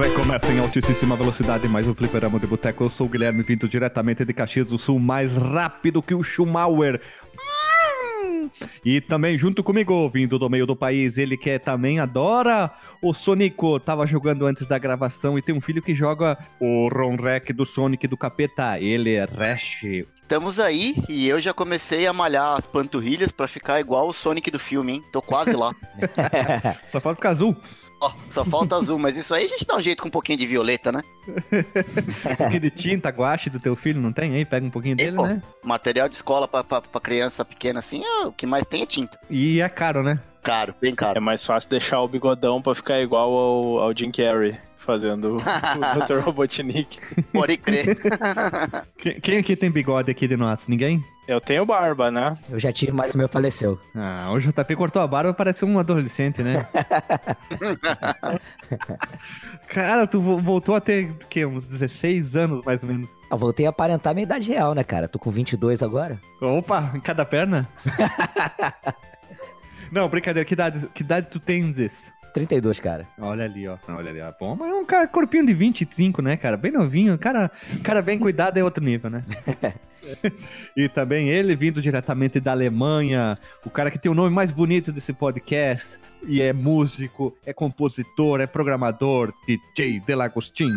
Recomeça em altíssima velocidade mais um fliperama de boteco. Eu sou o Guilherme, vindo diretamente de Caxias do Sul, mais rápido que o Schumacher. E também junto comigo, vindo do meio do país, ele que também adora o Sonico. Tava jogando antes da gravação e tem um filho que joga o Ronrec do Sonic do Capeta. Ele é Rash. Estamos aí e eu já comecei a malhar as panturrilhas pra ficar igual o Sonic do filme, hein? Tô quase lá. Só falta ficar azul. Ó, só falta azul, mas isso aí a gente dá um jeito com um pouquinho de violeta, né? um pouquinho de tinta, guache do teu filho, não tem? Aí pega um pouquinho dele, pô, né? Material de escola pra, pra, pra criança pequena assim, é, o que mais tem é tinta. E é caro, né? Caro, bem É caro. mais fácil deixar o bigodão pra ficar igual ao, ao Jim Carrey, fazendo o Dr. Robotnik. Pode crer. Quem, aqui tem bigode aqui de nós? Ninguém? Eu tenho barba, né? Eu já tive, mas o meu faleceu. Ah, o JP cortou a barba, parece um adolescente, né? Cara, tu vo- voltou a ter, o quê, uns 16 anos, mais ou menos. Eu voltei a aparentar minha idade real, né, cara? Tô com 22 agora. Opa, em cada perna? Não, brincadeira, que idade, que idade tu tens? 32, cara. Olha ali, ó. Olha ali, ó. Bom, mas é um cara, corpinho de 25, né, cara? Bem novinho. Cara, cara bem cuidado é outro nível, né? e também ele vindo diretamente da Alemanha, o cara que tem o nome mais bonito desse podcast, e é músico, é compositor, é programador, DJ Delagostin.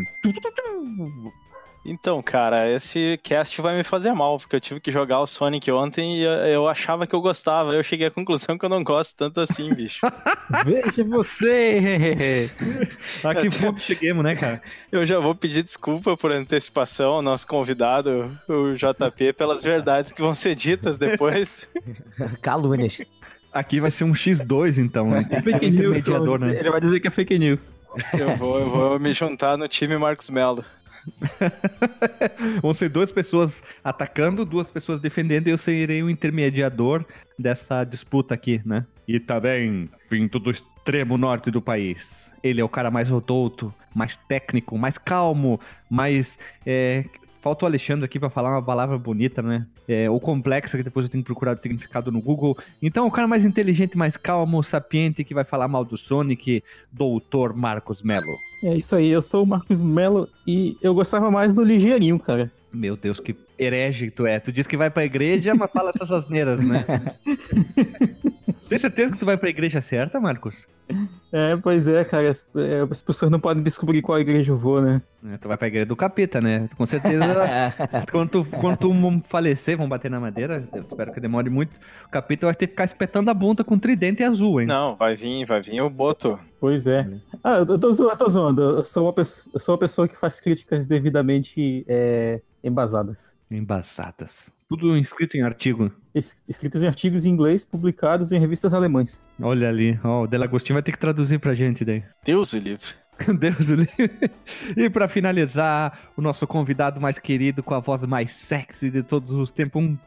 Então, cara, esse cast vai me fazer mal, porque eu tive que jogar o Sonic ontem e eu, eu achava que eu gostava. Eu cheguei à conclusão que eu não gosto tanto assim, bicho. Veja você! A que ponto chegamos, né, cara? Eu já vou pedir desculpa por antecipação ao nosso convidado, o JP, pelas verdades que vão ser ditas depois. Calúnias. Aqui vai ser um X2, então, né? Um Fake news. né? Ele vai dizer que é fake news. Eu vou, eu vou me juntar no time Marcos Mello. Vão ser duas pessoas atacando, duas pessoas defendendo, e eu serei o intermediador dessa disputa aqui, né? E também, vindo do extremo norte do país, ele é o cara mais rodolto, mais técnico, mais calmo, mais. É... Falta o Alexandre aqui pra falar uma palavra bonita, né? É, o complexo, que depois eu tenho que procurar o significado no Google. Então, o cara mais inteligente, mais calmo, sapiente, que vai falar mal do Sonic, doutor Marcos Melo. É isso aí, eu sou o Marcos Mello e eu gostava mais do Ligeirinho, cara. Meu Deus, que herege tu é. Tu diz que vai pra igreja, mas fala essas asneiras, né? Tem certeza que tu vai pra igreja certa, Marcos? É, pois é, cara, as, é, as pessoas não podem descobrir qual igreja eu vou, né? É, tu vai pra igreja do capeta, né? Com certeza, quando tu, quando tu falecer, vão bater na madeira, eu espero que demore muito, o capeta vai ter que ficar espetando a bunda com tridente azul, hein? Não, vai vir, vai vir o Boto. Pois é. Ah, eu tô, zo- eu tô zoando, eu sou, uma pessoa, eu sou uma pessoa que faz críticas devidamente é, embasadas. Embaçadas. Tudo inscrito em artigo. Es- Escritas em artigos em inglês publicados em revistas alemãs. Olha ali, ó, o Delagostinho vai ter que traduzir pra gente daí. Deus o livre. Deus o livre. E pra finalizar, o nosso convidado mais querido, com a voz mais sexy de todos os tempos, um,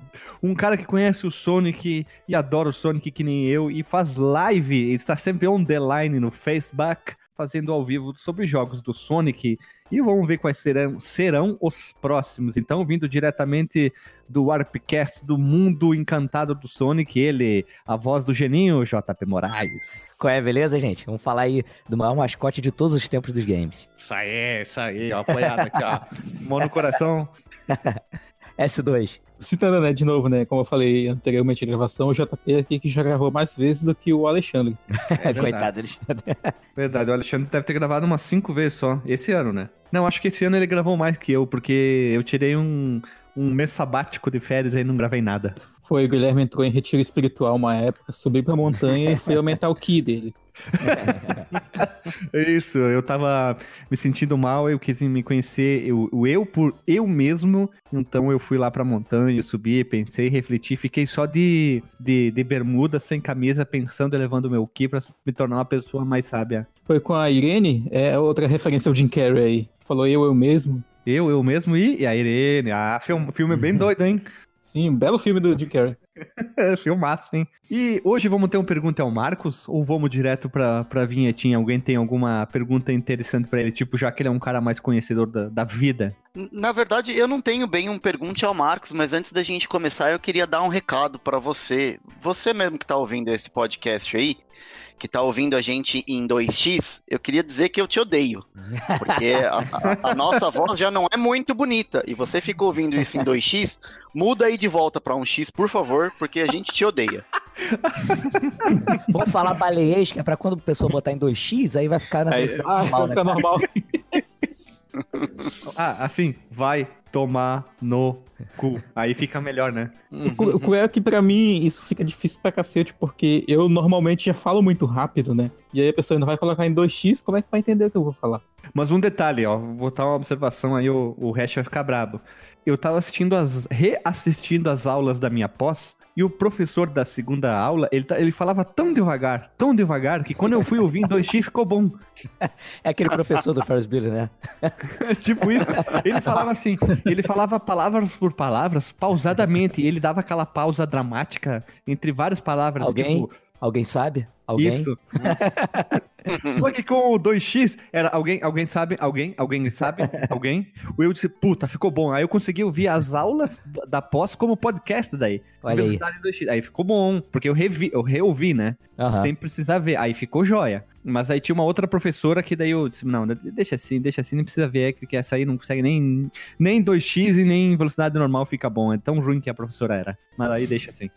um cara que conhece o Sonic e adora o Sonic que nem eu e faz live, está sempre on the line no Facebook, fazendo ao vivo sobre jogos do Sonic. E vamos ver quais serão, serão os próximos. Então, vindo diretamente do Warpcast do mundo encantado do Sonic, ele, a voz do geninho, JP Moraes. Qual é, beleza, gente? Vamos falar aí do maior mascote de todos os tempos dos games. Isso aí, isso aí, ó, apoiado aqui, ó. Mão no coração. S2. Citando, né, de novo, né, como eu falei anteriormente na gravação, o JP aqui que já gravou mais vezes do que o Alexandre. É verdade. Coitado, Alexandre. Verdade, o Alexandre deve ter gravado umas cinco vezes só, esse ano, né? Não, acho que esse ano ele gravou mais que eu, porque eu tirei um, um mês sabático de férias e não gravei nada. Foi, o Guilherme entrou em retiro espiritual uma época, subiu pra montanha e foi aumentar o ki dele. É Isso, eu tava me sentindo mal, eu quis me conhecer, eu, o eu por eu mesmo, então eu fui lá pra montanha, subi, pensei, refleti, fiquei só de, de, de bermuda, sem camisa, pensando e levando meu ki pra me tornar uma pessoa mais sábia. Foi com a Irene, é outra referência ao Jim Carrey aí. Falou eu, eu mesmo. Eu, eu mesmo e, e a Irene, ah, filme, filme bem doido, hein? Sim, um belo filme do Jim Carrey. É, filmaço, hein? E hoje vamos ter uma pergunta ao Marcos ou vamos direto pra, pra vinhetinha? Alguém tem alguma pergunta interessante pra ele? Tipo, já que ele é um cara mais conhecedor da, da vida. Na verdade, eu não tenho bem um pergunte ao Marcos, mas antes da gente começar, eu queria dar um recado pra você. Você mesmo que tá ouvindo esse podcast aí, que tá ouvindo a gente em 2x, eu queria dizer que eu te odeio. Porque a, a- a nossa voz já não é muito bonita. E você ficou ouvindo isso em 2x, muda aí de volta pra 1x, por favor, porque a gente te odeia. Vamos falar baleiês, que é pra quando a pessoa botar em 2x, aí vai ficar na Aí- velocidade Ah, normal, né? fica normal. Ah, assim, vai tomar no cu. Aí fica melhor, né? O cu- é que pra mim isso fica difícil pra cacete, porque eu normalmente já falo muito rápido, né? E aí a pessoa ainda vai colocar em 2x, como é que vai entender o que eu vou falar? Mas um detalhe, ó, vou botar uma observação aí, o, o Hash vai ficar brabo. Eu tava assistindo as. reassistindo as aulas da minha pós. E o professor da segunda aula, ele, tá- ele falava tão devagar, tão devagar, que quando eu fui ouvir em 2x ficou bom. É aquele professor do Ferris Bueller, né? tipo isso. Ele falava assim, ele falava palavras por palavras, pausadamente. E ele dava aquela pausa dramática entre várias palavras. Alguém? tipo, Alguém sabe? Alguém? Isso. Só que com o 2x, era alguém, alguém sabe, alguém, alguém sabe, alguém. O eu disse, puta, ficou bom. Aí eu consegui ouvir as aulas da- pós como podcast daí. Olha aí. Velocidade 2x. Aí ficou bom, porque eu revi, eu reouvi, né? Sem precisar ver. Aí ficou joia. Mas aí tinha uma outra professora que daí eu disse, não, deixa assim, deixa assim, nem precisa ver, porque essa aí não consegue nem, nem 2x e nem em velocidade normal fica bom. É tão ruim que a professora era. Mas aí deixa assim.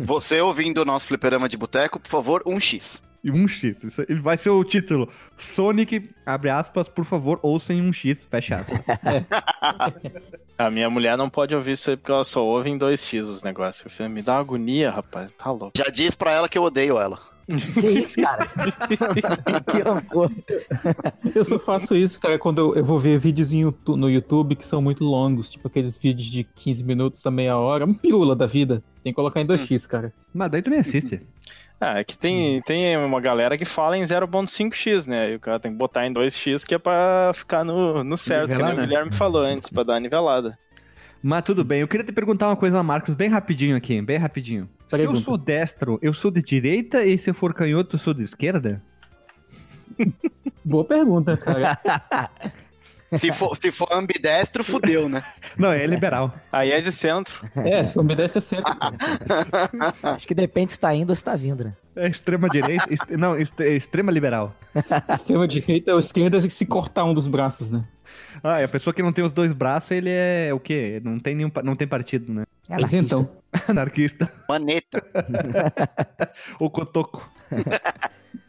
Você ouvindo o nosso fliperama de boteco, por favor, 1x. E um X. Isso ele vai ser o título. Sonic, abre aspas, por favor, ouçam um X, fecha aspas. A minha mulher não pode ouvir isso aí porque ela só ouve em 2x os negócios. Me dá uma agonia, rapaz. Tá louco. Já diz pra ela que eu odeio ela. Que isso, cara? que rancor. Eu só faço isso, cara, quando eu, eu vou ver vídeos no YouTube que são muito longos, tipo aqueles vídeos de 15 minutos a meia hora, um pirula da vida. Tem que colocar em 2x, cara. Mas daí tu nem assiste. Ah, é que tem, tem uma galera que fala em 0.5x, né? E o cara tem que botar em 2x que é pra ficar no, no certo, que Nivelar, o né? Guilherme falou antes, pra dar uma nivelada. Mas tudo bem, eu queria te perguntar uma coisa, Marcos, bem rapidinho aqui, bem rapidinho. Se eu Pergunta. sou destro, eu sou de direita e se eu for canhoto, eu sou de esquerda? Boa pergunta, cara. Se for, se for ambidestro, fudeu, né? Não, é liberal. Aí é de centro. é, se for desse é centro, cara. Acho que depende se tá indo ou se tá vindo, né? É extrema direita, est- não, est- é extrema liberal. Extrema direita ou esquerda é se cortar um dos braços, né? Ah, e a pessoa que não tem os dois braços, ele é o quê? Não tem nenhum, não tem partido, né? É Mas anarquista. então. Anarquista. Maneta. O cotoco.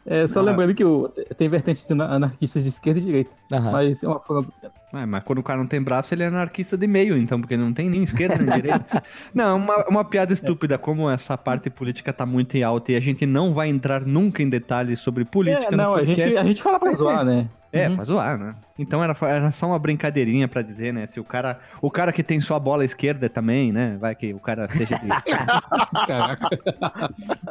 É, só Ah. lembrando que o, tem vertentes ana- anarquistas de esquerda e direita. Aham. Mas é uma forma. Ah, mas quando o cara não tem braço, ele é anarquista de meio, então, porque não tem nem esquerda nem direita. Não, uma, uma piada estúpida, como essa parte política tá muito em alta e a gente não vai entrar nunca em detalhes sobre política É, no não, a gente, a gente fala pra Mas zoar, né? É, Uhum. pra zoar, né? Então era, era só uma brincadeirinha pra dizer, né? Se o cara. O cara que tem só a bola esquerda também, né? Vai que o cara seja de esquerda. Caraca.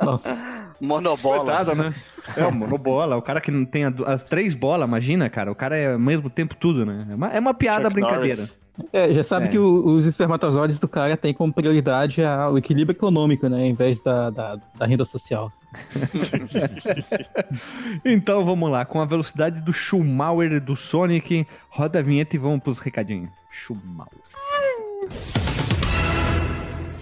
Nossa. Monobola. Coitado, né? É, o monobola. O cara que não tem as três bolas, imagina, cara. O cara é ao mesmo tempo tudo, né? É uma, é uma piada Chuck brincadeira. Norris. É, já sabe É. que o- os espermatozoides do cara têm como prioridade a- o equilíbrio econômico, né? Em vez da, da, da renda social. Então vamos lá, com a velocidade do Schumauer do Sonic, roda a vinheta e vamos pros recadinhos. Schumauer.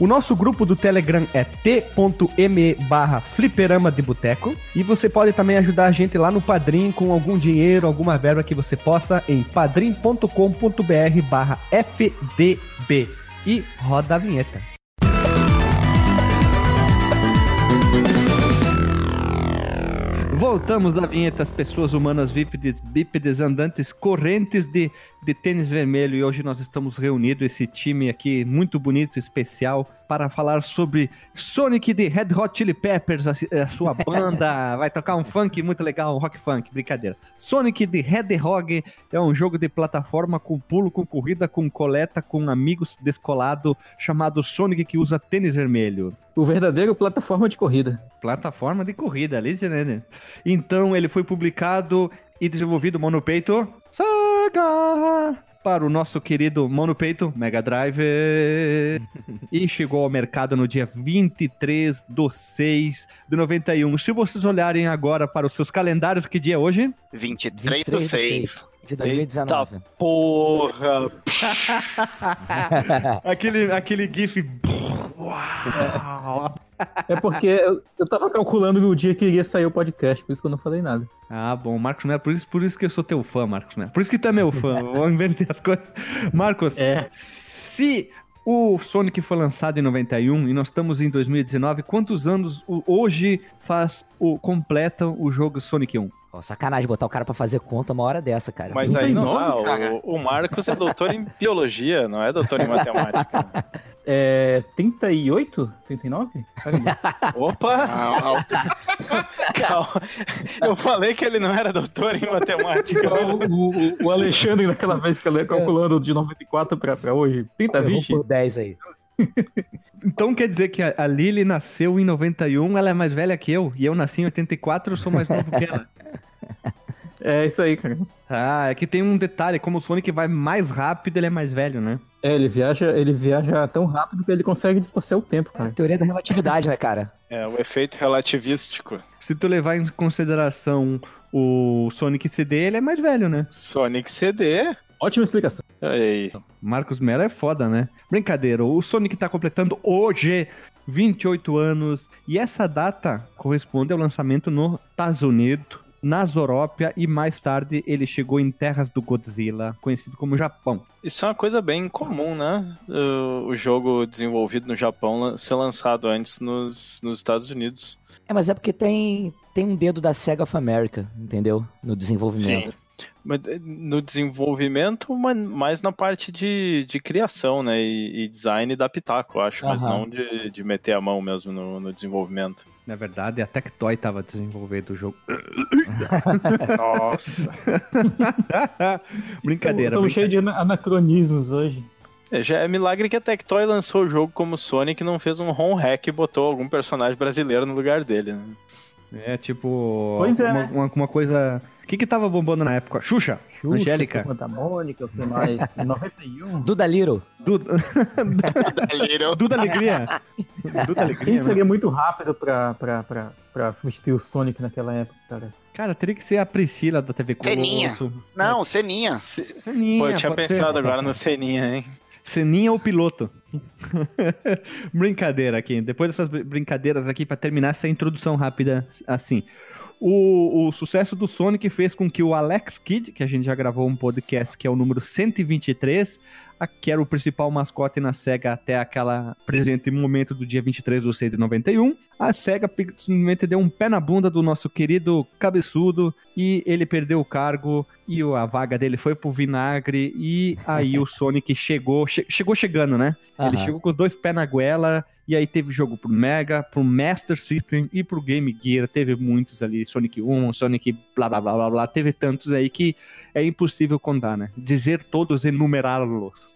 O nosso grupo do Telegram é t.me barra fliperama de boteco. E você pode também ajudar a gente lá no Padrim com algum dinheiro, alguma verba que você possa em padrim.com.br barra fdb. E roda a vinheta. Voltamos à vinheta As Pessoas Humanas Bípedes, bípedes Andantes Correntes de, de Tênis Vermelho. E hoje nós estamos reunidos, esse time aqui muito bonito, especial, para falar sobre Sonic de Red Hot Chili Peppers, a, a sua banda. Vai tocar um funk muito legal, um rock funk, brincadeira. Sonic de Red Hog é um jogo de plataforma com pulo, com corrida, com coleta, com amigos descolado, chamado Sonic que usa tênis vermelho. O verdadeiro plataforma de corrida. Plataforma de corrida, ali, né? Então ele foi publicado e desenvolvido monopeito Saga para o nosso querido Mão no Peito, Mega Drive. e chegou ao mercado no dia 23 de 6 de 91. Se vocês olharem agora para os seus calendários, que dia é hoje? 23 do 23 do 6. 6 de 2019. Porra! aquele, aquele GIF. Uau. É porque eu, eu tava calculando o dia que iria sair o podcast, por isso que eu não falei nada. Ah, bom, Marcos Melo, por isso, por isso que eu sou teu fã, Marcos Melo. Por isso que tu é meu fã. Vou inverter as coisas. Marcos, É. se o Sonic foi lançado em 91 e nós estamos em 2019, quantos anos hoje faz o completa o jogo Sonic 1? Pô, sacanagem botar o cara pra fazer conta uma hora dessa, cara. Mas aí não dá. 39, cara. O, o Marcos é doutor em biologia, não é doutor em matemática. É. 38? 39? Caramba. Opa! Ah, Calma. Eu falei que ele não era doutor em matemática. o, o- o Alexandre, naquela vez que ele calculando de 94 pra, pra hoje, 30, Eu vou 20? por 10 aí. Então quer dizer que a, a Lily nasceu em 91, ela é mais velha que eu, e eu nasci em 84, eu sou mais novo que ela. É isso aí, cara. Ah, é que tem um detalhe, como o Sonic vai mais rápido, ele é mais velho, né? É, ele viaja, ele viaja tão rápido que ele consegue distorcer o tempo, cara. Teoria da relatividade, né, cara? É, o efeito relativístico. Se tu levar em consideração o Sonic CD, ele é mais velho, né? Sonic CD. Ótima explicação. Aí. Marcos Mello é foda, né? Brincadeira, o Sonic tá completando hoje 28 anos e essa data corresponde ao lançamento nos Estados Unidos, na Zorópia e mais tarde ele chegou em terras do Godzilla, conhecido como Japão. Isso é uma coisa bem comum, né? O, jogo desenvolvido no Japão ser lançado antes nos, nos Estados Unidos. É, mas é porque tem, tem um dedo da SEGA of America, entendeu? No desenvolvimento. Eh, No desenvolvimento, mas mais na parte de, de criação, né? E, e design da Pitaco, acho, mas não de, de meter a mão mesmo no, no desenvolvimento. Na verdade, a Tectoy tava desenvolvendo o jogo. Nossa. brincadeira, Estamos cheios de ana- anacronismos hoje. É, já é milagre que a Tectoy lançou o jogo como Sonic e não fez um home hack e botou algum personagem brasileiro no lugar dele, né? É tipo. Pois é, uma, né? uma, uma coisa. O que que tava bombando na época? Xuxa? Xuxa, Angélica? Da Mônica, o que mais? Em 91. Duda Little. Duda, Little. Duda Alegria. Duda Alegria. Quem né? seria muito rápido pra, pra, pra, pra substituir o Sonic naquela época, cara? Cara, teria que ser a Priscila da TV. Colosso. Não, Seninha. Seninha. Pô, eu tinha pensado ser. agora no Seninha, hein? Seninha ou piloto? Brincadeira aqui. Depois dessas br- brincadeiras aqui, pra terminar essa introdução rápida, assim. O, o sucesso do Sonic fez com que o Alex Kidd, que a gente já gravou um podcast que é o número 123, a- o principal mascote na SEGA até aquela presente momento do dia 23 de 6 de 91, a SEGA simplesmente deu um pé na bunda do nosso querido cabeçudo e ele perdeu o cargo e a vaga dele foi pro vinagre e aí o Sonic chegou, che- chegou chegando, né? Ele Aham. chegou com os dois pés na goela e aí teve jogo pro Mega, pro Master System e pro Game Gear, teve muitos ali, Sonic 1, Sonic blá blá blá blá blá, teve tantos aí que é impossível contar, né? Dizer todos, enumerá-los.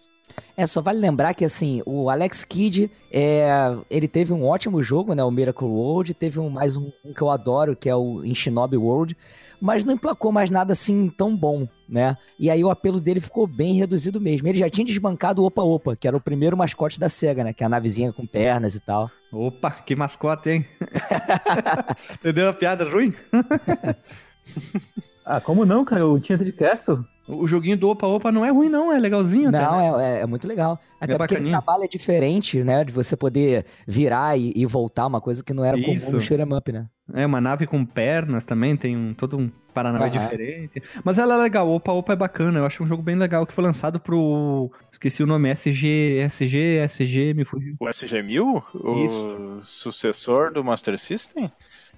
É, só vale lembrar que, assim, o Alex Kidd, é, ele teve um ótimo jogo, né, o Miracle World, teve um, mais um, um que eu adoro, que é o em Shinobi World, mas não emplacou mais nada, assim, tão bom, né? E aí o apelo dele ficou bem reduzido mesmo. Ele já tinha desbancado o Opa Opa, que era o primeiro mascote da SEGA, né, que é a navezinha com pernas e tal. Opa, que mascote, hein? Entendeu a piada ruim? Ah, como não, cara? O Tinted Castle? O joguinho do Opa Opa não é ruim, não, é legalzinho até, Não, né? é, é- é muito legal. Até porque ele bacaninha. trabalha diferente, né? De você poder virar e, e voltar, uma coisa que não era comum Isso. no shoot 'em up, né? É uma nave com pernas também, tem um, todo um Paranauê Aham. diferente. Mas ela é legal, o Opa Opa é bacana, eu acho um jogo bem legal, que foi lançado pro... Esqueci o nome, SG, SG, SG, me fugiu. O SG-1000? O sucessor do Master System?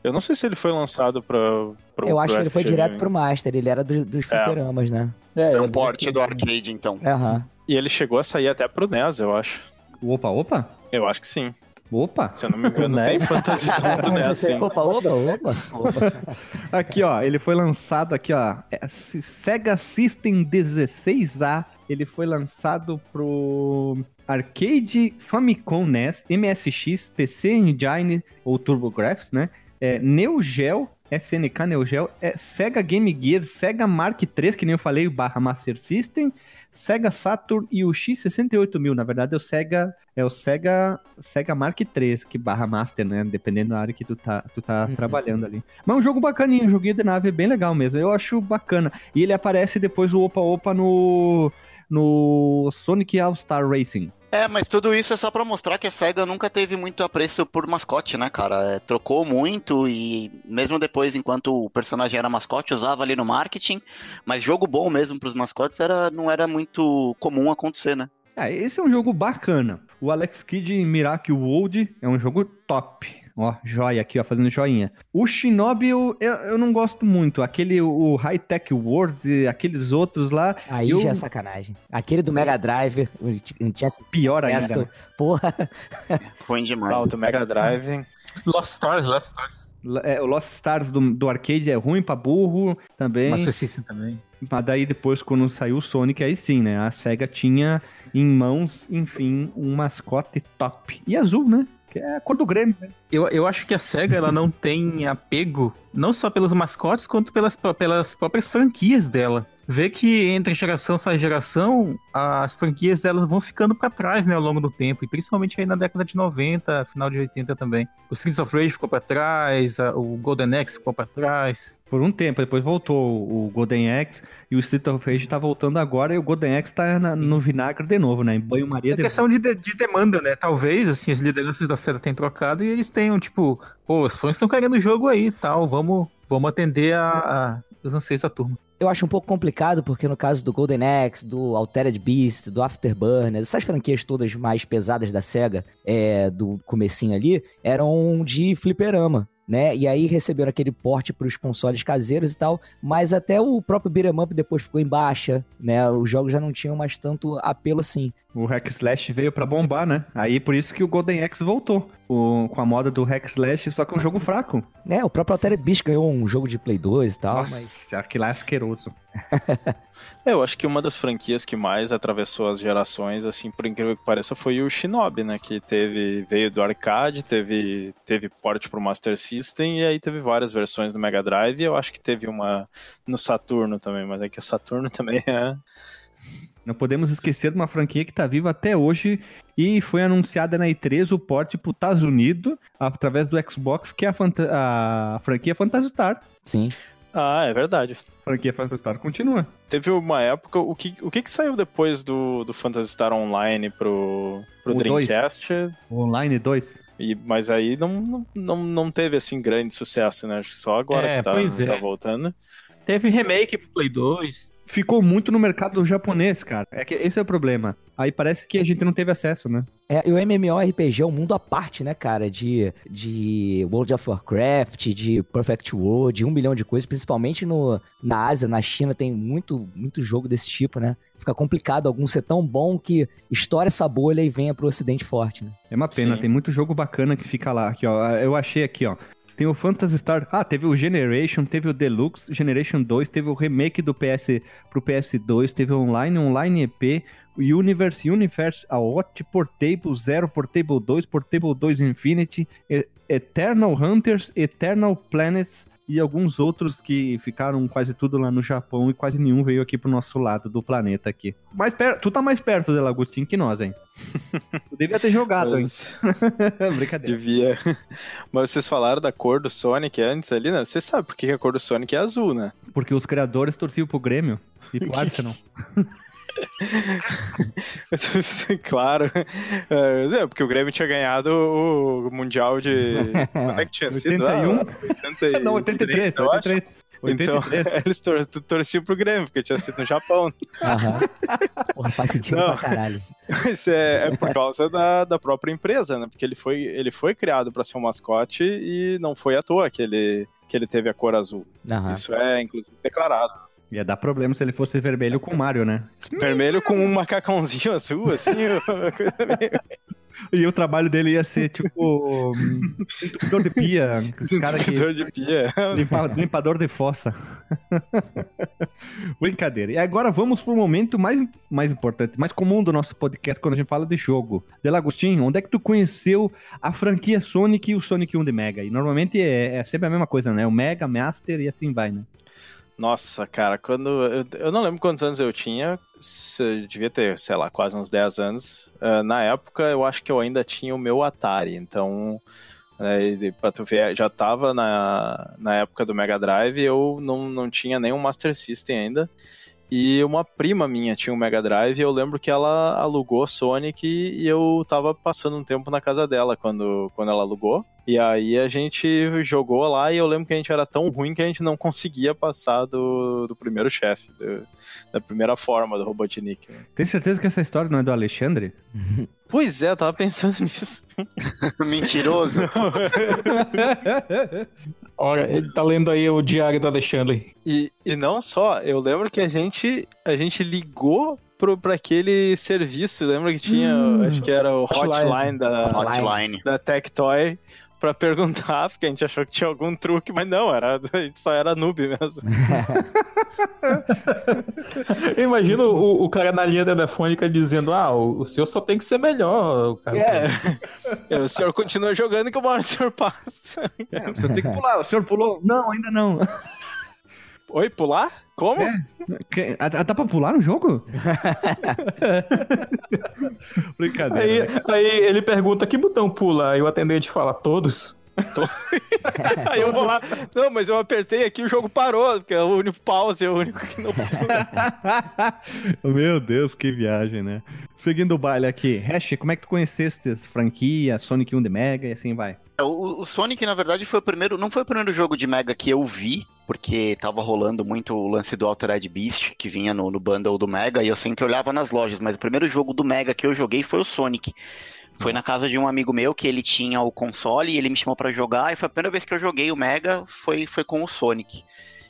Eu não sei se ele foi lançado pra, pro Eu acho pro que ele foi SG-1000. direto pro Master, ele era do- dos É. fliperamas, né? É um porte do arcade, então. Aham. E ele chegou a sair até pro NES, eu acho. O Opa Opa? Eu acho que sim. Opa! Se eu não me engano, tem Fantasy Zone pro NES. Opa, opa, opa. Aqui, ó, ele foi lançado aqui, ó, é, Sega System 16A, ele foi lançado pro Arcade Famicom NES, MSX, PC Engine ou TurboGrafx, né? É, Neo Geo SNK Neo Geo, é Sega Game Gear, Sega Mark III, que nem eu falei, barra Master System, Sega Saturn e o X68000. Na verdade, é o Sega, é o Sega, Sega Mark III, que barra Master, né? Dependendo da área que tu tá, tu tá Uhum. trabalhando ali. Mas é um jogo bacaninho, um joguinho de nave bem legal mesmo. Eu acho bacana. E ele aparece depois o Opa Opa no, no Sonic All-Star Racing. É, mas tudo isso é só pra mostrar que a SEGA nunca teve muito apreço por mascote, né, cara? É, trocou muito e mesmo depois, enquanto o personagem era mascote, usava ali no marketing, mas jogo bom mesmo pros mascotes era, não era muito comum acontecer, né? É, esse é um jogo bacana. O Alex Kidd em Miracle World é um jogo top. Ó, joia aqui, ó, fazendo joinha. O Shinobi eu, eu, eu não gosto muito. Aquele, o High Tech World, aqueles outros lá, Aí Eu- já é sacanagem. Aquele do Mega Drive, o Chess pior ainda. Presto, né? porra. Ruim demais. Ah, o do Mega Drive. Lost Stars, Lost Stars. É, o Lost Stars do, do arcade é ruim pra burro também. Master System também. Mas daí depois, quando saiu o Sonic, aí sim, né? A SEGA tinha em mãos, enfim, um mascote top. E azul, né? Que é a cor do Grêmio. né? Eu, eu acho que a SEGA ela não tem apego, não só pelos mascotes, quanto pelas, pelas próprias franquias dela. Vê que entre geração sai geração, as franquias delas vão ficando pra trás, né, ao longo do tempo. E principalmente aí na década de 90, final de 80 também. O Streets of Rage ficou pra trás, a- o Golden Axe ficou pra trás. Por um tempo, depois voltou o Golden Axe e o Street of Rage tá voltando agora e o Golden Axe tá na- no vinagre de novo, né? Em banho-maria É questão de, de- de demanda, né? Talvez, assim, as lideranças da SEGA tenham trocado e eles tenham, tipo, pô, os fãs estão querendo o jogo aí e tal, vamos, vamos atender a, a- os anseios da turma. Eu acho um pouco complicado, porque no caso do Golden Axe, do Altered Beast, do Afterburner, essas franquias todas mais pesadas da SEGA, é, do comecinho ali, eram de fliperama. Né? E aí receberam aquele porte para os consoles caseiros e tal, mas até o próprio Beat'em Up depois ficou em baixa, né? Os jogos já não tinham mais tanto apelo assim. O Hack Slash veio pra bombar, né? Aí por isso que o Golden Axe voltou. O- com a moda do Hack Slash, só que um jogo fraco. Né? O próprio Altered Beast ganhou um jogo de Play 2 e tal, Nossa, mas aquilo lá é asqueroso. É, eu acho que uma das franquias que mais atravessou as gerações, assim, por incrível que pareça, foi o Shinobi, né? Que teve, veio do arcade, teve, teve porte pro Master System e aí teve várias versões do Mega Drive. E eu acho que teve uma no Saturno também, mas é que o Saturno também é. Não podemos esquecer de uma franquia que tá viva até hoje e foi anunciada na E3 o porte pro Estados Unidos através do Xbox, que é a, fanta- a franquia Phantasy Star. sim. Ah, é verdade. A franquia Phantasy Star continua. Teve uma época, o que, o que, que saiu depois do, do Phantasy Star Online pro, pro O dois. Dreamcast? Online 2. E, mas aí não, não, não, teve assim grande sucesso, né? Acho que só agora É, que tá, pois é. tá voltando. Teve remake pro Play 2. Ficou muito no mercado japonês, cara. É que esse é o problema. Aí parece que a gente não teve acesso, né? É, e o MMORPG é um mundo à parte, né, cara? De, de World of Warcraft, de Perfect World, de um milhão de coisas, principalmente no, na Ásia, na China, tem muito, muito jogo desse tipo, né? Fica complicado algum ser tão bom que estoura essa bolha e venha pro ocidente forte, né? É uma pena, Sim. tem muito jogo bacana que fica lá. Aqui, ó. Eu achei aqui, ó. Tem o Phantasy Star. Ah, teve o Generation, teve o Deluxe, Generation 2, teve o remake do PS pro PS2, teve Online, Online EP, Universe, Universe AOT, Portable 0, Portable 2, Portable 2 Infinity, Eternal Hunters, Eternal Planets e alguns outros que ficaram quase tudo lá no Japão e quase nenhum veio aqui pro nosso lado do planeta aqui. Mais per... Tu tá mais perto dela, Agostinho, que nós, hein? tu devia ter jogado, hein? Brincadeira. devia. Mas vocês falaram da cor do Sonic antes ali, né? Você sabe por que que a cor do Sonic é azul, né? Porque os criadores torciam pro Grêmio e pro Arsenal. claro. É, porque o Grêmio tinha ganhado o Mundial de. Como é que tinha sido? 81? Ah, 80 Não, 83, eu acho. 83. Então, 83. eles tor torciam pro Grêmio, porque tinha sido no Japão. Aham. Porra, faz sentido Não. pra caralho. Isso é, é por causa da, da própria empresa, né? Porque ele foi, ele foi criado para ser um mascote e não foi à toa que ele, que ele teve a cor azul. Aham. Isso é, inclusive, declarado. Ia dar problema se ele fosse vermelho com o Mario, né? Vermelho com um macacãozinho azul, assim. E o trabalho dele ia ser, tipo, entupidor de pia. Os caras que... Entupidor de pia. Limpa- limpador de fossa. Brincadeira. E agora vamos pro momento mais, mais importante, mais comum do nosso podcast quando a gente fala de jogo. Delagostinho, onde é que tu conheceu a franquia Sonic e o Sonic 1 de Mega? E normalmente é, é sempre a mesma coisa, né? O Mega, Master e assim vai, né? Nossa, cara, quando. Eu, não lembro quantos anos eu tinha. Eu devia ter, sei lá, quase uns 10 anos. Ah, na época, eu acho que eu ainda tinha o meu Atari. Então, é, e pra tu ver, já tava na, na época do Mega Drive. Eu não, não tinha nenhum Master System ainda. E uma prima minha tinha um Mega Drive. E eu lembro que ela alugou Sonic. E eu tava passando um tempo na casa dela quando, quando ela alugou. E aí a gente jogou lá e eu lembro que a gente era tão ruim que a gente não conseguia passar do, do primeiro chefe, da primeira forma do Robotnik. né? Tem certeza que essa história não é do Alexandre? Pois é, eu tava pensando nisso. Mentiroso. Olha, ele tá lendo aí o diário do Alexandre. E, e não só, eu lembro que a gente, a gente ligou pro, pra aquele serviço, lembra que tinha, acho que era o Hotline. hotline da, Hotline. da Tectoy, pra perguntar, porque a gente achou que tinha algum truque, mas não, era, a gente só era noob mesmo. Imagina o, o cara na linha telefônica dizendo: Ah, o, o seu só tem que ser melhor. O cara É. o senhor continua jogando que uma hora o senhor passa. É, o senhor tem que pular. O senhor pulou? Não, ainda não. Oi, pular? Como? É. Que- Dá pra pular no jogo? Brincadeira. Aí, aí ele pergunta que botão pula, aí o atendente fala todos. Aí eu vou lá. Não, mas eu apertei aqui e o jogo parou, porque é o único pause, é o único que não. Meu Deus, que viagem, né? Seguindo o baile aqui. Hash, como é que tu conheceste essa franquia, Sonic 1 de Mega e assim vai? O, o Sonic, na verdade, foi o primeiro. Não foi o primeiro jogo de Mega que eu vi, porque tava rolando muito o lance do Altered Beast, que vinha no, no bundle do Mega, e eu sempre olhava nas lojas, mas o primeiro jogo do Mega que eu joguei foi o Sonic. Foi na casa de um amigo meu que ele tinha o console e ele me chamou pra jogar, e foi a primeira vez que eu joguei o Mega, foi, foi com o Sonic.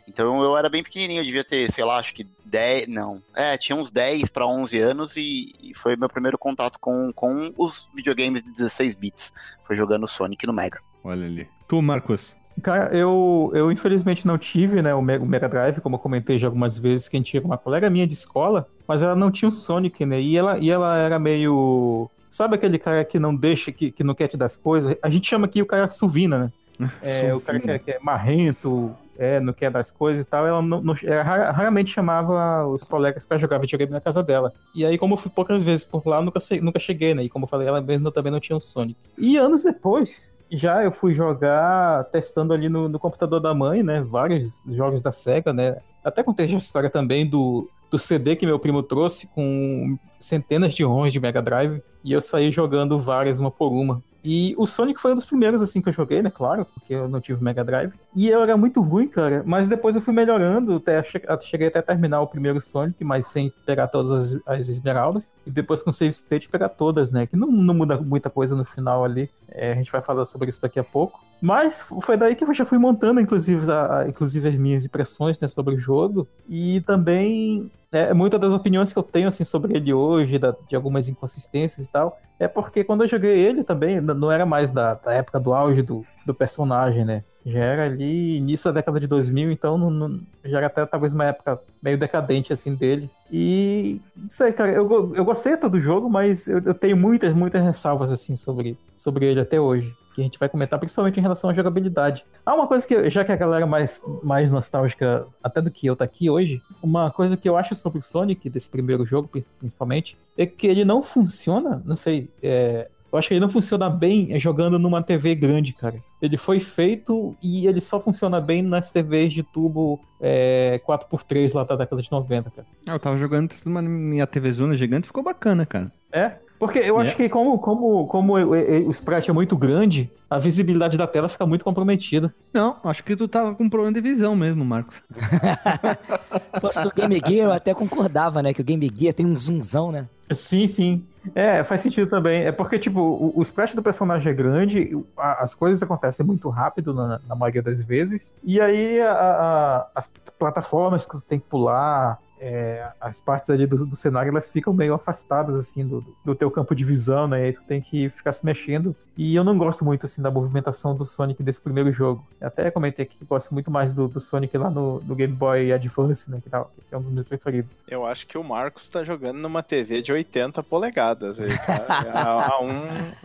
Então eu era bem pequenininho, eu devia ter, sei lá, acho que 10, não. É, tinha uns 10 para 11 anos e, e foi meu primeiro contato com, com os videogames de 16 bits. Foi jogando Sonic no Mega. Olha ali. Tu, Marcos. Cara, eu, eu infelizmente não tive, né, o Mega, o Drive, como eu comentei já algumas vezes, que a gente tinha uma colega minha de escola, mas ela não tinha o Sonic, né, e ela, e ela era meio... Sabe aquele cara que não deixa, que, que não quer te dar as coisas? A gente chama aqui o cara suvina, né? É, o cara que é, que é marrento, é, não quer dar as coisas e tal, ela, não, não- ela ra- raramente chamava os colegas pra jogar videogame na casa dela. E aí, como eu fui poucas vezes por lá, nunca, nunca cheguei, né? E como eu falei, ela mesma também não tinha um Sonic. E anos depois, já eu fui jogar testando ali no, no computador da mãe, né? Vários jogos da SEGA, né? Até contei a história também do, do CD que meu primo trouxe com centenas de ROMs de Mega Drive. E eu saí jogando várias, uma por uma. E o Sonic foi um dos primeiros, assim, que eu joguei, né? Claro, porque eu não tive Mega Drive. E eu era muito ruim, cara. Mas depois eu fui melhorando. Até, che- cheguei até terminar o primeiro Sonic, mas sem pegar todas as, as esmeraldas. E depois com Save State pegar todas, né? Que não, não muda muita coisa no final ali. É, a gente vai falar sobre isso daqui a pouco. Mas foi daí que eu já fui montando, inclusive, a, a- inclusive as minhas impressões né, sobre o jogo. E também é, muitas das opiniões que eu tenho assim, sobre ele hoje, da- de algumas inconsistências e tal, é porque quando eu joguei ele também, não era mais da, da época do auge do, do personagem, né? Já era ali início da década de 2000, então não, não- já era até talvez uma época meio decadente assim dele. E não sei, cara, eu, eu gostei até do jogo, mas eu, eu tenho muitas, muitas ressalvas assim sobre, sobre ele até hoje. Que a gente vai comentar, principalmente em relação à jogabilidade. Ah, uma coisa que, já que a galera mais, mais nostálgica, até do que eu, tá aqui hoje, uma coisa que eu acho sobre o Sonic, desse primeiro jogo, pri- principalmente, é que ele não funciona, não sei, é, eu acho que ele não funciona bem jogando numa TV grande, cara. Ele foi feito e ele só funciona bem nas TVs de tubo é, 4x3 lá da década de 90, cara. Ah, eu tava jogando numa minha TV Zona gigante, ficou bacana, cara. É? Porque eu acho É. que como, como, como o, sprite é muito grande, a visibilidade da tela fica muito comprometida. Não, acho que tu tava com problema de visão mesmo, Marcos. Se fosse do Game Gear, eu até concordava, né? Que o Game Gear tem um zoomzão, né? Sim, sim. É, faz sentido também. É porque, tipo, o, o sprite do personagem é grande, a- as coisas acontecem muito rápido na, na maioria das vezes, e aí a- a- as plataformas que tu tem que pular, é, as partes ali do, do, cenário elas ficam meio afastadas assim do, do teu campo de visão, né? E aí tu tem que ficar se mexendo. E eu não gosto muito assim da movimentação do Sonic desse primeiro jogo. Eu até comentei aqui que gosto muito mais do, do Sonic lá no, no, Game Boy Advance, né? Que, tá, que é um dos meus preferidos. Eu acho que o Marcos tá jogando numa TV de 80 polegadas. Aí, tá? a, a, um,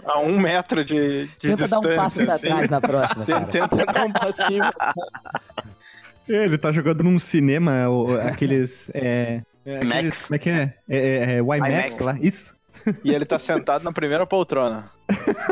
a um metro de, de Tenta distância. dar um passo pra assim. trás na próxima, cara. Tenta dar um passinho. Ele tá jogando num cinema, o- aqueles. É, é, aqueles- Max. como é que é? É, é, é IMAX lá, isso? E ele tá sentado na primeira poltrona.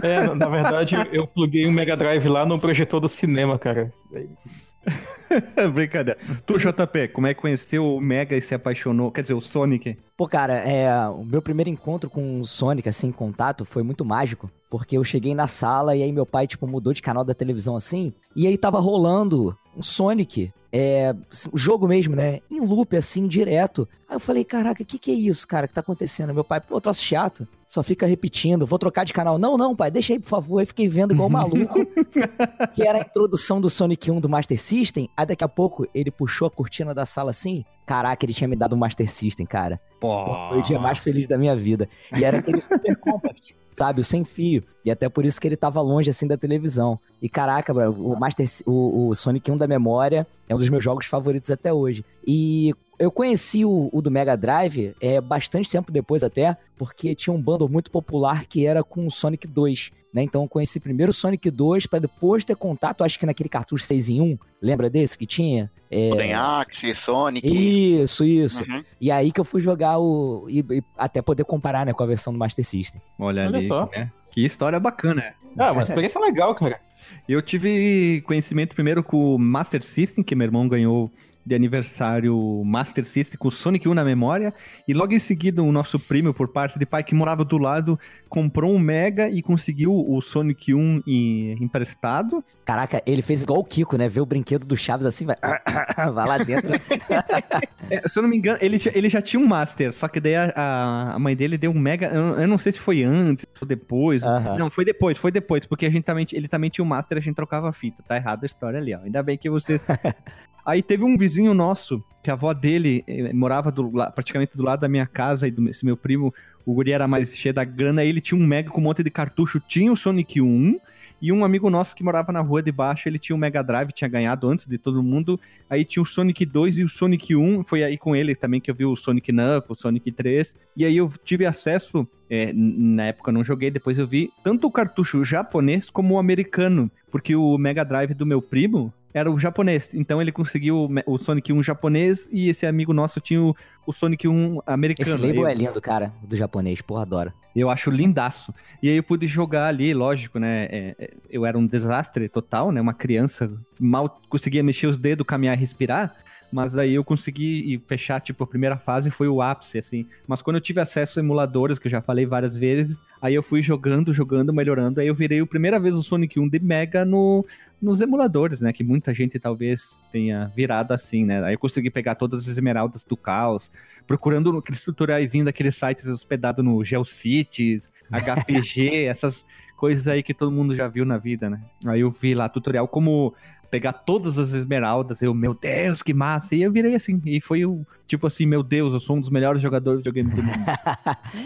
É, na, na verdade, eu pluguei um Mega Drive lá no projetor do cinema, cara. Brincadeira. Tu, JP, como é que conheceu o Mega e se apaixonou? Quer dizer, o Sonic? Pô, cara, é, o meu primeiro encontro com o Sonic, assim, em contato, foi muito mágico. Porque eu cheguei na sala e aí meu pai, tipo, mudou de canal da televisão assim. E aí tava rolando um Sonic, é, o jogo mesmo, né? Em loop, assim, direto. Aí eu falei, caraca, o que que é isso, cara, que tá acontecendo? Meu pai, pô, troço chato. Só fica repetindo, vou trocar de canal. Não, não, pai, deixa aí, por favor. Aí fiquei vendo igual um maluco. que era a introdução do Sonic 1 do Master System. Aí daqui a pouco ele puxou a cortina da sala assim. Caraca, ele tinha me dado um Master System, cara. Pô. Foi o dia mais feliz da minha vida. E era aquele super compact, sabe? O sem fio. E até por isso que ele tava longe, assim, da televisão. E caraca, bro, o, Master, o, o Sonic 1 da memória é um dos meus jogos favoritos até hoje. E eu conheci o, o do Mega Drive é, bastante tempo depois até, porque tinha um bundle muito popular que era com o Sonic 2. Né? Então eu conheci primeiro o Sonic 2 para depois ter contato, acho que naquele cartucho 6 em 1. Lembra desse que tinha? É... Golden Axe, Sonic. Isso, isso. Uhum. E aí que eu fui jogar o. E, e até poder comparar, né, com a versão do Master System. Olha, Olha ali. só. né? Que história bacana. Ah, uma experiência legal, cara. Eu tive conhecimento primeiro com o Master System, que meu irmão ganhou de aniversário Master System com o Sonic 1 na memória. E logo em seguida, o nosso primo, por parte de pai, que morava do lado, comprou um Mega e conseguiu o Sonic 1 em- emprestado. Caraca, ele fez igual o Kiko, né? Vê o brinquedo do Chaves assim, vai. vai lá dentro. É, se eu não me engano, ele, ele já tinha um Master, só que daí a, a- a mãe dele deu um Mega. Eu, eu não sei se foi antes ou depois. Aham. Não, foi depois, foi depois, porque a gente também, ele também tinha um Master e a gente trocava fita. Tá errado a história ali, ó. Ainda bem que vocês. Aí teve um vizinho nosso, que a avó dele eh, morava do praticamente do lado da minha casa, e do, esse meu primo, o guri era mais cheio da grana, ele tinha um Mega com um monte de cartucho, tinha o Sonic 1, e um amigo nosso que morava na rua de baixo, ele tinha o Mega Drive, tinha ganhado antes de todo mundo, aí tinha o Sonic 2 e o Sonic 1, foi aí com ele também que eu vi o Sonic Knuckles, o Sonic 3, e aí eu tive acesso, é, na época eu não joguei, depois eu vi tanto o cartucho japonês como o americano, porque o Mega Drive do meu primo era o japonês, então ele conseguiu o Sonic 1 japonês e esse amigo nosso tinha o, o Sonic 1 americano. Esse label eu, é lindo, cara, do japonês, porra, adoro. eu acho lindaço. E aí eu pude jogar ali, lógico, né? é, é, eu era um desastre total, né? Uma criança, mal conseguia mexer os dedos, caminhar e respirar. Mas aí eu consegui fechar, tipo, a primeira fase foi o ápice, assim. Mas quando eu tive acesso a emuladores, que eu já falei várias vezes, aí eu fui jogando, jogando, melhorando. Aí eu virei a primeira vez o Sonic 1 de Mega no, nos emuladores, né? Que muita gente talvez tenha virado assim, né? Aí eu consegui pegar todas as esmeraldas do caos, procurando aqueles tutoriaizinhos daqueles sites hospedados no GeoCities, HPG, essas coisas aí que todo mundo já viu na vida, né? Aí eu vi lá tutorial como pegar todas as esmeraldas, eu, meu Deus, que massa! E eu virei assim, e foi o tipo assim, meu Deus, eu sou um dos melhores jogadores de videogame do mundo.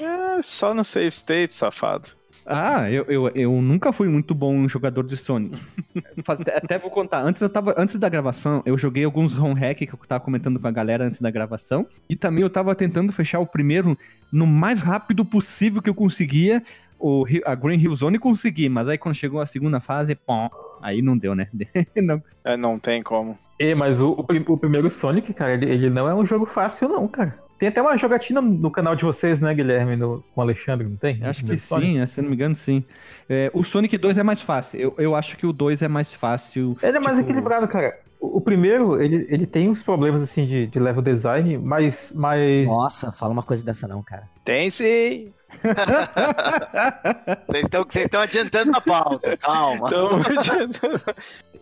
É, só no save state, safado. Ah, eu, eu, eu nunca fui muito bom jogador de Sonic. Até vou contar. Antes, eu tava, antes da gravação, eu joguei alguns ROM hack que eu tava comentando com a galera antes da gravação. E também eu tava tentando fechar o primeiro no mais rápido possível que eu conseguia. O, a Green Hill Zone consegui, mas aí quando chegou a segunda fase, pom, aí não deu, né? Não. É, não tem como. É, mas o, o o primeiro Sonic, cara, ele, ele não é um jogo fácil, não, cara. Tem até uma jogatina no canal de vocês, né, Guilherme, no- com o Alexandre, não tem? Acho que Sonic? sim, se não me engano, sim. É, o Sonic 2 é mais fácil. Eu, eu acho que o 2 é mais fácil. Ele é mais tipo, equilibrado, cara. O, primeiro, ele, ele tem uns problemas, assim, de, de level design, mas... mas... Nossa, fala uma coisa dessa não, cara. Tem sim! Vocês estão vocês estão adiantando a pauta, calma. Então,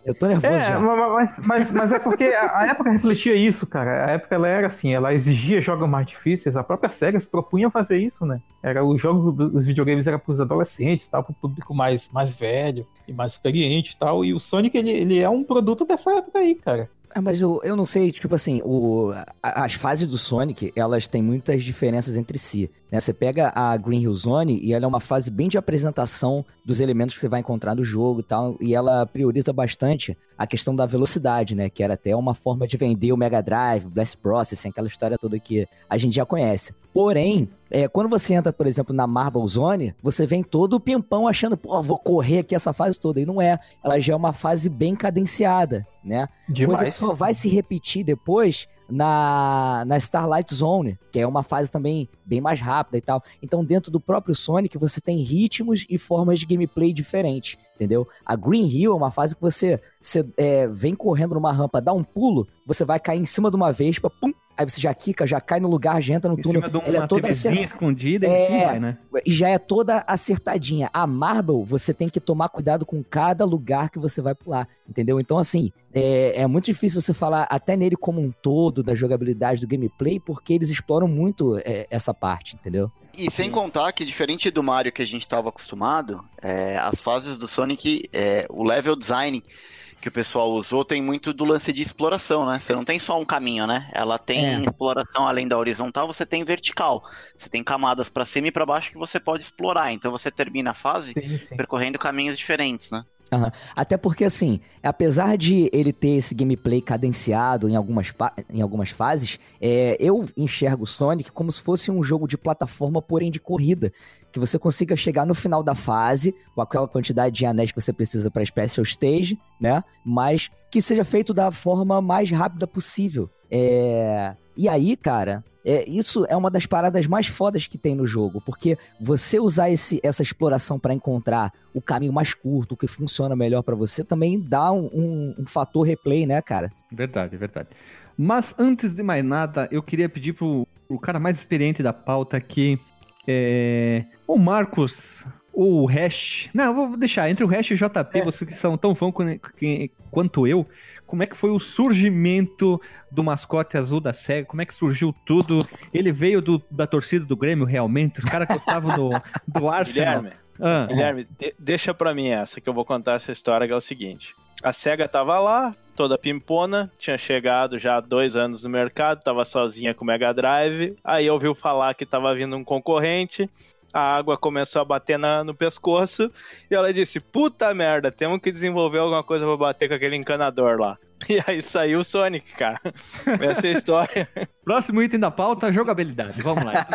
Eu tô nervoso É, já. ma- ma- mas, mas, mas é porque a, a época refletia isso, cara. A época ela era assim, ela exigia jogos mais difíceis. A própria SEGA se propunha a fazer isso, né? Era o jogo dos videogames era para os adolescentes, tal, para o público mais, mais velho e mais experiente, e tal. E o Sonic ele, ele é um produto dessa época aí, cara. Ah, mas eu, eu não sei, tipo assim, o, as fases do Sonic, elas têm muitas diferenças entre si. Né? Você pega a Green Hill Zone e ela é uma fase bem de apresentação dos elementos que você vai encontrar no jogo e tal, e ela prioriza bastante a questão da velocidade, né? Que era até uma forma de vender o Mega Drive, o Blast Processing, aquela história toda que a gente já conhece. Porém, é, quando você entra, por exemplo, na Marble Zone, você vem todo pimpão achando, pô, vou correr aqui essa fase toda. E não é. Ela já é uma fase bem cadenciada, né? Coisa que só vai se repetir depois na, na Starlight Zone, que é uma fase também bem mais rápida e tal. Então, dentro do próprio Sonic, você tem ritmos e formas de gameplay diferentes, entendeu? A Green Hill é uma fase que você, você é, vem correndo numa rampa, dá um pulo, você vai cair em cima de uma vespa, pum, aí você já quica, já cai no lugar, já entra no Em túnel. cima de Ela uma é toda escondida e É. assim vai, né? e já é toda acertadinha. A Marble, você tem que tomar cuidado com cada lugar que você vai pular, entendeu? Então, assim, é, é muito difícil você falar até nele como um todo, da jogabilidade, do gameplay, porque eles exploram muito é, essa parte, entendeu? E sem contar que, diferente do Mario que a gente estava acostumado, é, as fases do Sonic, é, o level design que o pessoal usou tem muito do lance de exploração, né? Você não tem só um caminho, né? Ela tem É. exploração além da horizontal, você tem vertical. Você tem camadas para cima e para baixo que você pode explorar. Então você termina a fase Sim, sim. percorrendo caminhos diferentes, né? Até porque, assim, apesar de ele ter esse gameplay cadenciado em algumas, em algumas fases, é, eu enxergo o Sonic como se fosse um jogo de plataforma, porém de corrida. Que você consiga chegar no final da fase, com aquela quantidade de anéis que você precisa para Special Stage, né? Mas que seja feito da forma mais rápida possível. É... E aí, cara, é, isso é uma das paradas mais fodas que tem no jogo, porque você usar esse, essa exploração para encontrar o caminho mais curto, o que funciona melhor pra você, também dá um, um- um fator replay, né, cara? Verdade, verdade. Mas antes de mais nada, eu queria pedir pro, pro cara mais experiente da pauta aqui, é, o Marcos, o Hash. Não, vou deixar entre o Hash e o JP, vocês que são tão fã quan- que- quanto eu. Como é que foi o surgimento do mascote azul da SEGA? Como é que surgiu tudo? Ele veio do- da torcida do Grêmio, realmente? Os caras gostavam do, do Arsenal? Guilherme, Ah, Guilherme, de- deixa pra mim essa, que eu vou contar essa história, que é o seguinte. A SEGA tava lá, toda pimpona, tinha chegado já há dois anos no mercado, tava sozinha com o Mega Drive, aí ouviu falar que tava vindo um concorrente, a água começou a bater na- no pescoço, e ela disse, puta merda, temos que desenvolver alguma coisa pra bater com aquele encanador lá. E aí saiu o Sonic, cara. Essa é a história. Próximo item da pauta, jogabilidade. Vamos lá.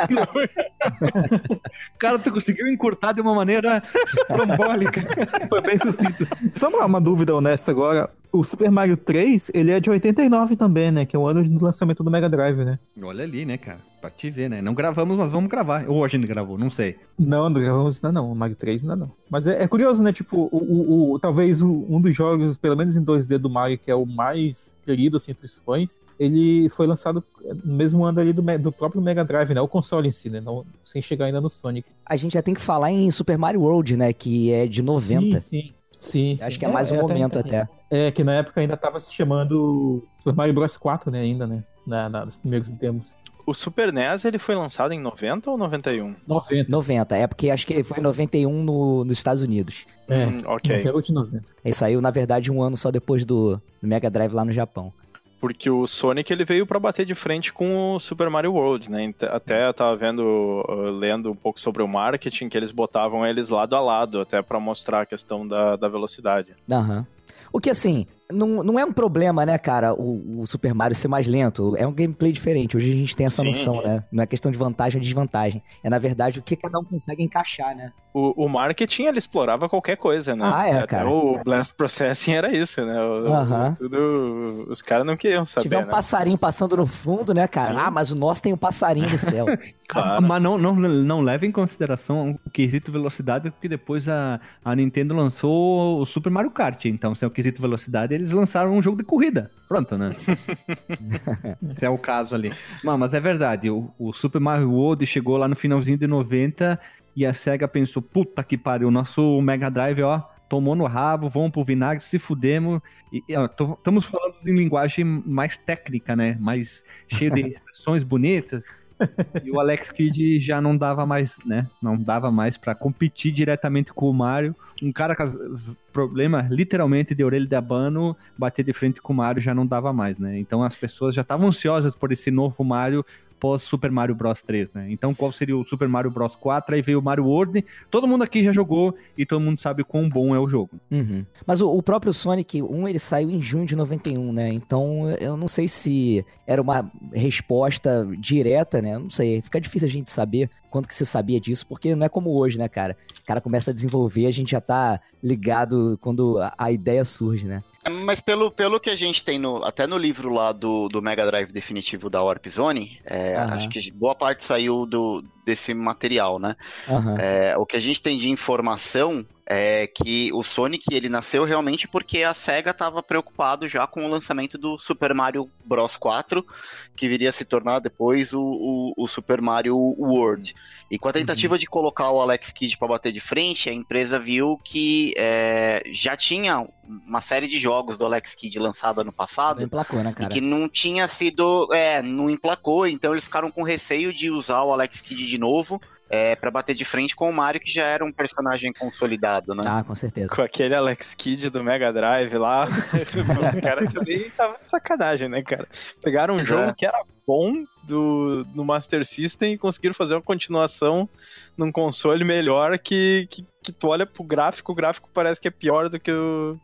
Cara, tu conseguiu encurtar de uma maneira trombólica. Foi bem sucinto. Só uma, uma dúvida honesta agora. O Super Mario 3, ele é de 89 também, né? Que é o ano do lançamento do Mega Drive, né? Olha ali, né, cara? Pra te ver, né? Não gravamos, mas vamos gravar. Ou a gente gravou, não sei. Não, não gravamos ainda não. O Mario 3 ainda não. Mas é, é curioso, né? Tipo, o, o- o- talvez o- um dos jogos, pelo menos em 2D do Mario, que é o mais querido, assim, entre os fãs, ele foi lançado no mesmo ano ali do, do próprio Mega Drive, né? O console em si, né? Não, sem chegar ainda no Sonic. A gente já tem que falar em Super Mario World, né, que é de 90. Sim, sim. Sim, Acho sim. que é mais um momento até. É, que na época ainda tava se chamando Super Mario Bros 4, né? Ainda, né? Na, na- nos primeiros demos. O Super NES, ele foi lançado em 90 ou 91? 90. 90, é porque acho que foi em 91 no, nos Estados Unidos. É, Hum, ok. novembro de 90. Ele saiu, na verdade, um ano só depois do, do Mega Drive lá no Japão. Porque o Sonic ele veio pra bater de frente com o Super Mario World, né? Até eu tava vendo, uh, lendo um pouco sobre o marketing, que eles botavam eles lado a lado, até pra mostrar a questão da, da velocidade. Aham. O que assim, não, não é um problema, né, cara, o, o Super Mario ser mais lento. É um gameplay diferente. Hoje a gente tem essa Sim. noção, né? Não é questão de vantagem ou desvantagem. É, na verdade, o que cada um consegue encaixar, né? O, o marketing ele explorava qualquer coisa, né? Ah, é, Até cara. o Blast Processing era isso, né? O- Aham. o- tudo, os caras não queriam Se saber, tiver um né? passarinho passando no fundo, né, cara? Sim. Ah, mas o nosso tem um passarinho no céu. Claro. Mas não, não, não leva em consideração o quesito velocidade, porque depois a, a Nintendo lançou o Super Mario Kart. Então, se é o quesito velocidade, eles lançaram um jogo de corrida. Pronto, né? se é o caso ali. Não, mas é verdade. O, o Super Mario World chegou lá no finalzinho de 90 e a SEGA pensou: puta que pariu, o nosso Mega Drive, ó. Tomou no rabo, vamos pro vinagre, se fudemos. E, estamos falando em linguagem mais técnica, né? Mais cheio de expressões bonitas. E o Alex Kidd já não dava mais, né? Não dava mais pra competir diretamente com o Mario. Um cara com os problemas, literalmente, de orelha de abano, bater de frente com o Mario já não dava mais, né? Então as pessoas já estavam ansiosas por esse novo Mario pós Super Mario Bros 3, né? Então qual seria o Super Mario Bros 4? Aí veio o Mario World. Todo mundo aqui já jogou e todo mundo sabe quão bom é o jogo. Uhum. Mas o, o próprio Sonic 1, ele saiu em junho de 91, né? Então eu não sei se era uma resposta direta, né? Eu não sei, fica difícil a gente saber quanto que você sabia disso, porque não é como hoje, né, cara? O cara começa a desenvolver, a gente já tá ligado quando a, a ideia surge, né? Mas pelo, pelo que a gente tem no, até no livro lá do, do Mega Drive definitivo da Warp Zone, é, Aham. acho que boa parte saiu do, desse material, né? Aham. É, o que a gente tem de informação é que o Sonic ele nasceu realmente porque a SEGA estava preocupado já com o lançamento do Super Mario Bros 4, que viria a se tornar depois o, o, o Super Mario World. E com a tentativa de colocar o Alex Kidd para bater de frente, a empresa viu que é, já tinha uma série de jogos do Alex Kidd lançado ano passado Não emplacou, né, e cara? que não tinha sido. É, não emplacou, então eles ficaram com receio de usar o Alex Kidd de novo é, para bater de frente com o Mario, que já era um personagem consolidado, né? Ah, com certeza. Com aquele Alex Kidd do Mega Drive lá, os caras também estavam de sacanagem, né, cara? Pegaram um Pois jogo é. que era bom do, do Master System e conseguiram fazer uma continuação num console melhor que, que, que tu olha pro gráfico, o gráfico parece que é pior do que o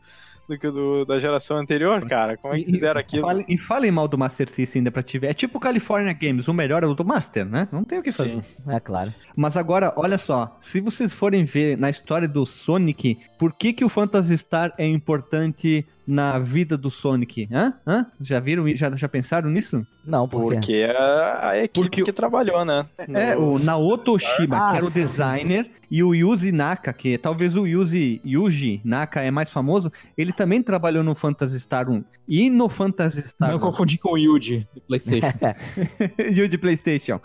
do que o do- da geração anterior, cara. Como é que fizeram E- aquilo? Fale, e falem mal do Master System ainda pra te ver. É tipo o California Games, o melhor é o do Master, né? Não tem o que fazer. Sim. É claro. Mas agora, olha só, se vocês forem ver na história do Sonic, por que que o Phantasy Star é importante na vida do Sonic? Hã? Hã? Já viram, já, já pensaram nisso? Não, por quê? Porque é a equipe Porque o- que trabalhou, né? É, No- o Naoto Oshima, Ah, que era o sim. designer, e o Yuji Naka, que talvez o Yuji, Yuji Naka é mais famoso, ele também trabalhou no Phantasy Star 1. E no Phantasy Star Não 1, confundir com o Yuji do PlayStation. de PlayStation.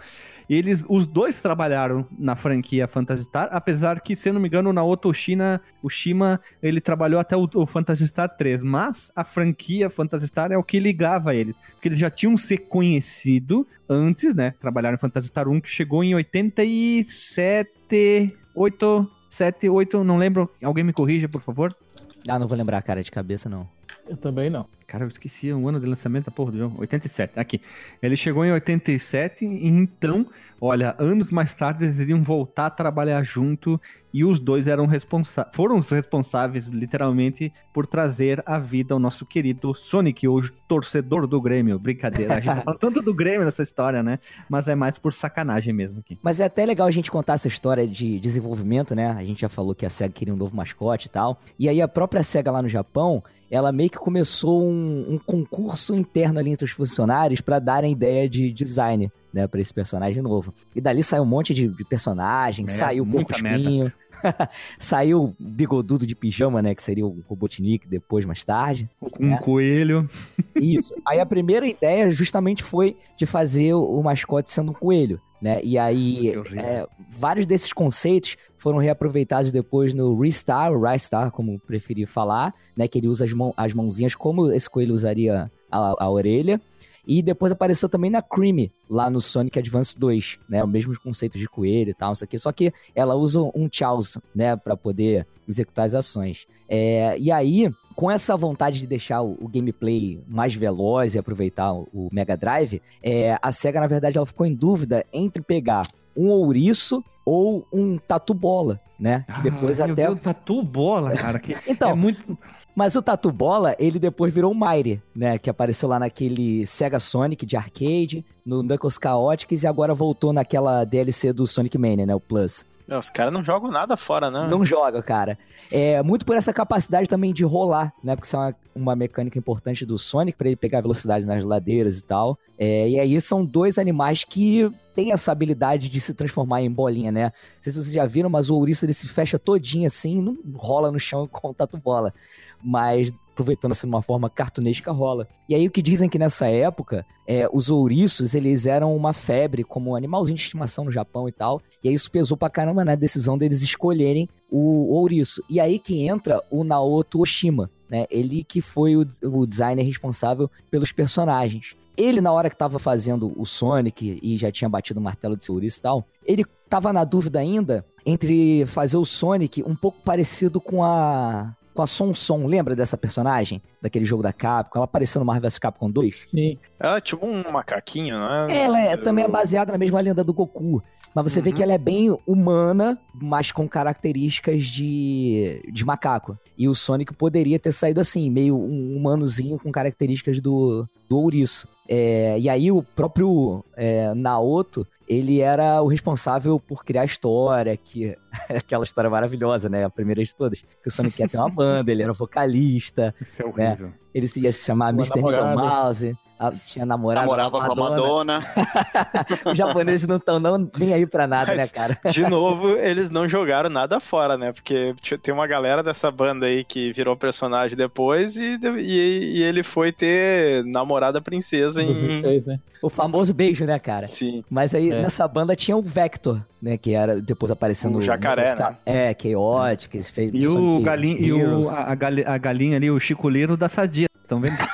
Eles, os dois trabalharam na franquia Phantasy Star, apesar que, se eu não me engano, o Naoto Shina, o Shima, ele trabalhou até o, o Phantasy Star 3, mas a franquia Phantasy Star é o que ligava eles, porque eles já tinham se conhecido antes, né? Trabalharam em Phantasy Star 1, que chegou em 87, 8, 7, 8, não lembro, alguém me corrija, por favor. Ah, não vou lembrar, cara, de cabeça, não. Eu também não. Cara, eu esqueci o ano de lançamento da porra do jogo. 87, aqui. Ele chegou em 87, e então, olha, anos mais tarde eles iriam voltar a trabalhar junto e os dois eram responsa foram os responsáveis, literalmente, por trazer a vida ao nosso querido Sonic, o torcedor do Grêmio. Brincadeira, a gente tá falando tanto do Grêmio nessa história, né? Mas é mais por sacanagem mesmo aqui. Mas é até legal a gente contar essa história de desenvolvimento, né? A gente já falou que a SEGA queria um novo mascote e tal. E aí a própria SEGA lá no Japão, ela meio que começou um, um concurso interno ali entre os funcionários pra darem ideia de design, né? Pra esse personagem novo. E dali saiu um monte de, de personagem, É, saiu Porco Espinho, saiu o Bigodudo de Pijama, né? Que seria o Robotnik depois, mais tarde. Um É. coelho. Isso. Aí a primeira ideia justamente foi de fazer o mascote sendo um coelho, né? E aí é, vários desses conceitos foram reaproveitados depois no Restar, o Ristar, como preferir falar, né? Que ele usa as, mão, as mãozinhas como esse coelho usaria a, a orelha. E depois apareceu também na Creamy, lá no Sonic Advance 2, né? O mesmo conceito de coelho e tal, isso aqui. Só que ela usa um Chaos, né? Pra poder executar as ações. É, e aí, com essa vontade de deixar o, o gameplay mais veloz e aproveitar o, o Mega Drive, é, a SEGA, na verdade, ela ficou em dúvida entre pegar um ouriço ou um tatu bola, né? Que depois Ah, até. Deus, tatu bola, cara. Que Então, é muito. Mas o Tatu Bola, ele depois virou o Mighty, né? Que apareceu lá naquele Sega Sonic de arcade, no Knuckles Chaotix e agora voltou naquela DLC do Sonic Mania, né? O Plus. Não, Os caras não jogam nada fora, né? Não joga, cara. É muito por essa capacidade também de rolar, né? Porque isso é uma, uma mecânica importante do Sonic pra ele pegar velocidade nas ladeiras e tal. É, e aí são dois animais que têm essa habilidade de se transformar em bolinha, né? Não sei se vocês já viram, mas o ouriço ele se fecha todinho assim, não rola no chão com o tatu bola. mas aproveitando assim de uma forma cartunesca rola. E aí o que dizem que nessa época, é, os ouriços, eles eram uma febre como animalzinho de estimação no Japão e tal, e aí isso pesou pra caramba na decisão deles escolherem o ouriço. E aí que entra o Naoto Oshima, né? Ele que foi o, o designer responsável pelos personagens. Ele, na hora que tava fazendo o Sonic e já tinha batido o martelo de seu ouriço e tal, ele tava na dúvida ainda entre fazer o Sonic um pouco parecido com a com a Son Son, lembra dessa personagem? Daquele jogo da Capcom? Ela apareceu no Marvel vs Capcom 2? Sim. Ela é tipo um macaquinho, né? Ela é, também é baseada na mesma lenda do Goku. Mas você vê Uhum. que ela é bem humana, mas com características de, de macaco. E o Sonic poderia ter saído assim, meio um humanozinho com características do, do ouriço. É, e aí o próprio é, Naoto, ele era o responsável por criar a história, que aquela história maravilhosa, né? A primeira de todas. Que o Sonic ia ter uma banda, ele era vocalista, Isso é horrível. ele se ia se chamar Mr. Needle namorada. Mouse. A- Tinha namorado Namorava com a Madonna. Os japoneses não estão nem aí pra nada, Mas- né, cara? De novo, eles não jogaram nada fora, né? Porque tinha- tem uma galera dessa banda aí que virou personagem depois e, e, e ele foi ter namorada princesa em. 2006, né? O famoso beijo, né, cara? Sim. Mas aí É. nessa banda tinha o Vector, né? Que era depois aparecendo O jacaré, ca- né? É, Chaotic, que fez E o Sonic galinho e o, a, a galinha ali, o chicoleiro da sadia. Estão vendo?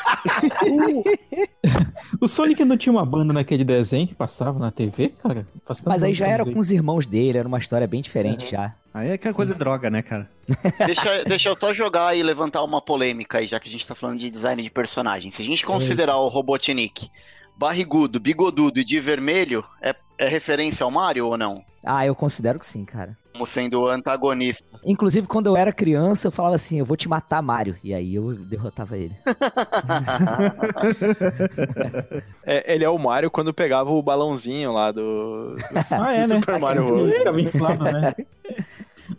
O Sonic não tinha uma banda naquele desenho que passava na TV, cara? Mas aí já que era com os irmãos dele, era uma história bem diferente já. Aí é aquela coisa de droga, né, cara? Deixa, deixa eu só jogar e levantar uma polêmica aí, já que a gente tá falando de design de personagem. Se a gente considerar o Robotnik barrigudo, bigodudo e de vermelho, é, é referência ao Mario ou não? Ah, eu considero que sim, cara. Como sendo o antagonista. Inclusive, quando eu era criança, eu falava assim, eu vou te matar, Mario. E aí eu derrotava ele. É, ele é o Mario quando pegava o balãozinho lá do. Ah, é, né? Super Mario World. ficava inflado, né?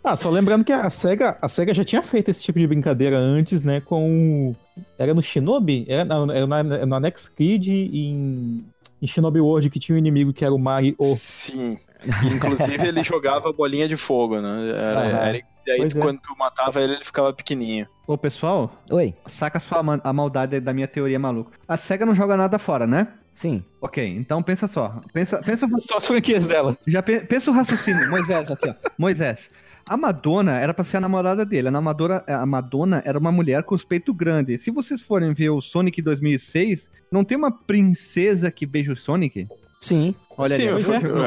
Ah, só lembrando que a SEGA, a SEGA já tinha feito esse tipo de brincadeira antes, né? Com. Era no Shinobi? Era, não, era na, na Next Kid e em, em Shinobi World que tinha um inimigo que era o Mario. Sim. Inclusive ele jogava bolinha de fogo, né? Era, Aham. era- e aí Pois é. quando tu matava ele, ele ficava pequenininho. Ô, pessoal, Oi, saca só a, ma- a maldade da minha teoria maluca. A SEGA não joga nada fora, né? sim. Ok, então pensa só. Pensa, pensa, Só as franquias dela. já pe- pensa o raciocínio. Moisés, aqui, ó. Moisés. A Madonna era pra ser a namorada dele. A, namadora, a Madonna era uma mulher com os peitos grandes. Se vocês forem ver o Sonic 2006, não tem uma princesa que beija o Sonic? Sim. Olha Sim, ali. foi, ó.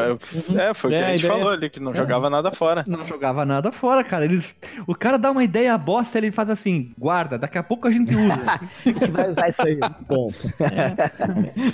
é, é, foi o que É, a gente ideia- falou ali, que não jogava nada fora. Não jogava nada fora, cara. Eles, o cara dá uma ideia bosta, ele faz assim, guarda, daqui a pouco a gente usa. A gente vai usar isso aí. Bom.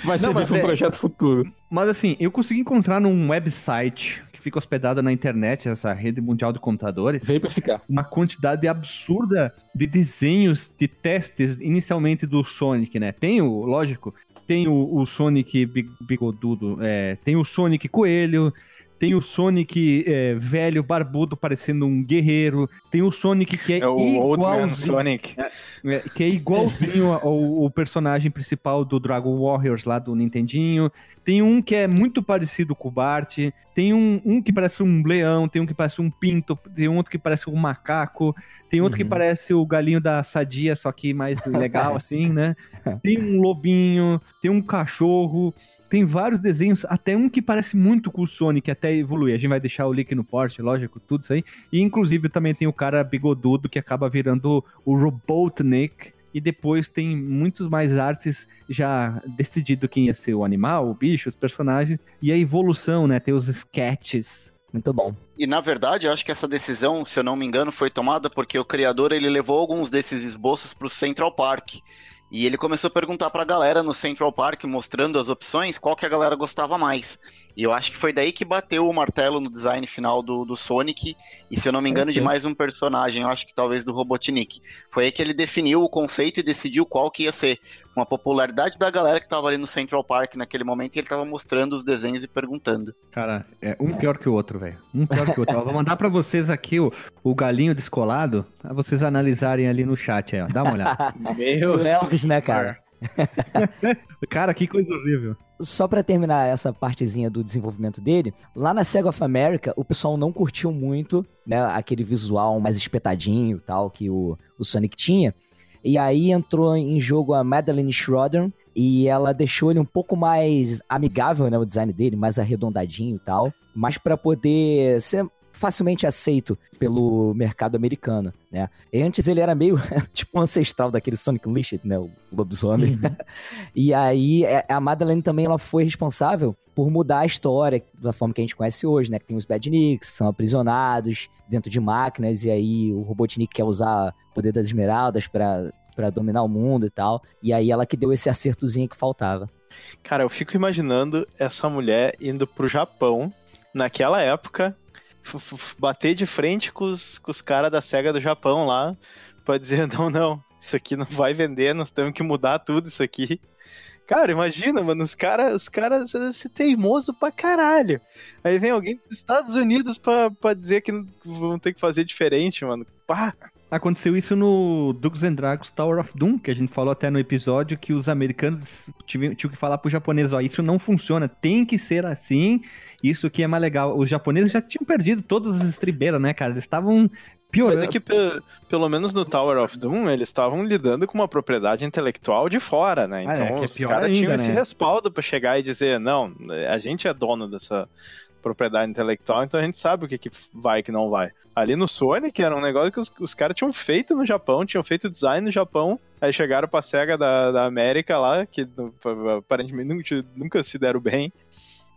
Vai Não, ser mas um é- projeto futuro. Mas assim, eu consegui encontrar num website que fica hospedado na internet, essa rede mundial de computadores, Veio pra ficar. uma quantidade absurda de desenhos de testes inicialmente do Sonic, né? Tem o, lógico, tem o, o Sonic bi- bigodudo, é, tem o Sonic coelho, tem o Sonic é, velho, barbudo, parecendo um guerreiro, tem o Sonic que é, É o Man igualzinho, Sonic. é, que é igualzinho ao, ao personagem principal do Dragon Warriors lá do Nintendinho. Tem um que é muito parecido com o Bart. Tem um, um que parece um leão, tem um que parece um pinto, tem outro que parece um macaco, tem outro que Uhum. parece o galinho da sadia, só que mais legal assim, né? Tem um lobinho, tem um cachorro, tem vários desenhos, até um que parece muito com o Sonic, até evoluir. A gente vai deixar o link no post, lógico, tudo isso aí. E inclusive também tem o cara bigodudo que acaba virando o Robotnik. E depois tem muitos mais artes já decidido quem ia ser o animal, o bicho, os personagens. E a evolução, né? Tem os sketches. Muito bom. E na verdade, eu acho que essa decisão, se eu não me engano, foi tomada porque o criador ele levou alguns desses esboços para o Central Park. E ele começou a perguntar pra galera no Central Park, mostrando as opções, qual que a galera gostava mais. E eu acho que foi daí que bateu o martelo no design final do, do Sonic, e se eu não me engano, de ser. mais um personagem, eu acho que talvez do Robotnik. Foi aí que ele definiu o conceito e decidiu qual que ia ser. Com a popularidade da galera que tava ali no Central Park naquele momento, e ele tava mostrando os desenhos e perguntando. Cara, é um pior que o outro, velho. Um pior que o outro. Ó, vou mandar pra vocês aqui o, o galinho descolado, pra vocês analisarem ali no chat aí, ó. Dá uma olhada. Meu. Elvis, né, cara? Cara, que coisa horrível. Só pra terminar essa partezinha do desenvolvimento dele, lá na Sega of America, o pessoal não curtiu muito, né, aquele visual mais espetadinho e tal que o, o Sonic tinha. E aí entrou em jogo a Madeline Schroeder, e ela deixou ele um pouco mais amigável, né, o design dele, mais arredondadinho e tal, mas para poder ser facilmente aceito pelo mercado americano, né? E antes ele era meio tipo um ancestral daquele Sonic Unleashed, né, o lobisomem. Uhum. e aí é, a Madeleine também ela foi responsável por mudar a história da forma que a gente conhece hoje, né? Que tem os Badniks, são aprisionados dentro de máquinas e aí o Robotnik quer usar o poder das esmeraldas para para dominar o mundo e tal. E aí ela que deu esse acertozinho que faltava. Cara, eu fico imaginando essa mulher indo pro Japão naquela época, bater de frente com os, com os caras da SEGA do Japão lá, pra dizer: não, não, isso aqui não vai vender, nós temos que mudar tudo isso aqui. Cara, imagina, mano, os caras os cara devem ser teimoso pra caralho. Aí vem alguém dos Estados Unidos pra, pra dizer que vão ter que fazer diferente, mano. Pá! Aconteceu isso no Dungeons and Dragons Tower of Doom, que a gente falou até no episódio que os americanos tinham, tinham que falar pro japonês, ó, isso não funciona, tem que ser assim, isso que é mais legal. Os japoneses já tinham perdido todas as estribeiras, né, cara? Eles estavam piorando. Mas é que, pelo menos no Tower of Doom, eles estavam lidando com uma propriedade intelectual de fora, né? Então, ah, é, é os caras tinham né? esse respaldo para chegar e dizer, não, a gente é dono dessa propriedade intelectual, então a gente sabe o que, que vai e que não vai. Ali no Sonic era um negócio que os, os caras tinham feito no Japão, tinham feito design no Japão, aí chegaram pra SEGA da, da América lá, que aparentemente nunca, nunca se deram bem,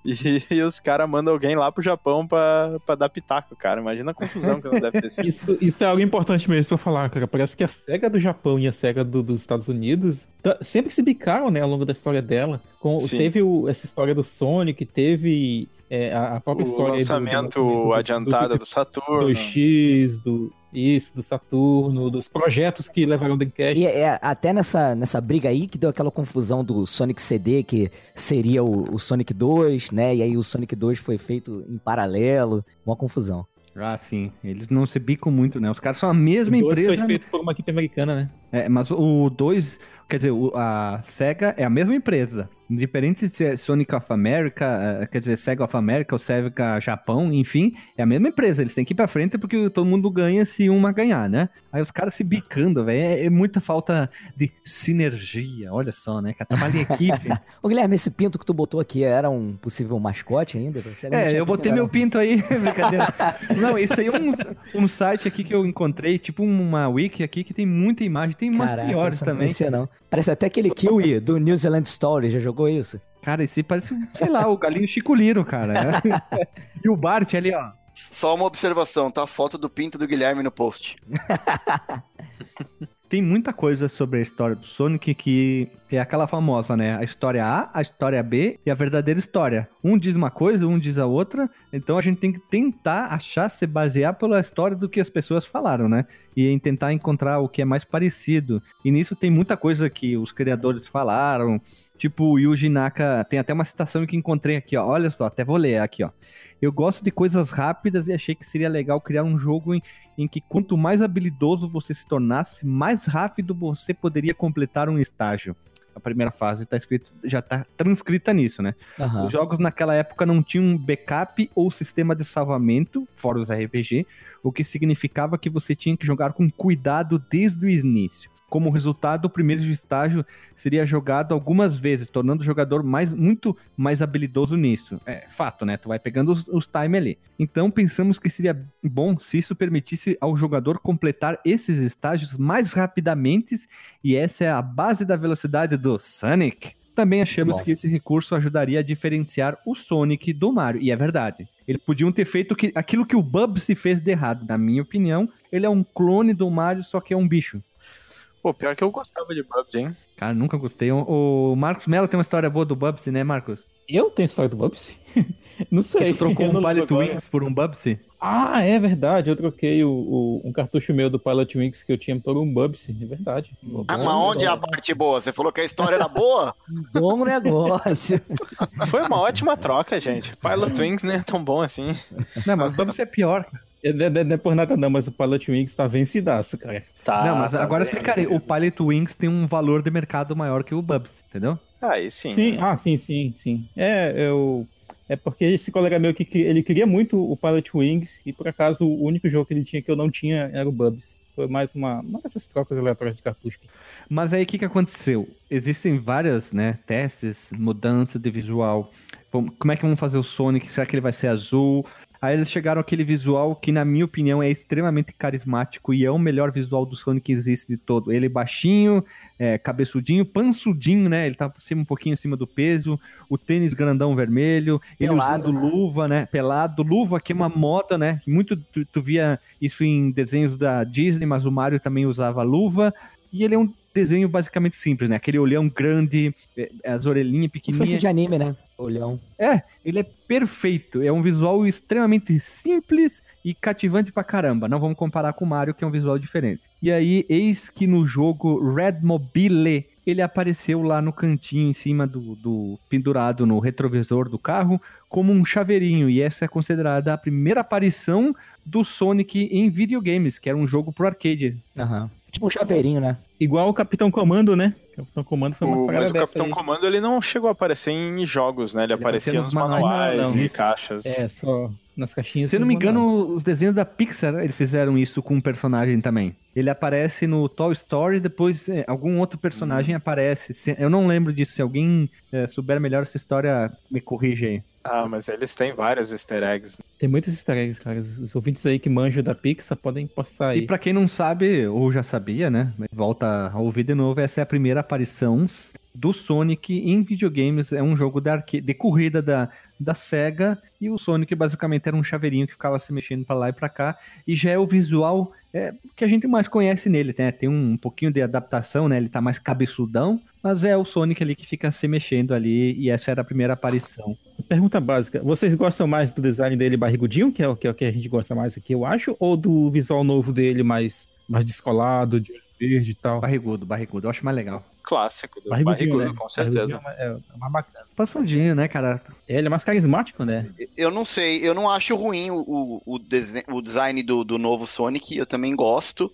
e, e, os caras mandam alguém lá pro Japão pra, pra dar pitaco, cara. Imagina a confusão que não deve ter sido. isso, isso é algo importante mesmo pra falar, cara. Parece que a SEGA do Japão e a SEGA do, dos Estados Unidos tá, sempre se bicaram, né, ao longo da história dela. Com, teve o, essa história do Sonic, teve é, a, própria o história lançamento, do, do lançamento adiantado do, do, do Saturno. Do X, do, isso, do Saturno, dos projetos que levaram o Dreamcast. E é, até nessa, nessa briga aí que deu aquela confusão do Sonic CD, que seria o, o Sonic 2, né? E aí o Sonic 2 foi feito em paralelo, uma confusão. Ah, sim. Eles não se bicam muito, né? Os caras são a mesma o empresa. foi feito por uma equipe americana, né? É, mas o 2, quer dizer, a SEGA é a mesma empresa. Independente se é Sonic of America, eh, quer dizer, Sega of America ou Sega Japão, enfim, é a mesma empresa. Eles têm que ir pra frente porque todo mundo ganha se uma ganhar, né? Aí os caras se bicando, velho. É, é, muita falta de sinergia. Olha só, né? Que trabalho em equipe. Ô, Guilherme, esse pinto que tu botou aqui era um possível mascote ainda? Você é, eu botei meu pinto aí, brincadeira. Não, isso aí é um, um site aqui que eu encontrei, tipo uma wiki aqui que tem muita imagem. Tem umas Caraca, piores também. Não. Parece até aquele Kiwi do New Zealand Story, já jogou isso? Cara, esse parece, sei lá, o galinho Chico Liro, cara. e o Bart ali, ó. Só uma observação, tá a foto do pinto do Guilherme no post. Tem muita coisa sobre a história do Sonic que é aquela famosa, né? A história A, a história B e a verdadeira história. Um diz uma coisa, um diz a outra. Então a gente tem que tentar achar, se basear pela história do que as pessoas falaram, né? E tentar encontrar o que é mais parecido. E nisso tem muita coisa que os criadores falaram. Tipo, o Yuji Naka, tem até uma citação que encontrei aqui, ó. Olha só, até vou ler aqui, ó. Eu gosto de coisas rápidas e achei que seria legal criar um jogo em, em que quanto mais habilidoso você se tornasse, mais rápido você poderia completar um estágio a primeira fase tá escrito, já tá transcrita nisso, né? Uhum. Os jogos naquela época não tinham backup ou sistema de salvamento, fora os RPG, o que significava que você tinha que jogar com cuidado desde o início. Como resultado, o primeiro estágio seria jogado algumas vezes, tornando o jogador mais, muito mais habilidoso nisso. É fato, né? Tu vai pegando os, os time ali. Então pensamos que seria bom se isso permitisse ao jogador completar esses estágios mais rapidamente, e essa é a base da velocidade do Sonic. Também achamos que esse recurso ajudaria a diferenciar o Sonic do Mario, e é verdade. Eles podiam ter feito que, aquilo que o Bubsy fez de errado. Na minha opinião, ele é um clone do Mario, só que é um bicho. Pô, pior que eu gostava de Bubsy, hein? Cara, nunca gostei. O Marcos Mello tem uma história boa do Bubsy, né, Marcos? Eu tenho história do Bubsy? não sei. Que tu trocou um Pilot Wings por um Bubsy? Ah, é verdade. Eu troquei o, o, um cartucho meu do Pilot Wings que eu tinha por um Bubsy, é verdade. Ah, mas onde é a parte boa? Você falou que a história era boa? Bom negócio. Foi uma ótima troca, gente. Pilot Wings nem é tão bom assim. Não, mas o Bubsy é pior, cara. É, não, não, é por nada não, mas o Pilot Wings tá vencidaço, cara. Tá, não, mas tá agora explicarei. O Pilot Wings tem um valor de mercado maior que o Bubs, entendeu? Aí sim. Sim, né? ah, sim, sim, sim. É, eu... É porque esse colega meu que ele queria muito o Pilot Wings e por acaso o único jogo que ele tinha que eu não tinha era o Bubs. Foi mais uma, uma dessas trocas aleatórias de cartucho. Mas aí o que, que aconteceu? Existem várias, né, testes, mudança de visual. Como é que vamos fazer o Sonic? Será que ele vai ser azul? Aí eles chegaram àquele visual que, na minha opinião, é extremamente carismático e é o melhor visual do Sonic que existe de todo. Ele baixinho, é, cabeçudinho, pansudinho, né? Ele tá um pouquinho acima do peso, o tênis grandão vermelho, ele Pelado, usando luva, né? Pelado, luva que é uma moda, né? Muito tu, tu via isso em desenhos da Disney, mas o Mario também usava luva. E ele é um desenho basicamente simples, né? Aquele olhão grande, é, as orelhinhas Fosse pequenininhas. de anime, né? Olhão. É, ele é perfeito. É um visual extremamente simples e cativante pra caramba. Não vamos comparar com o Mario, que é um visual diferente. E aí, eis que no jogo Red Mobile, ele apareceu lá no cantinho, em cima do, do pendurado no retrovisor do carro, como um chaveirinho. E essa é considerada a primeira aparição do Sonic em videogames, que era um jogo pro arcade. Aham. Tipo um chaveirinho, né? Igual o Capitão Comando, né? Capitão Comando foi uma O, mas o dessa Capitão aí. Comando ele não chegou a aparecer em jogos, né? Ele, aparecia aparecia nos nos manuais. manuais Não, não, e isso. caixas. É, só nas caixinhas. Se eu não me manuais. engano, os desenhos da Pixar, eles fizeram isso com um personagem também. Ele aparece no Toy Story, depois é, algum outro personagem aparece. Se- eu não lembro disso. Se alguém é, souber melhor essa história, me corrige aí. Ah, mas eles têm vários easter eggs. Tem muitos easter eggs, cara. Os os ouvintes aí que manjam da Pixar podem postar aí. E pra quem não sabe, ou já sabia, né? Volta a ouvir de novo, essa é a primeira aparição do Sonic em videogames. É um jogo de, arque... de corrida da, da SEGA. E o Sonic basicamente era um chaveirinho que ficava se mexendo pra lá e pra cá. E já é o visual é, que a gente mais conhece nele, né? Tem um pouquinho de adaptação, né? Ele tá mais cabeçudão. Mas é o Sonic ali que fica se mexendo ali. E essa era a primeira aparição. Pergunta básica: vocês gostam mais do design dele barrigudinho, que é o que, é o que a gente gosta mais aqui, eu acho, ou do visual novo dele mais, mais descolado, de olho verde e tal? Barrigudo, barrigudo. Eu acho mais legal. Clássico do Barrigudinho, né? com certeza. É, é mais bacana. Passudinho, né, cara? Ele é mais carismático, né? Eu não sei, eu não acho ruim o, o, o, design do, do novo Sonic, eu também gosto.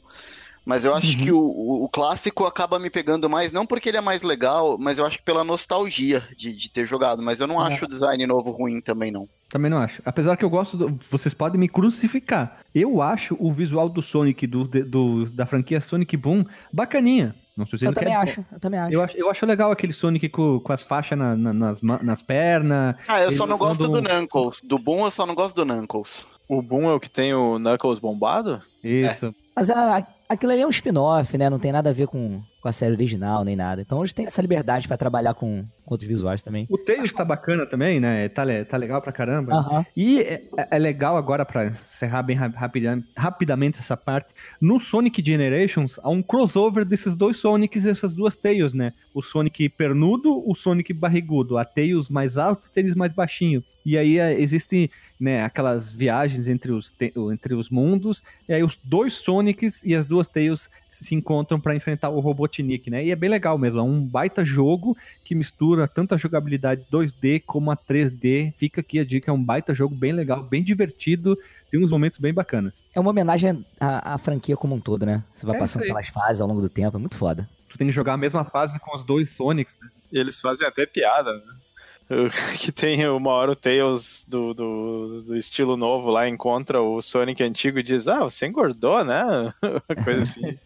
Mas eu acho Uhum. que o, o, o clássico acaba me pegando mais, não porque ele é mais legal, mas eu acho que pela nostalgia de, de ter jogado. Mas eu não É. acho o design novo ruim também, não. Também não acho. Apesar que eu gosto. Do... Vocês podem me crucificar. Eu acho o visual do Sonic, do, do- da franquia Sonic Boom, bacaninha. Não sei se Eu também quer- acho, eu também acho. Eu acho, eu acho legal aquele Sonic com, com as faixas na- na- nas, nas pernas. Ah, eu só não gosto do um- Knuckles. Do Boom eu só não gosto do Knuckles. O Boom é o que tem o Knuckles bombado? Isso. Mas a- aquilo ali é um spin-off, né? Não tem nada a ver com, com a série original, nem nada. Então hoje tem essa liberdade pra trabalhar com, com outros visuais também. O Tails tá bacana também, né? Tá, tá legal pra caramba. Aham. E é, é legal agora, pra encerrar bem ra- rapida- rapidamente essa parte, no Sonic Generations há um crossover desses dois Sonics e essas duas Tails, né? O Sonic pernudo, o Sonic barrigudo, a Tails mais alto, Tails mais baixinho. E aí é, existem né, aquelas viagens entre os, entre os mundos, e aí os dois Sonics e as duas Tails se encontram pra enfrentar o Robotnik, né? E é bem legal mesmo, é um baita jogo que mistura tanto a jogabilidade 2D como a 3D. Fica aqui a dica, é um baita jogo bem legal, bem divertido, tem uns momentos bem bacanas. É uma homenagem à, à franquia como um todo, né? Você vai É passando pelas fases ao longo do tempo, é muito foda. Tu tem que jogar a mesma fase com os dois Sonics, né? E eles fazem até piada, né? Que tem uma hora o Tails do, do, do estilo novo lá encontra o Sonic antigo e diz: Ah, você engordou, né? Uma coisa assim.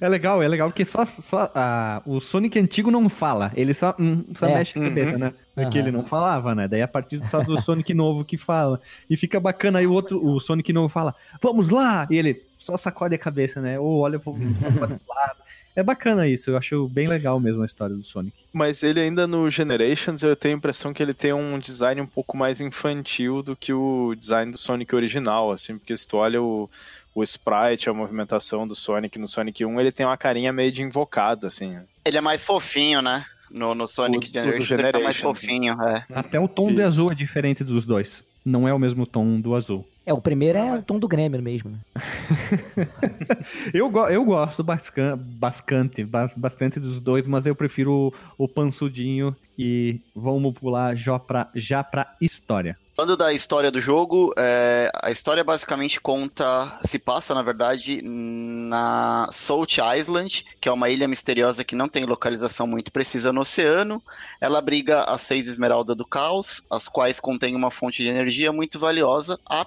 É legal, é legal porque só, só ah, o Sonic antigo não fala, ele só, hum, só É. mexe a cabeça, né? Porque Aham. ele não falava, né? Daí a partir só do Sonic novo que fala. E fica bacana aí o outro, o Sonic novo fala, vamos lá! E ele só sacode a cabeça, né? Ou olha pro, pro lado. É bacana isso, eu acho bem legal mesmo a história do Sonic. Mas ele ainda no Generations, eu tenho a impressão que ele tem um design um pouco mais infantil do que o design do Sonic original, assim, porque se tu olha o, o sprite, a movimentação do Sonic no Sonic 1, ele tem uma carinha meio de invocado, assim. Ele é mais fofinho, né? No, no Sonic O- Generations ele tá mais Generations. fofinho, é. Até o tom de Isso. azul é diferente dos dois. Não é o mesmo tom do azul. É, o primeiro é o tom do Grêmio mesmo, né? Eu, go- eu gosto bascan- bastante, bas- bastante dos dois, mas eu prefiro o, o pansudinho e vamos pular já pra, já pra história. Falando da história do jogo, é, a história basicamente conta, se passa na verdade na Salt Island, que é uma ilha misteriosa que não tem localização muito precisa no oceano. Ela abriga as seis esmeraldas do caos, as quais contêm uma fonte de energia muito valiosa, a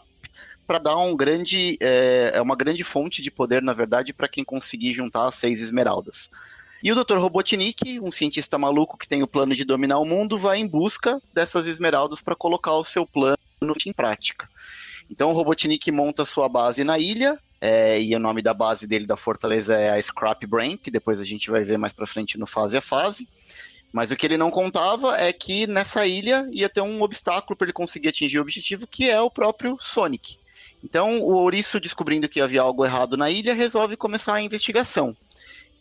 para dar um grande. É, é uma grande fonte de poder, na verdade, para quem conseguir juntar as seis esmeraldas. E o Dr. Robotnik, um cientista maluco que tem o plano de dominar o mundo, vai em busca dessas esmeraldas para colocar o seu plano em prática. Então o Robotnik monta sua base na ilha, é, e o nome da base dele da fortaleza é a Scrap Brain, que depois a gente vai ver mais para frente no fase a fase. Mas o que ele não contava é que nessa ilha ia ter um obstáculo para ele conseguir atingir o objetivo, que é o próprio Sonic. Então, o ouriço, descobrindo que havia algo errado na ilha, resolve começar a investigação.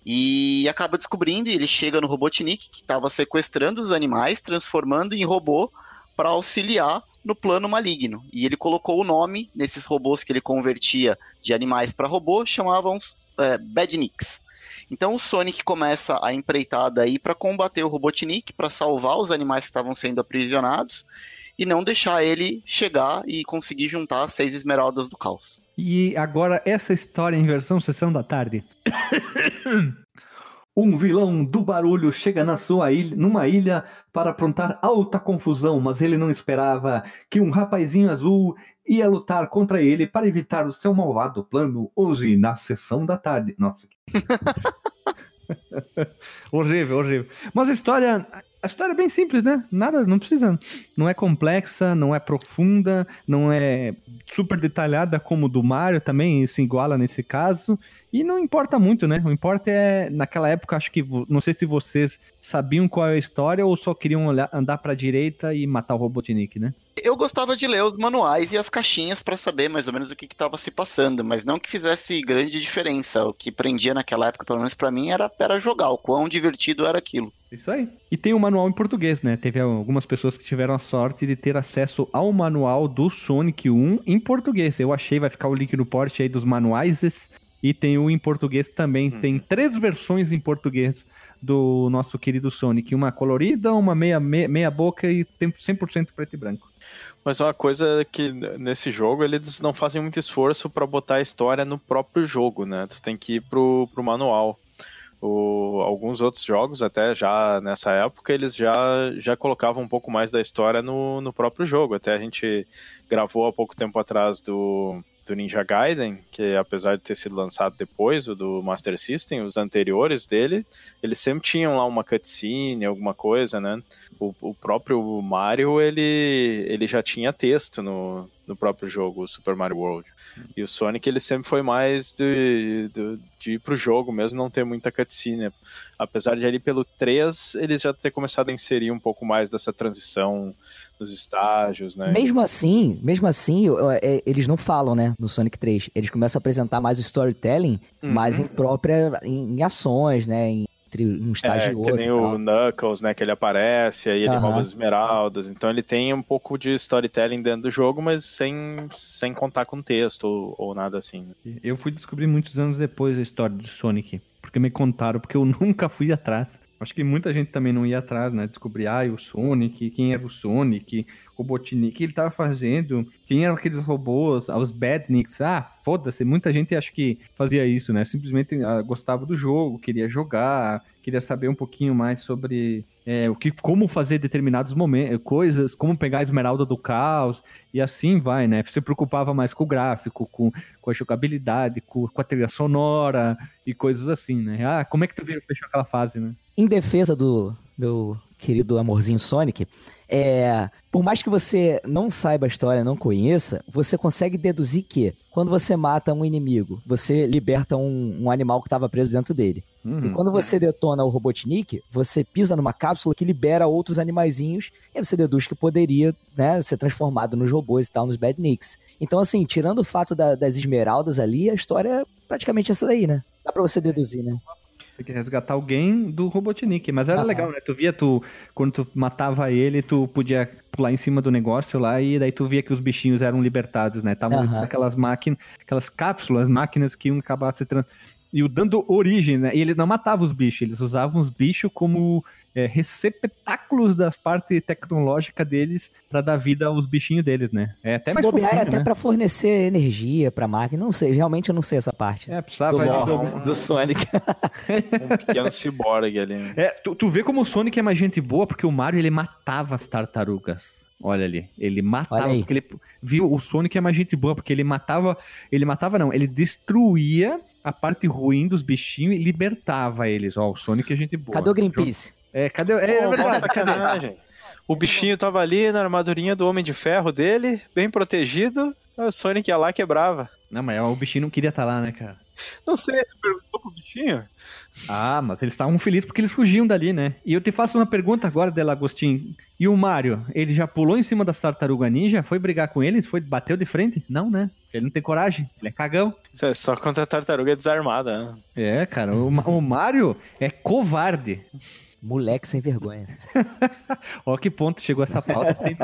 E acaba descobrindo, ele chega no Robotnik, que estava sequestrando os animais, transformando em robô para auxiliar no plano maligno. E ele colocou o nome nesses robôs que ele convertia de animais para robô, chamavam é, Badniks. Então o Sonic começa a empreitada aí para combater o Robotnik, para salvar os animais que estavam sendo aprisionados e não deixar ele chegar e conseguir juntar as seis esmeraldas do caos. E agora essa história em versão sessão da tarde. Um vilão do barulho chega na sua ilha, numa ilha para aprontar alta confusão, mas ele não esperava que um rapazinho azul ia lutar contra ele para evitar o seu malvado plano hoje na sessão da tarde. Nossa. horrível, horrível. Mas a história, a história é bem simples, né? Nada, não precisa. Não é complexa, não é profunda, não é super detalhada como do Mario também, se iguala nesse caso. E não importa muito, né? O importa é, naquela época, acho que, não sei se vocês sabiam qual é a história ou só queriam olhar, andar pra direita e matar o Robotnik, né? Eu gostava de ler os manuais e as caixinhas para saber mais ou menos o que estava se passando, mas não que fizesse grande diferença. O que prendia naquela época, pelo menos para mim, era, era jogar, o quão divertido era aquilo. Isso aí. E tem o um manual em português, né? Teve algumas pessoas que tiveram a sorte de ter acesso ao manual do Sonic 1 em português. Eu achei, vai ficar o link no porte aí dos manuais e tem o em português também. Tem três versões em português do nosso querido Sonic. Uma colorida, uma meia, meia, meia boca e 100% preto e branco. Mas uma coisa é que nesse jogo eles não fazem muito esforço para botar a história no próprio jogo, né? Tu tem que ir pro, pro manual. O, alguns outros jogos, até já nessa época, eles já, já colocavam um pouco mais da história no, no próprio jogo. Até a gente gravou há pouco tempo atrás do do Ninja Gaiden, que apesar de ter sido lançado depois, o do Master System, os anteriores dele, eles sempre tinham lá uma cutscene, alguma coisa, né? O, o próprio Mario, ele, ele já tinha texto no, no próprio jogo, o Super Mario World. E o Sonic, ele sempre foi mais de, de, de ir pro jogo mesmo, não ter muita cutscene. Apesar de ali pelo 3, eles já ter começado a inserir um pouco mais dessa transição nos estágios, né? Mesmo assim, mesmo assim, é, eles não falam, né, no Sonic 3. Eles começam a apresentar mais o storytelling, uhum. mais em própria, em, em ações, né, em entre um estágio é, e outro. Que nem o Knuckles, né? Que ele aparece, aí ele uhum. rouba as esmeraldas. Então ele tem um pouco de storytelling dentro do jogo, mas sem, sem contar com texto ou, ou nada assim. Eu fui descobrir muitos anos depois a história do Sonic. Porque me contaram, porque eu nunca fui atrás. Acho que muita gente também não ia atrás, né? Descobrir, ah, o Sonic, quem era o Sonic, Robotnik, o que ele tava fazendo, quem eram aqueles robôs, os Badniks. Ah, foda-se, muita gente acho que fazia isso, né? Simplesmente ah, gostava do jogo, queria jogar, queria saber um pouquinho mais sobre é, o que, como fazer determinados momentos, coisas, como pegar a esmeralda do caos, e assim vai, né? Se preocupava mais com o gráfico, com, com a jogabilidade, com, com a trilha sonora e coisas assim, né? Ah, como é que tu viu fechou aquela fase, né? Em defesa do meu querido amorzinho Sonic, é, por mais que você não saiba a história, não conheça, você consegue deduzir que quando você mata um inimigo, você liberta um, um animal que estava preso dentro dele. Uhum. E quando você detona o Robotnik, você pisa numa cápsula que libera outros animaizinhos, e aí você deduz que poderia né, ser transformado nos robôs e tal, nos Badniks. Então, assim, tirando o fato da, das esmeraldas ali, a história é praticamente essa daí, né? Dá pra você deduzir, né? Tem que resgatar alguém do Robotnik. Mas era ah, legal, né? Tu via, tu, quando tu matava ele, tu podia pular em cima do negócio lá e daí tu via que os bichinhos eram libertados, né? Estavam uhum. aquelas máquinas, aquelas cápsulas, máquinas que iam acabar se trans... E dando origem, né? E ele não matava os bichos, eles usavam os bichos como é, receptáculos das partes tecnológicas deles para dar vida aos bichinhos deles, né? É até Se mais fofinho, é até né? para fornecer energia para máquina, não sei, realmente eu não sei essa parte. É, precisava do, do, do Sonic. um pequeno ciborgue ali. Né? É, tu, tu vê como o Sonic é mais gente boa, porque o Mario ele matava as tartarugas. Olha ali, ele matava, porque ele viu o Sonic é mais gente boa, porque ele matava, ele matava não, ele destruía a parte ruim dos bichinhos e libertava eles. Ó, o Sonic é gente boa. Cadê o Greenpeace? É, cadê? É, é verdade, mó cadê? O bichinho tava ali na armadurinha do Homem de Ferro dele, bem protegido. O Sonic ia lá e quebrava. Não, mas o bichinho não queria estar lá, né, cara? Não sei, você perguntou pro bichinho? Ah, mas eles estavam felizes porque eles fugiam dali, né? E eu te faço uma pergunta agora, Dela Agostinho. E o Mario, ele já pulou em cima das tartaruga ninja? Foi brigar com eles? Foi, bateu de frente? Não, né? Ele não tem coragem, ele é cagão. Isso é só contra a tartaruga desarmada, né? É, cara, o, o Mario é covarde. Moleque sem vergonha. Ó que ponto chegou essa pauta sem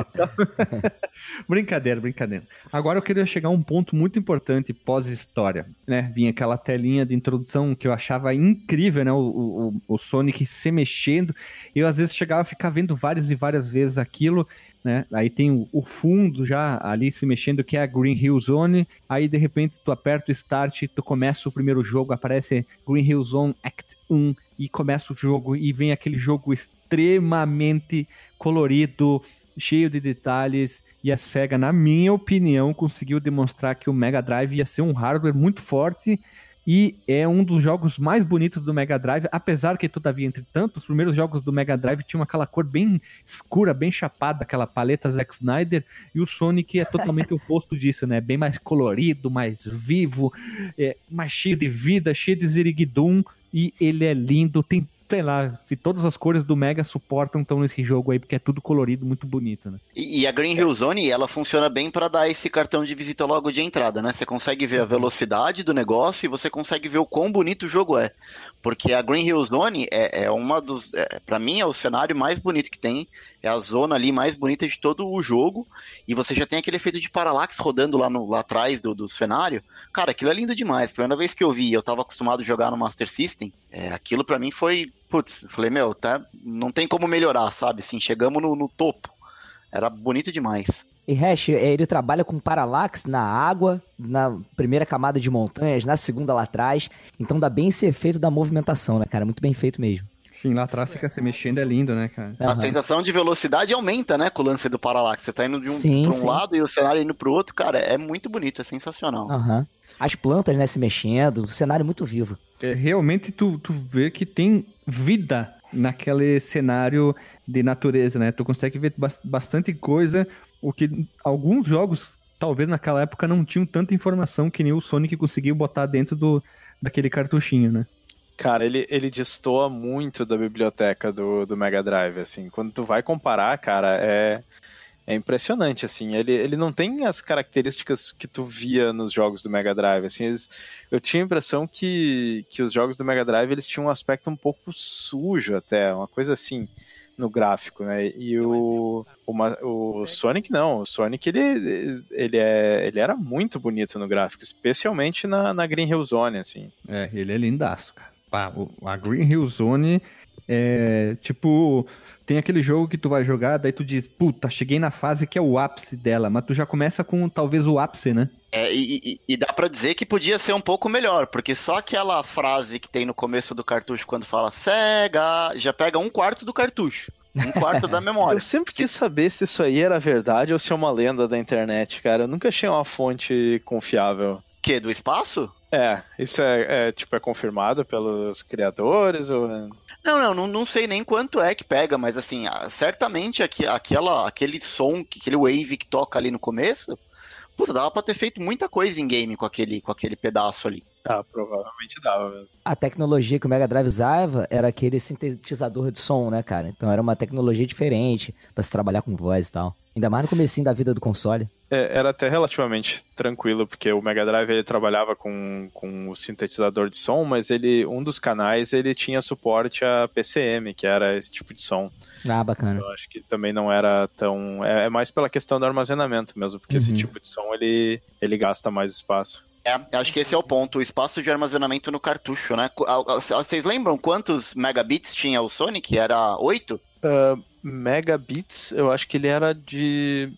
brincadeira, brincadeira. Agora eu queria chegar a um ponto muito importante pós-história, né? Vinha aquela telinha de introdução que eu achava incrível, né? O, o, o Sonic se mexendo. Eu às vezes chegava a ficar vendo várias e várias vezes aquilo, né? Aí tem o, o fundo já ali se mexendo, que é a Green Hill Zone. Aí de repente tu aperta o start, tu começa o primeiro jogo, aparece Green Hill Zone Act 1 e começa o jogo e vem aquele jogo extremamente colorido, cheio de detalhes. E a SEGA, na minha opinião, conseguiu demonstrar que o Mega Drive ia ser um hardware muito forte e é um dos jogos mais bonitos do Mega Drive, apesar que, todavia, entretanto, os primeiros jogos do Mega Drive tinham aquela cor bem escura, bem chapada, aquela paleta Zack Snyder, e o Sonic é totalmente o oposto disso, né? Bem mais colorido, mais vivo, é, mais cheio de vida, cheio de ziriguidum, e ele é lindo, tem, sei lá, se todas as cores do Mega suportam estão nesse jogo aí, porque é tudo colorido, muito bonito, né? E, e a Green Hill Zone, ela funciona bem para dar esse cartão de visita logo de entrada, né? Você consegue ver a velocidade do negócio e você consegue ver o quão bonito o jogo é. Porque a Green Hill Zone é, é uma dos. É, para mim, é o cenário mais bonito que tem. É a zona ali mais bonita de todo o jogo. E você já tem aquele efeito de paralaxe rodando lá, no, lá atrás do, do cenário. Cara, aquilo é lindo demais. Primeira vez que eu vi, eu tava acostumado a jogar no Master System. É, aquilo para mim foi. Putz, falei, meu, tá, não tem como melhorar, sabe? Assim, chegamos no, no topo. Era bonito demais. E Hash, é, ele trabalha com paralaxe na água, na primeira camada de montanhas, na segunda lá atrás. Então dá bem esse efeito da movimentação, né, cara? Muito bem feito mesmo. Sim, lá atrás fica se mexendo, é lindo, né, cara? A sensação de velocidade aumenta, né, com o lance do paralaxe. Você tá indo de um, Sim, pra um sim. lado e o cenário indo pro outro, cara, é muito bonito, é sensacional. Aham. As plantas, né, se mexendo, o cenário muito vivo. É, realmente tu, tu vê que tem vida naquele cenário de natureza, né? Tu consegue ver bas- bastante coisa, o que alguns jogos, talvez naquela época, não tinham tanta informação que nem o Sonic conseguiu botar dentro do, daquele cartuchinho, né? Cara, ele, ele destoa muito da biblioteca do, do Mega Drive, assim. Quando tu vai comparar, cara, é, é impressionante, assim. Ele, ele não tem as características que tu via nos jogos do Mega Drive, assim. eles- eu tinha a impressão que, que os jogos do Mega Drive, eles tinham um aspecto um pouco sujo até, uma coisa assim, no gráfico, né? E o, o, Ma- o Sonic não, o Sonic, ele, ele, é, ele era muito bonito no gráfico, especialmente na, na Green Hill Zone, assim. É, ele é lindaço, cara. A Green Hill Zone é tipo. Tem aquele jogo que tu vai jogar, daí tu diz, puta, cheguei na fase que é o ápice dela, mas tu já começa com talvez o ápice, né? É, e, e- e dá pra dizer que podia ser um pouco melhor, porque só aquela frase que tem no começo do cartucho quando fala cega, já pega um quarto do cartucho. Um quarto da memória. Eu sempre quis saber se isso aí era verdade ou se é uma lenda da internet, cara. Eu nunca achei uma fonte confiável. Que? Do espaço? É, isso é, é, tipo é confirmado pelos criadores ou Não, não, não, não sei nem quanto é que pega, mas assim, ah, certamente aqui, aquela, aquele som, que- aquele wave que toca ali no começo, puta, dava pra ter feito muita coisa em game com aquele, com aquele pedaço ali. Ah, provavelmente dava mesmo. A tecnologia que o Mega Drive usava era aquele sintetizador de som, né, cara? Então era uma tecnologia diferente pra se trabalhar com voz e tal. Ainda mais no comecinho da vida do console. É, era até relativamente tranquilo, porque o Mega Drive ele trabalhava com, com o sintetizador de som, mas ele um dos canais ele tinha suporte a PCM, que era esse tipo de som. Ah, bacana. Eu acho que também não era tão. É, é mais pela questão do armazenamento mesmo, porque esse Uhum. tipo de som ele, ele gasta mais espaço. É, acho que esse é o ponto, o espaço de armazenamento no cartucho, né? Ah, ah, Vocês lembram quantos megabits tinha o Sonic? Era 8? Megabits, eu acho que ele era de.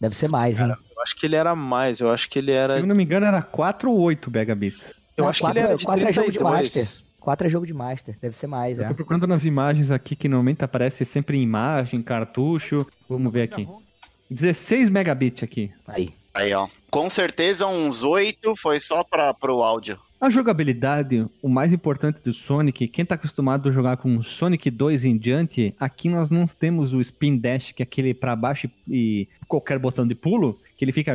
Deve ser mais, hein? Cara, eu acho que ele era mais, eu acho que ele era. Se eu não me engano, era 4 ou 8 megabits. Eu Não, acho quatro que ele é- era de quatro é jogo de 32. Master. 4 é jogo de Master. Deve ser mais, Eu é. tô procurando nas imagens aqui que normalmente aparece sempre em imagem, cartucho. Vamos ver aqui. 16 megabits aqui. Aí. Aí, ó. Com certeza uns 8 foi só para pro áudio. A jogabilidade, o mais importante do Sonic, quem tá acostumado a jogar com Sonic 2 em diante, aqui nós não temos o Spin Dash, que é aquele pra baixo e qualquer botão de pulo, que ele fica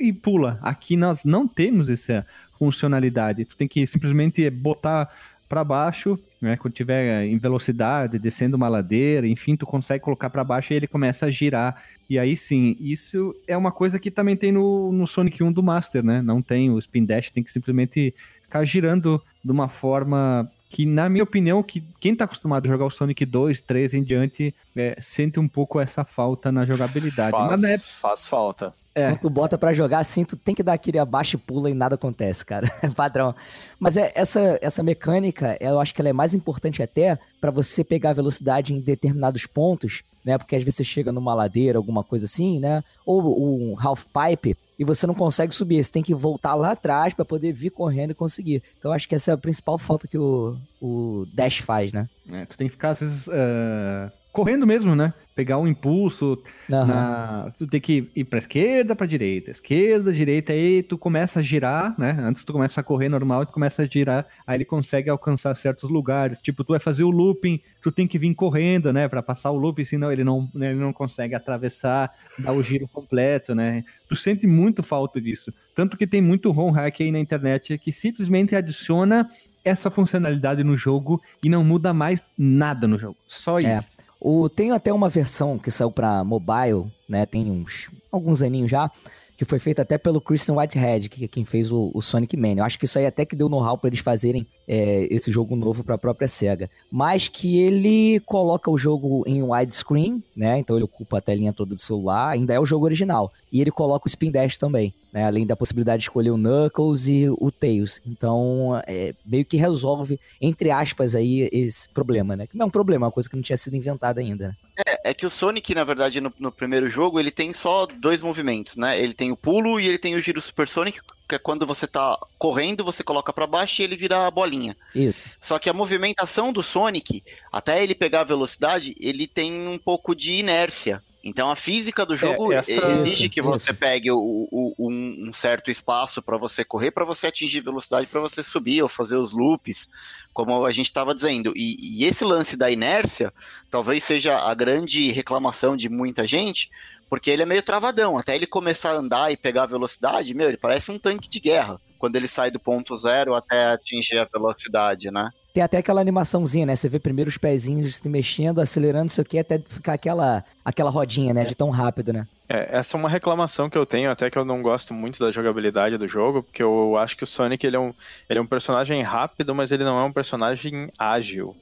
e pula. Aqui nós não temos essa funcionalidade. Tu tem que simplesmente botar para baixo, né, quando tiver em velocidade, descendo uma ladeira, enfim, tu consegue colocar para baixo e ele começa a girar. E aí sim, isso é uma coisa que também tem no, no Sonic 1 do Master, né? Não tem o Spin Dash, tem que simplesmente ficar girando de uma forma que, na minha opinião, que quem tá acostumado a jogar o Sonic 2, 3 em diante, é, sente um pouco essa falta na jogabilidade. Faz, Mas, né, faz falta. É. Quando tu bota pra jogar assim, tu tem que dar aquele abaixo e pula e nada acontece, cara. Padrão. Mas é, essa, essa mecânica, eu acho que ela é mais importante até pra você pegar a velocidade em determinados pontos, né? Porque às vezes você chega numa ladeira, alguma coisa assim, né? Ou um half pipe e você não consegue subir. Você tem que voltar lá atrás pra poder vir correndo e conseguir. Então eu acho que essa é a principal falta que o, o Dash faz, né? É, tu tem que ficar, às vezes, eh, correndo mesmo, né? Pegar um impulso, Aham. na... tu tem que ir pra esquerda, pra direita, esquerda, direita, aí tu começa a girar, né? Antes tu começa a correr normal, tu começa a girar, aí ele consegue alcançar certos lugares. Tipo, tu vai fazer o looping, tu tem que vir correndo, né? Pra passar o looping, senão ele não, né, ele não consegue atravessar, dar o giro completo, né? Tu sente muito falta disso. Tanto que tem muito ROM hack aí na internet que simplesmente adiciona essa funcionalidade no jogo e não muda mais nada no jogo. Só É. O, tem até uma versão que saiu pra mobile, né? Tem uns alguns aninhos já, que foi feita até pelo Christian Whitehead, que é quem fez o, o Sonic Mania. Eu acho que isso aí até que deu know-how pra eles fazerem é, esse jogo novo pra própria SEGA. Mas que ele coloca o jogo em widescreen, né? Então ele ocupa a telinha toda do celular, ainda é o jogo original. E ele coloca o Spin Dash também, né? Além da possibilidade de escolher o Knuckles e o Tails. Então, é, meio que resolve, entre aspas, aí, esse problema, né? Que não é um problema, é uma coisa que não tinha sido inventada ainda, né? É, é que o Sonic, na verdade, no, no primeiro jogo, ele tem só dois movimentos, né? Ele tem o pulo e ele tem o giro supersônico, que é quando você tá correndo, você coloca pra baixo e ele vira a bolinha. Isso. Só que a movimentação do Sonic, até ele pegar a velocidade, ele tem um pouco de inércia. Então a física do jogo essa- exige Isso, que você isso. pegue o- o- um, um certo espaço para você correr, para você atingir velocidade, para você subir ou fazer os loops, como a gente estava dizendo. E, e esse lance da inércia talvez seja a grande reclamação de muita gente, porque ele é meio travadão. Até ele começar a andar e pegar a velocidade, meu, ele parece um tanque de guerra. Quando ele sai do ponto zero até atingir a velocidade, né? Tem até aquela animaçãozinha, né? Você vê primeiro os pezinhos se mexendo, acelerando, não sei o que, até ficar aquela, aquela rodinha, né? De tão rápido, né? É, essa é uma reclamação que eu tenho, até que eu não gosto muito da jogabilidade do jogo, porque eu acho que o Sonic ele é um, ele é um personagem rápido, mas ele não é um personagem ágil.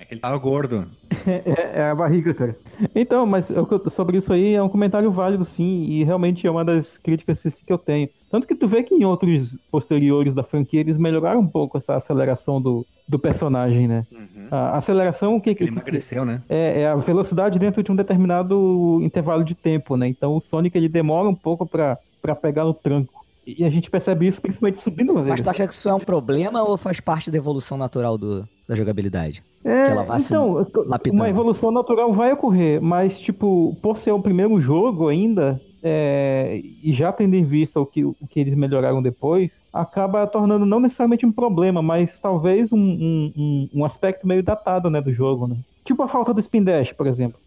É que ele tava gordo. É, é a barriga, cara. Então, mas sobre isso aí é um comentário válido, sim, e realmente é uma das críticas assim, que eu tenho. Tanto que tu vê que em outros posteriores da franquia eles melhoraram um pouco essa aceleração do, do personagem, né? Uhum. A aceleração, o que, que Ele emagreceu, né? é, é a velocidade dentro de um determinado intervalo de tempo, né? Então o Sonic ele demora um pouco pra pra pegar no tranco. E a gente percebe isso principalmente subindo Mas tu acha que isso é um problema ou faz parte da evolução natural do, da jogabilidade? É, que ela vá se então, lapidando. uma evolução natural vai ocorrer, mas, tipo, por ser o primeiro jogo ainda, é, e já tendo em vista o que, o que eles melhoraram depois, acaba tornando não necessariamente um problema, mas talvez um, um, um- aspecto meio datado, né, do jogo, né? Tipo a falta do Spin Dash, por exemplo.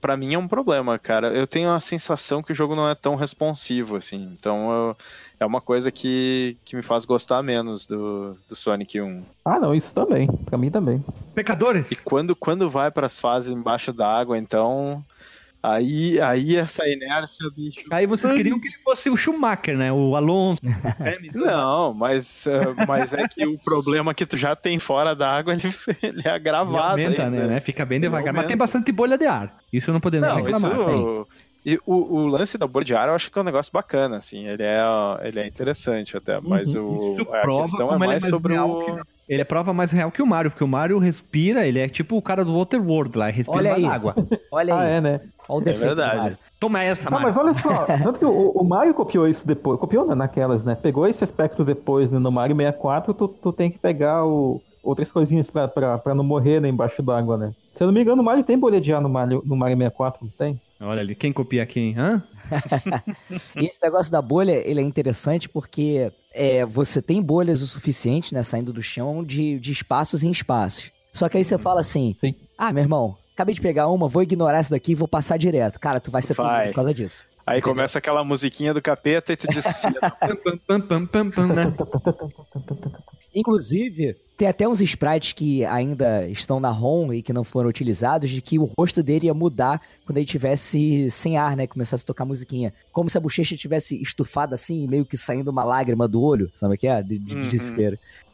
Pra mim é um problema, cara. Eu tenho a sensação que o jogo não é tão responsivo, assim. Então eu- é uma coisa que, que me faz gostar menos do, do Sonic 1. Ah, não, isso também. Pra mim também. Pecadores! E quando, quando vai pras fases embaixo d'água, então. Aí, aí essa inércia, bicho. Aí vocês queriam que ele fosse o Schumacher, né? O Alonso. Não, mas, eh, mas é que o problema que tu já tem fora da água, ele, ele é E agravado. aumenta, ainda. né, né? Fica bem devagar. Mas tem bastante bolha de ar. Isso não podemos Não, reclamar. isso. E o, o lance da bolha de ar eu acho que é um negócio bacana, assim. Ele é, ele é interessante até, mas o, Uhum. Isso a questão é ele é mais mais sobre o. Ele é prova mais real que o Mario, porque o Mario respira, ele é tipo o cara do Waterworld lá, respira Olha mais aí. água. Olha Ah, aí, é, né? olha o defeito verdade. do Mario. Toma essa, Não, Mario. mas olha só, tanto que o, o Mario copiou isso depois, copiou na- naquelas, né? Pegou esse aspecto depois né? no Mario 64, tu, tu tem que pegar o, outras coisinhas pra, pra, pra não morrer né, embaixo d'água, né? Se eu não me engano, o Mario tem bolha de ar no Mario, no Mario 64, não tem? Olha ali, quem copia quem? Hã? E esse negócio da bolha, ele é interessante porque é, você tem bolhas o suficiente, né, saindo do chão, de, de espaços em espaços. Só que aí você fala assim, Sim. ah, meu irmão, acabei de pegar uma, vou ignorar essa daqui e vou passar direto. Cara, tu vai ser por causa disso. Aí começa aquela musiquinha do capeta e tu diz, né? Inclusive, tem até uns sprites que ainda estão na ROM e que não foram utilizados, de que o rosto dele ia mudar quando ele tivesse sem ar, né? Começasse a tocar musiquinha. Como se a bochecha tivesse estufada assim, meio que saindo uma lágrima do olho, sabe o que é? De, de Uhum.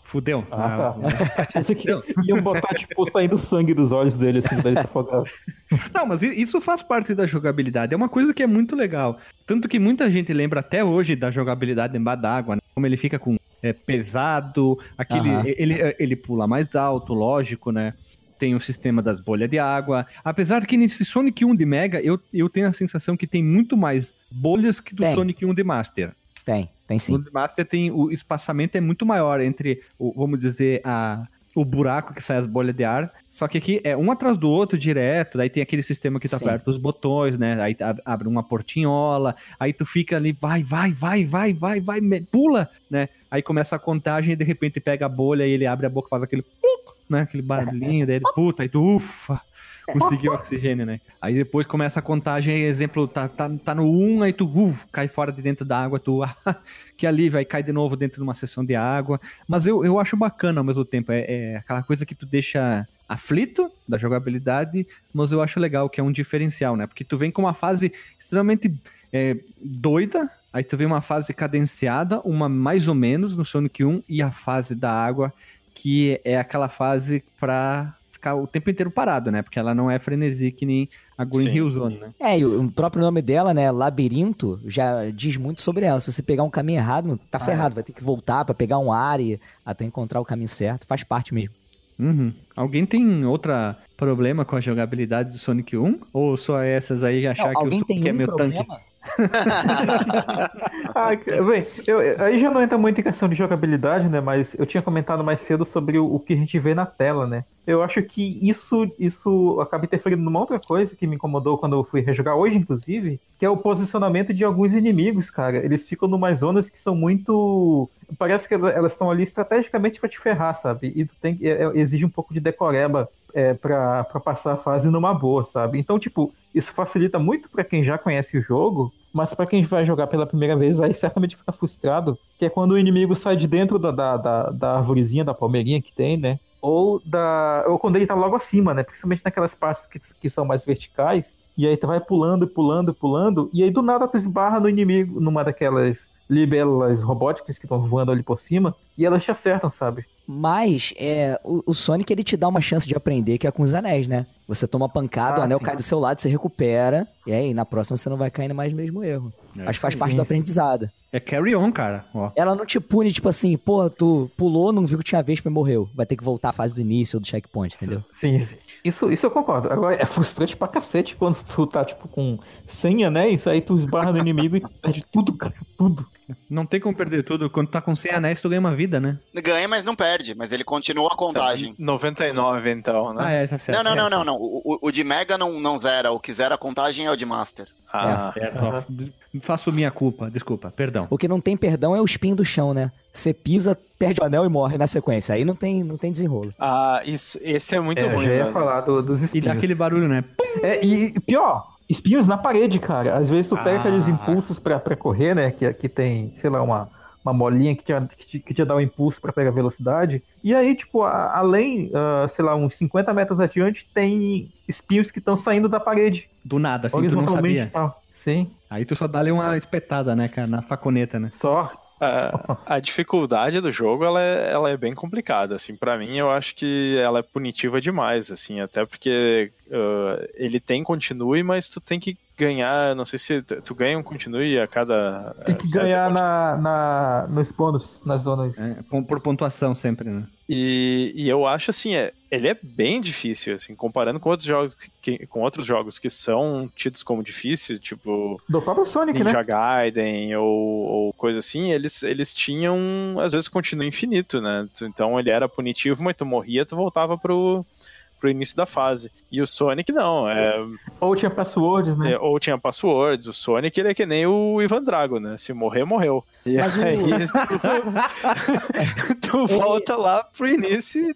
Fudeu. Ah, tá. Esse aqui iam botar, tipo, saindo sangue dos olhos dele, assim, daí se afogar. Não, mas isso faz parte da jogabilidade. É uma coisa que é muito legal. Tanto que muita gente lembra até hoje da jogabilidade embaixo d'água, né? Como ele fica com é, pesado, aquele, Aham. ele, ele pula mais alto, lógico, né? Tem o sistema das bolhas de água. Apesar de que nesse Sonic 1 de Mega, eu, eu tenho a sensação que tem muito mais bolhas que do Tem. Sonic 1 de Master. Tem, tem No sim. de Master tem o espaçamento é muito maior entre, o, vamos dizer, a, o buraco que sai as bolhas de ar. Só que aqui é um atrás do outro direto. Daí tem aquele sistema que tu Sim. aperta os botões, né? Aí ab- abre uma portinhola. Aí tu fica ali, vai, vai, vai, vai, vai, vai, pula, né? Aí começa a contagem e de repente pega a bolha e ele abre a boca, faz aquele né? Aquele barulhinho daí ele, puta, aí tu ufa. Conseguiu oxigênio, né? Aí depois começa a contagem, exemplo, tá, tá, tá no 1, aí tu cai fora de dentro da água, tu, ah, que alívio, aí cai de novo dentro de uma sessão de água. Mas eu, eu acho bacana ao mesmo tempo, é, é aquela coisa que tu deixa aflito da jogabilidade, mas eu acho legal, que é um diferencial, né? Porque tu vem com uma fase extremamente é, doida, aí tu vem uma fase cadenciada, uma mais ou menos no Sonic 1, e a fase da água, que é aquela fase pra ficar o tempo inteiro parado, né? Porque ela não é frenesi que nem a Green Sim. Hill Zone, né? É, e o próprio nome dela, né, Labirinto, já diz muito sobre ela. Se você pegar um caminho errado, tá ferrado. Vai ter que voltar pra pegar um ar e até encontrar o caminho certo. Faz parte mesmo. Uhum. Alguém tem outro problema com a jogabilidade do Sonic 1? Ou só essas aí achar Não, que o Sonic tem é um meu problema? tanque? Ah, bem, eu- aí já não entra muito em questão de jogabilidade, né? Mas eu tinha comentado mais cedo sobre o, o que a gente vê na tela, né? Eu acho que isso, isso acaba interferindo numa outra coisa que me incomodou quando eu fui rejogar hoje, inclusive, que é o posicionamento de alguns inimigos, cara. Eles ficam numas zonas que são muito. Parece que elas estão ali estrategicamente pra te ferrar, sabe? E tem, é- é- exige um pouco de decoreba é, pra passar a fase numa boa, sabe? Então, tipo, isso facilita muito pra quem já conhece o jogo, mas pra quem vai jogar pela primeira vez vai certamente ficar frustrado, que é quando o inimigo sai de dentro da, da, da, da arvorezinha, da palmeirinha que tem, né? Ou, da, ou quando ele tá logo acima, né? Principalmente naquelas partes que, que são mais verticais, e aí tu vai pulando, pulando, pulando, e aí do nada tu esbarra no inimigo, numa daquelas libélulas robóticas que estão voando ali por cima, e elas te acertam, sabe? Mas é, o, o Sonic ele te dá uma chance de aprender que é com os anéis, né? Você toma pancada, o Ah, anel sim. cai do seu lado, você recupera, e aí na próxima você não vai cair no mais mesmo erro. É, Acho que faz sim, parte sim. do aprendizado. É carry on, cara. Ó. Ela não te pune, tipo assim, pô, tu pulou, não viu que tinha vez e morreu. Vai ter que voltar à fase do início ou do checkpoint, entendeu? Sim, sim. Isso, isso eu concordo. Agora, é frustrante pra cacete quando tu tá, tipo, com 100 anéis, aí tu esbarra no inimigo e perde tudo, cara, tudo. Não tem como perder tudo. Quando tá com 100 anéis, tu ganha uma vida, né? Ganha, mas não perde, mas ele continua a contagem. 99, então, né? Ah, é, tá certo. Não, não, É, não, não, não. O, o- o de Mega não, não zera. O que zera a contagem é o de Master. Ah, Certo, ó. Faço minha culpa, desculpa, perdão. O que não tem perdão é o espinho do chão, né? Você pisa, perde o anel e morre na sequência. Aí não tem, não tem desenrolo. Ah, isso, esse é muito É, eu ruim. já ia falar do- dos E espinhos. dá aquele barulho, né? É, e pior, espinhos na parede, cara. Às vezes tu pega Ah. aqueles impulsos pra, pra correr, né? Que aqui tem, sei lá, uma, uma molinha que te, que te, que te dá um impulso pra pegar velocidade. E aí, tipo, a- além, ah, sei lá, uns 50 metros adiante, tem espinhos que estão saindo da parede. Do nada, assim, tu não sabia. tal. Sim, Aí tu só dá ali uma espetada, né, cara, na faconeta, né? só. A, a dificuldade do jogo ela é, ela é bem complicada, assim, para mim eu acho que ela é punitiva demais, assim, até porque uh, ele tem continue, mas tu tem que ganhar, não sei se tu, ganha um continue a cada Tem uh, que ganhar na, na, nos bônus, nas zonas. É, por pontuação sempre, né? E, e eu acho assim, é, ele é bem difícil, assim, comparando com outros jogos que, com outros jogos que são tidos como difíceis, tipo Do próprio Sonic, Ninja né? Gaiden ou, ou coisa assim, eles, eles tinham, às vezes, continua infinito, né? Então ele era punitivo, mas tu morria, tu voltava pro, pro início da fase. E o Sonic não, é, Ou tinha passwords, né? é, ou tinha passwords. O Sonic ele é que nem o Ivan Drago, né? Se morrer, morreu. E Mas o- aí tu, tu volta lá pro início e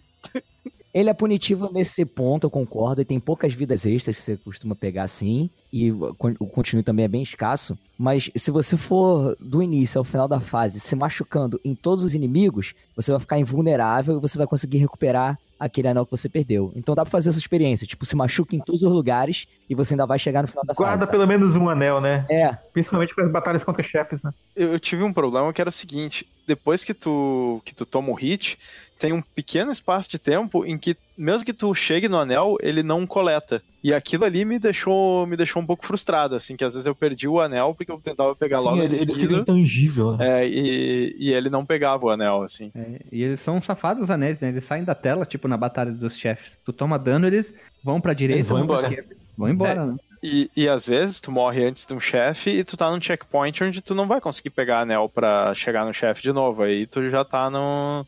Ele é punitivo nesse ponto, eu concordo, e tem poucas vidas extras que você costuma pegar assim, e o con- o continue também é bem escasso. Mas se você for do início ao final da fase se machucando em todos os inimigos, você vai ficar invulnerável e você vai conseguir recuperar aquele anel que você perdeu. Então dá pra fazer essa experiência, tipo, se machuca em todos os lugares e você ainda vai chegar no final da Guarda fase. pelo menos um anel, né? É, Principalmente para as batalhas contra chefes, né? eu, eu tive um problema que era o seguinte: depois que tu, que tu toma um hit, tem um pequeno espaço de tempo em que, mesmo que tu chegue no anel, ele não coleta. E aquilo ali me deixou, me deixou um pouco frustrado, assim, que às vezes eu perdi o anel porque eu tentava pegar logo Sim, em ele, ele fica intangível. né? É, e, e ele não pegava o anel, assim. É, e eles são safados anéis, né? Eles saem da tela, tipo, na batalha dos chefes. Tu toma dano, eles vão pra direita, Eles vão pra embora. esquerda. Vão embora, né? E, e às vezes tu morre antes de um chefe e tu tá num checkpoint onde tu não vai conseguir pegar anel pra chegar no chefe de novo. Aí tu já tá no,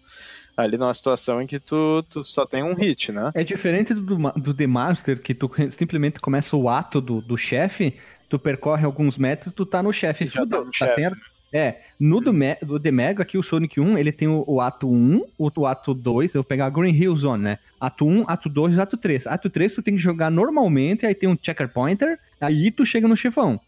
ali numa situação em que tu, tu só tem um hit, né? É diferente do, do The Master, que tu simplesmente começa o ato do, do chefe, tu percorre alguns metros, tu tá no chefe. Tá no tá chefe, sem É, no do, Me- do The Mega, aqui o Sonic 1, ele tem o, o ato 1, o, o ato 2, eu vou pegar a Green Hill Zone, né? Ato 1, ato 2 ato 3. Ato 3 tu tem que jogar normalmente, aí tem um checker pointer, aí tu chega no chefão.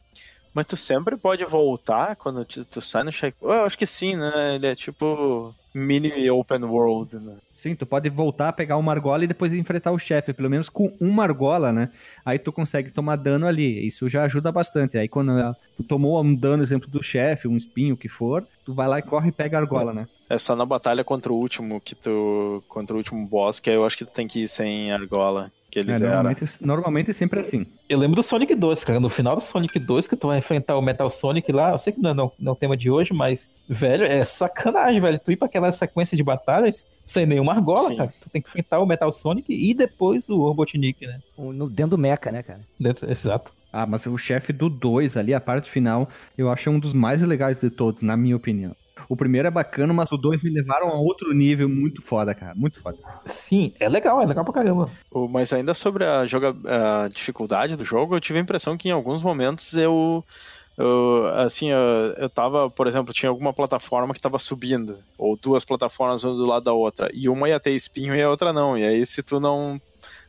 Mas tu sempre pode voltar quando tu, tu sai no checkpoint. Eu acho que sim, né? Ele é tipo mini open world, né? Sim, tu pode voltar, pegar uma argola e depois enfrentar o chefe, pelo menos com uma argola, né? Aí tu consegue tomar dano ali, isso já ajuda bastante. Aí quando ela- tu tomou um dano, exemplo do chefe, um espinho, o que for, tu vai lá e corre e pega a argola, né? É só na batalha contra o último que tu. Contra o último boss, que aí eu acho que tu tem que ir sem argola. Que ele É, zera. normalmente, normalmente é sempre assim. Eu lembro do Sonic 2, cara. No final do Sonic 2, que tu vai enfrentar o Metal Sonic lá. Eu sei que não é, não, não é o tema de hoje, mas, velho, é sacanagem, velho. Tu ir pra aquela sequência de batalhas sem nenhuma argola, Sim. cara. Tu tem que enfrentar o Metal Sonic e depois o Robotnik, né? o- no, dentro do mecha, né, cara? Dentro, exato. Ah, mas o chefe do 2 ali, a parte final, eu acho um dos mais legais de todos, na minha opinião. O primeiro é bacana, mas o 2 me levaram a outro nível muito foda, cara. Muito foda. Sim, é legal, é legal pra caramba. O- Mas ainda sobre a, joga... a dificuldade do jogo, eu tive a impressão que em alguns momentos eu. eu, assim, eu, eu tava, por exemplo, tinha alguma plataforma que tava subindo, ou duas plataformas uma do lado da outra, e uma ia ter espinho e a outra não. E aí, se tu não,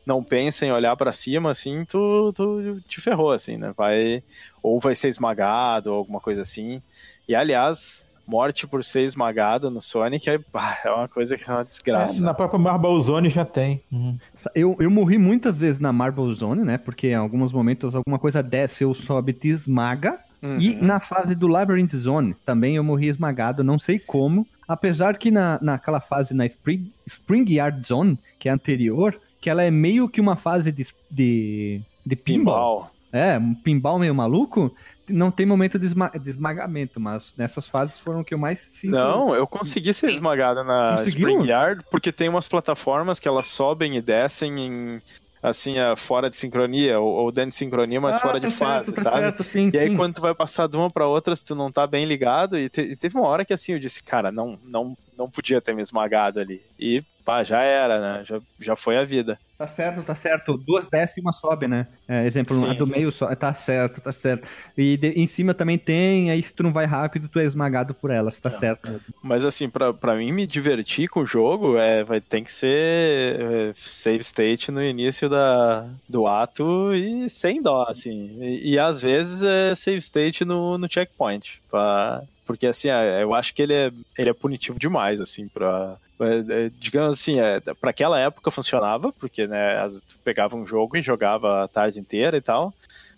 não pensa em olhar pra cima, assim, tu, tu te ferrou, assim, né? Vai, ou vai ser esmagado, ou alguma coisa assim. E aliás, morte por ser esmagado no Sonic é, é uma coisa que é uma desgraça. É, na própria Marble Zone já tem. Uhum. Eu, eu morri muitas vezes na Marble Zone, né? Porque em alguns momentos alguma coisa desce, eu sobe, te esmaga. Uhum. E na fase do Labyrinth Zone também eu morri esmagado, não sei como. Apesar que na, naquela fase na Spring, Spring Yard Zone, que é anterior, que ela é meio que uma fase de, de, de pinball. Pinball. É, um pinball meio maluco. Não tem momento de, esma- de esmagamento, mas nessas fases foram o que eu mais sinto. Não, eu consegui ser esmagado na Conseguiu? Spring Yard, porque tem umas plataformas que elas sobem e descem em assim, é, fora de sincronia, ou, ou dentro de sincronia, mas Ah, fora de tá fase, certo, tá sabe? certo, sim, E aí, sim. quando tu vai passar de uma pra outra, se tu não tá bem ligado, e, te- e teve uma hora que assim eu disse, cara, não, não, não podia ter me esmagado ali. E pá, já era, né? Já, já foi a vida. Tá certo, tá certo. Duas desce e uma sobe, né? É, exemplo, Sim. a do meio só. Tá certo, tá certo. E de- em cima também tem, aí se tu não vai rápido, tu é esmagado por elas, tá certo mesmo. Mas assim, pra, pra mim me divertir com o jogo, é, vai ter que ser é, save state no início da, do ato e sem dó, assim. E, e às vezes é save state no, no checkpoint. Pra, porque assim, é, eu acho que ele é, ele é punitivo demais, assim, pra. É, é, digamos assim, é, para aquela época funcionava, porque né, tu pegava um jogo e jogava a tarde inteira e tal.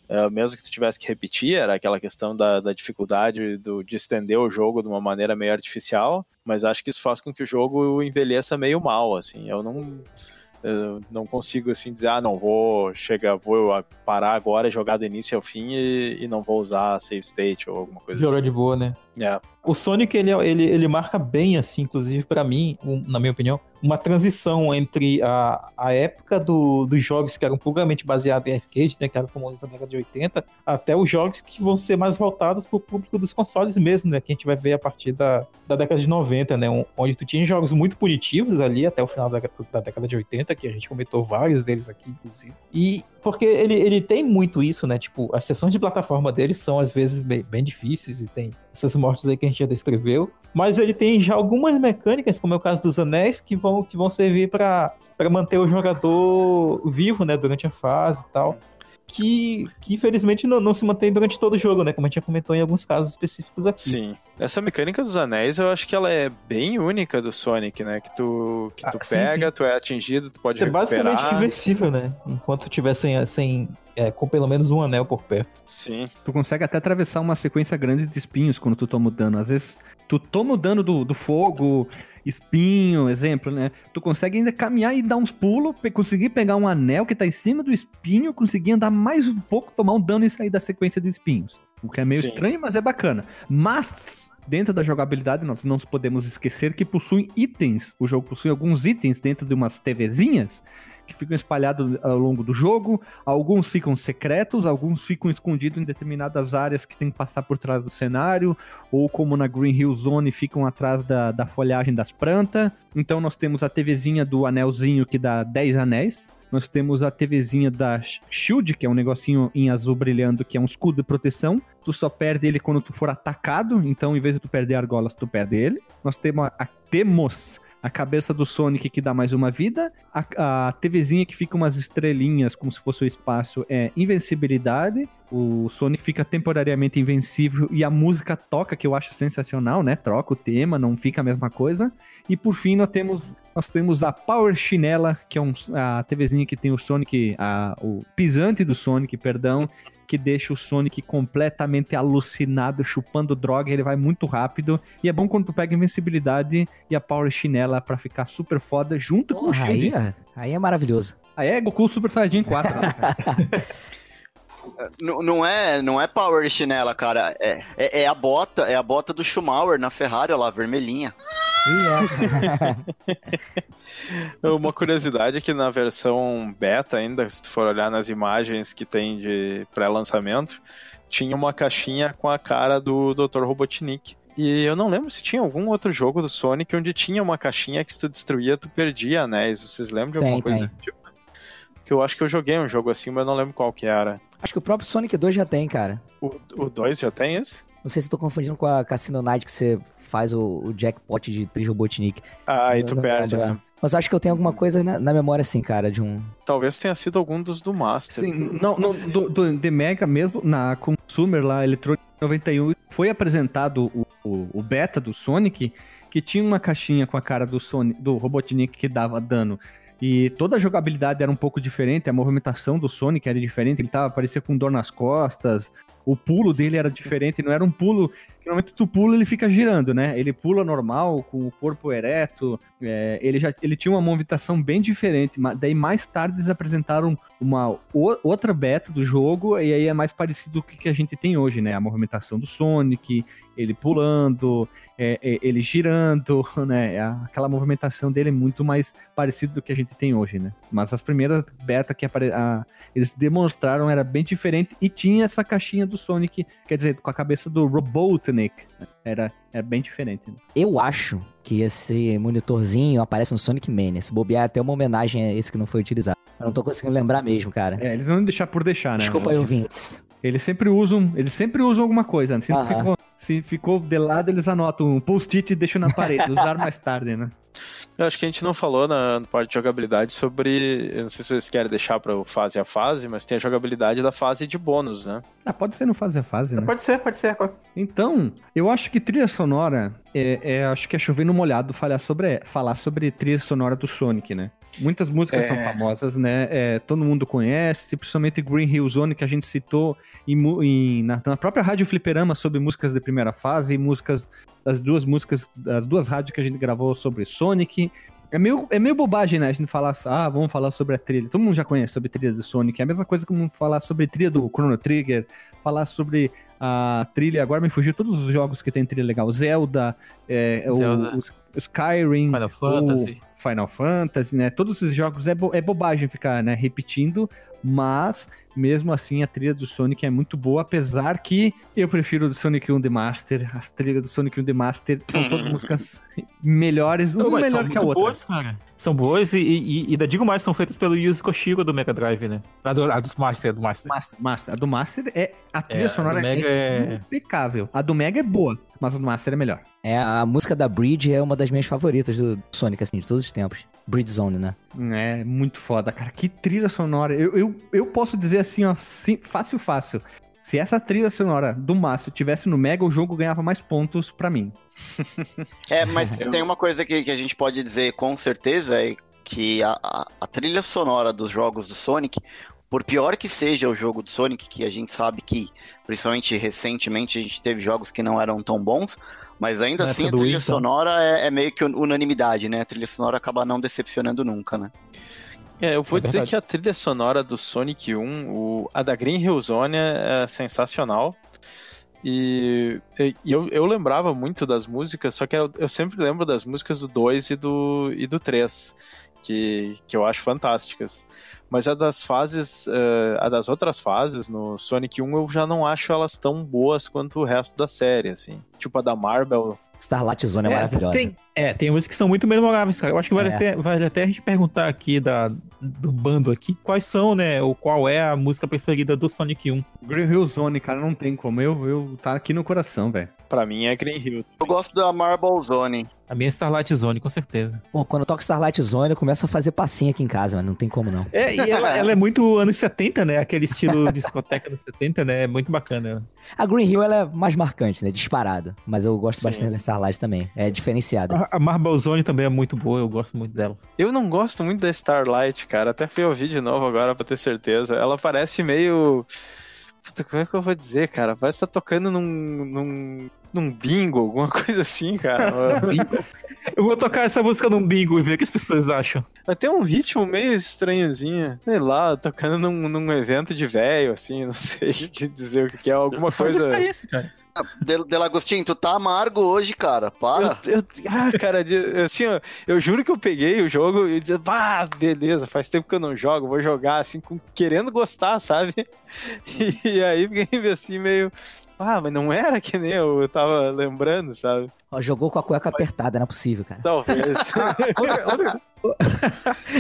É, mesmo que tu tivesse que repetir, era aquela questão da, da dificuldade do, de estender o jogo de uma maneira meio artificial, mas acho que isso faz com que o jogo envelheça meio mal, assim, eu não eu não consigo assim dizer, ah, não vou chegar, vou parar agora, jogar do início ao fim e, e não vou usar save state ou alguma coisa Jogar assim. de boa, né? É. O Sonic, ele, ele, ele marca bem, assim, inclusive pra mim, na minha opinião, uma transição entre a, a época do, dos jogos que eram puramente baseados em arcade, né, que eram famosos na década de 80, até os jogos que vão ser mais voltados para o público dos consoles mesmo, né, que a gente vai ver a partir da, da década de 90, né, onde tu tinha jogos muito punitivos ali até o final da, da década de 80, que a gente comentou vários deles aqui, inclusive. E porque ele, ele tem muito isso, né, tipo, as sessões de plataforma deles são às vezes bem, bem difíceis e tem essas mortes aí que a gente já descreveu, mas ele tem já algumas mecânicas, como é o caso dos anéis, que vão, que vão servir para manter o jogador vivo, né, durante a fase e tal. Que, que infelizmente não, não, se mantém durante todo o jogo, né? Como a gente já comentou em alguns casos específicos aqui. Sim. Essa mecânica dos anéis, eu acho que ela é bem única do Sonic, né? Que tu, que tu ah, pega, sim. tu é atingido, tu pode é recuperar. É basicamente invencível, né? Enquanto tiver sem, sem é, com pelo menos um anel por perto. Sim. Tu consegue até atravessar uma sequência grande de espinhos quando tu toma o dano. Às vezes, tu toma o dano do, do fogo, espinho, exemplo, né? Tu consegue ainda caminhar e dar uns pulos, conseguir pegar um anel que tá em cima do espinho, conseguir andar mais um pouco, tomar um dano e sair da sequência de espinhos. O que é meio Sim. estranho, mas é bacana. Mas dentro da jogabilidade, nós não podemos esquecer que possui itens. O jogo possui alguns itens dentro de umas TVzinhas que ficam espalhados ao longo do jogo. Alguns ficam secretos, alguns ficam escondidos em determinadas áreas que tem que passar por trás do cenário, ou como na Green Hill Zone, ficam atrás da, da folhagem das plantas. Então nós temos a TVzinha do anelzinho que dá 10 anéis. Nós temos a TVzinha da Shield, que é um negocinho em azul brilhando, que é um escudo de proteção. Tu só perde ele quando tu for atacado, então em vez de tu perder argolas, tu perde ele. Nós temos a, a temos a cabeça do Sonic que dá mais uma vida, a, a TVzinha que fica umas estrelinhas como se fosse o espaço é invencibilidade, o Sonic fica temporariamente invencível e a música toca, que eu acho sensacional, né? Troca o tema, não fica a mesma coisa. E por fim, nós temos, nós temos a Power Chinela, que é um, a TVzinha que tem o Sonic, a, o pisante do Sonic, perdão, que deixa o Sonic completamente alucinado, chupando droga, ele vai muito rápido. E é bom quando tu pega a invencibilidade e a Power Chinela para ficar super foda junto Porra, com o Shield. Aí é, aí é maravilhoso. Aí é Goku Super Saiyajin 4. Né, não, é, não é Power Chinela, cara. É, é, é, a bota, é a bota do Schumacher na Ferrari, olha lá, vermelhinha. Uma curiosidade é que na versão beta ainda, se tu for olhar nas imagens que tem de pré-lançamento, tinha uma caixinha com a cara do Dr. Robotnik. E eu não lembro se tinha algum outro jogo do Sonic onde tinha uma caixinha que se tu destruía, tu perdia anéis. Vocês lembram de alguma tem, coisa tem. desse tipo? Que eu acho que eu joguei um jogo assim, mas eu não lembro qual que era. Acho que o próprio Sonic 2 já tem, cara. O 2 já tem esse? Não sei se eu tô confundindo com a Cassino Night que você faz o, o jackpot de Trijobotnik. Ah, aí tu perde, né? Mas acho que eu tenho alguma coisa na, na, memória, assim, cara, de um. Talvez tenha sido algum dos do Master. Sim, não, não do, do The Mega mesmo, na Consumer lá, Electronic 91, foi apresentado o, o, o, beta do Sonic, que tinha uma caixinha com a cara do Sonic, do Robotnik que dava dano. E toda a jogabilidade era um pouco diferente, a movimentação do Sonic era diferente, ele tava, parecia com dor nas costas, o pulo dele era diferente, não era um pulo Normalmente tu pula ele fica girando, né? Ele pula normal, com o corpo ereto. É, ele já ele tinha uma movimentação bem diferente. Mas daí mais tarde eles apresentaram uma outra beta do jogo e aí é mais parecido com o que a gente tem hoje, né? A movimentação do Sonic, ele pulando, é, é, ele girando, né? Aquela movimentação dele é muito mais parecido do que a gente tem hoje, né? Mas as primeiras beta que apare... a, eles demonstraram era bem diferente e tinha essa caixinha do Sonic, quer dizer, com a cabeça do Robotnik Sonic. Era, era bem diferente. Né? Eu acho que esse monitorzinho aparece no Sonic Mania. Se bobear, é até uma homenagem a esse que não foi utilizado. Eu não tô conseguindo lembrar mesmo, cara. É, eles vão deixar por deixar, né? Desculpa aí, ouvintes. Eles sempre usam, eles sempre usam alguma coisa, né? Sempre ficou, se ficou de lado, eles anotam um post-it e deixam na parede, usar mais tarde, né? Eu acho que a gente não falou na, parte de jogabilidade sobre. Eu não sei se vocês querem deixar para o fase a fase, mas tem a jogabilidade da fase de bônus, né? Ah, pode ser no fase a fase, né? Pode ser, pode ser. Então, eu acho que trilha sonora é, é acho que é chover no molhado falar sobre, falar sobre trilha sonora do Sonic, né? Muitas músicas é... são famosas, né? É, todo mundo conhece, principalmente Green Hill Zone, que a gente citou em, em, na, na, própria Rádio Fliperama sobre músicas de primeira fase e músicas, as duas músicas, as duas rádios que a gente gravou sobre Sonic. É meio, é meio bobagem, né? A gente falar, ah, vamos falar sobre a trilha. Todo mundo já conhece sobre trilha do Sonic. É a mesma coisa como falar sobre a trilha do Chrono Trigger, falar sobre a trilha, agora me fugiu todos os jogos que tem trilha legal. Zelda, é, o- Zelda. os- Skyrim, Final Fantasy. o Final Fantasy, né? Todos esses jogos é, bo- é bobagem ficar né, repetindo, mas mesmo assim a trilha do Sonic é muito boa, apesar que eu prefiro do Sonic 1 The Master. As trilhas do Sonic 1 The Master são todas músicas melhores, Não, uma são melhor que a outra. Boas, cara. São boas e, e, e ainda digo mais, são feitas pelo Yuzo Koshiro do Mega Drive, né? A, do, a dos Master, do Master. Master, Master. A do Master é. A trilha É, a sonora do Mega é, é- impecável. A do Mega é boa, mas a do Master é melhor. É, a música da Bridge é uma das minhas favoritas do Sonic, assim, de todos os tempos. Bridge Zone, né? É muito foda, cara. Que trilha sonora. Eu, eu, eu posso dizer assim, ó, sim, fácil, fácil. Se essa trilha sonora do Master tivesse no Mega, o jogo ganhava mais pontos pra mim. É, mas tem uma coisa que, que a gente pode dizer com certeza é que a, a- a trilha sonora dos jogos do Sonic, por pior que seja o jogo do Sonic, que a gente sabe que, principalmente recentemente, a gente teve jogos que não eram tão bons, mas ainda Na assim a trilha sonora é, é meio que unanimidade, né? A trilha sonora acaba não decepcionando nunca, né? É, eu vou É dizer que a trilha sonora do Sonic 1, o, a da Green Hill Zone é sensacional. E, e eu, eu lembrava muito das músicas, só que eu, eu sempre lembro das músicas do 2 e do, e do 3, que, que eu acho fantásticas. Mas a das fases, eh, a das outras fases no Sonic 1 eu já não acho elas tão boas quanto o resto da série, assim. Tipo a da Marble. Starlight Zone é, maravilhosa. Tem, é, tem músicas que são muito memoráveis, cara. Eu acho que vale, É. até, vale até a gente perguntar aqui da, do bando aqui quais são, né? Ou qual é a música preferida do Sonic 1. Green Hill Zone, cara, não tem como. Eu, eu tá aqui no coração, velho. Pra mim é Green Hill. Eu gosto da Marble Zone. A minha é Starlight Zone, com certeza. Pô, quando eu toco Starlight Zone, eu começo a fazer passinho aqui em casa, mas não tem como não. É, e ela, ela é muito anos 70, né? Aquele estilo discoteca dos 70, né? É muito bacana. A Green Hill, ela é mais marcante, né? Disparada. Mas eu gosto Sim. bastante da Starlight também. É diferenciada. A, a Marble Zone também é muito boa, eu gosto muito dela. Eu não gosto muito da Starlight, cara. Até fui ouvir de novo agora pra ter certeza. Ela parece meio. Puta, como é que eu vou dizer, cara? Parece que tá tocando num, num, num bingo, alguma coisa assim, cara. Eu vou tocar essa música num bingo e ver o que as pessoas acham. Tem um ritmo meio estranhozinho. Sei lá, tocando num, num evento de velho, assim, não sei o que dizer o que é, alguma Faz coisa. experiência, cara. Del- Delagostinho, tu tá amargo hoje, cara. Para. Eu, eu- ah, cara, de- assim, ó, eu juro que eu peguei o jogo e disse, ah, beleza, faz tempo que eu não jogo, vou jogar assim, com- querendo gostar, sabe? E, aí fiquei assim, meio, ah, mas não era que nem eu tava lembrando, sabe? Ó, jogou com a cueca apertada, não é possível, cara. Talvez.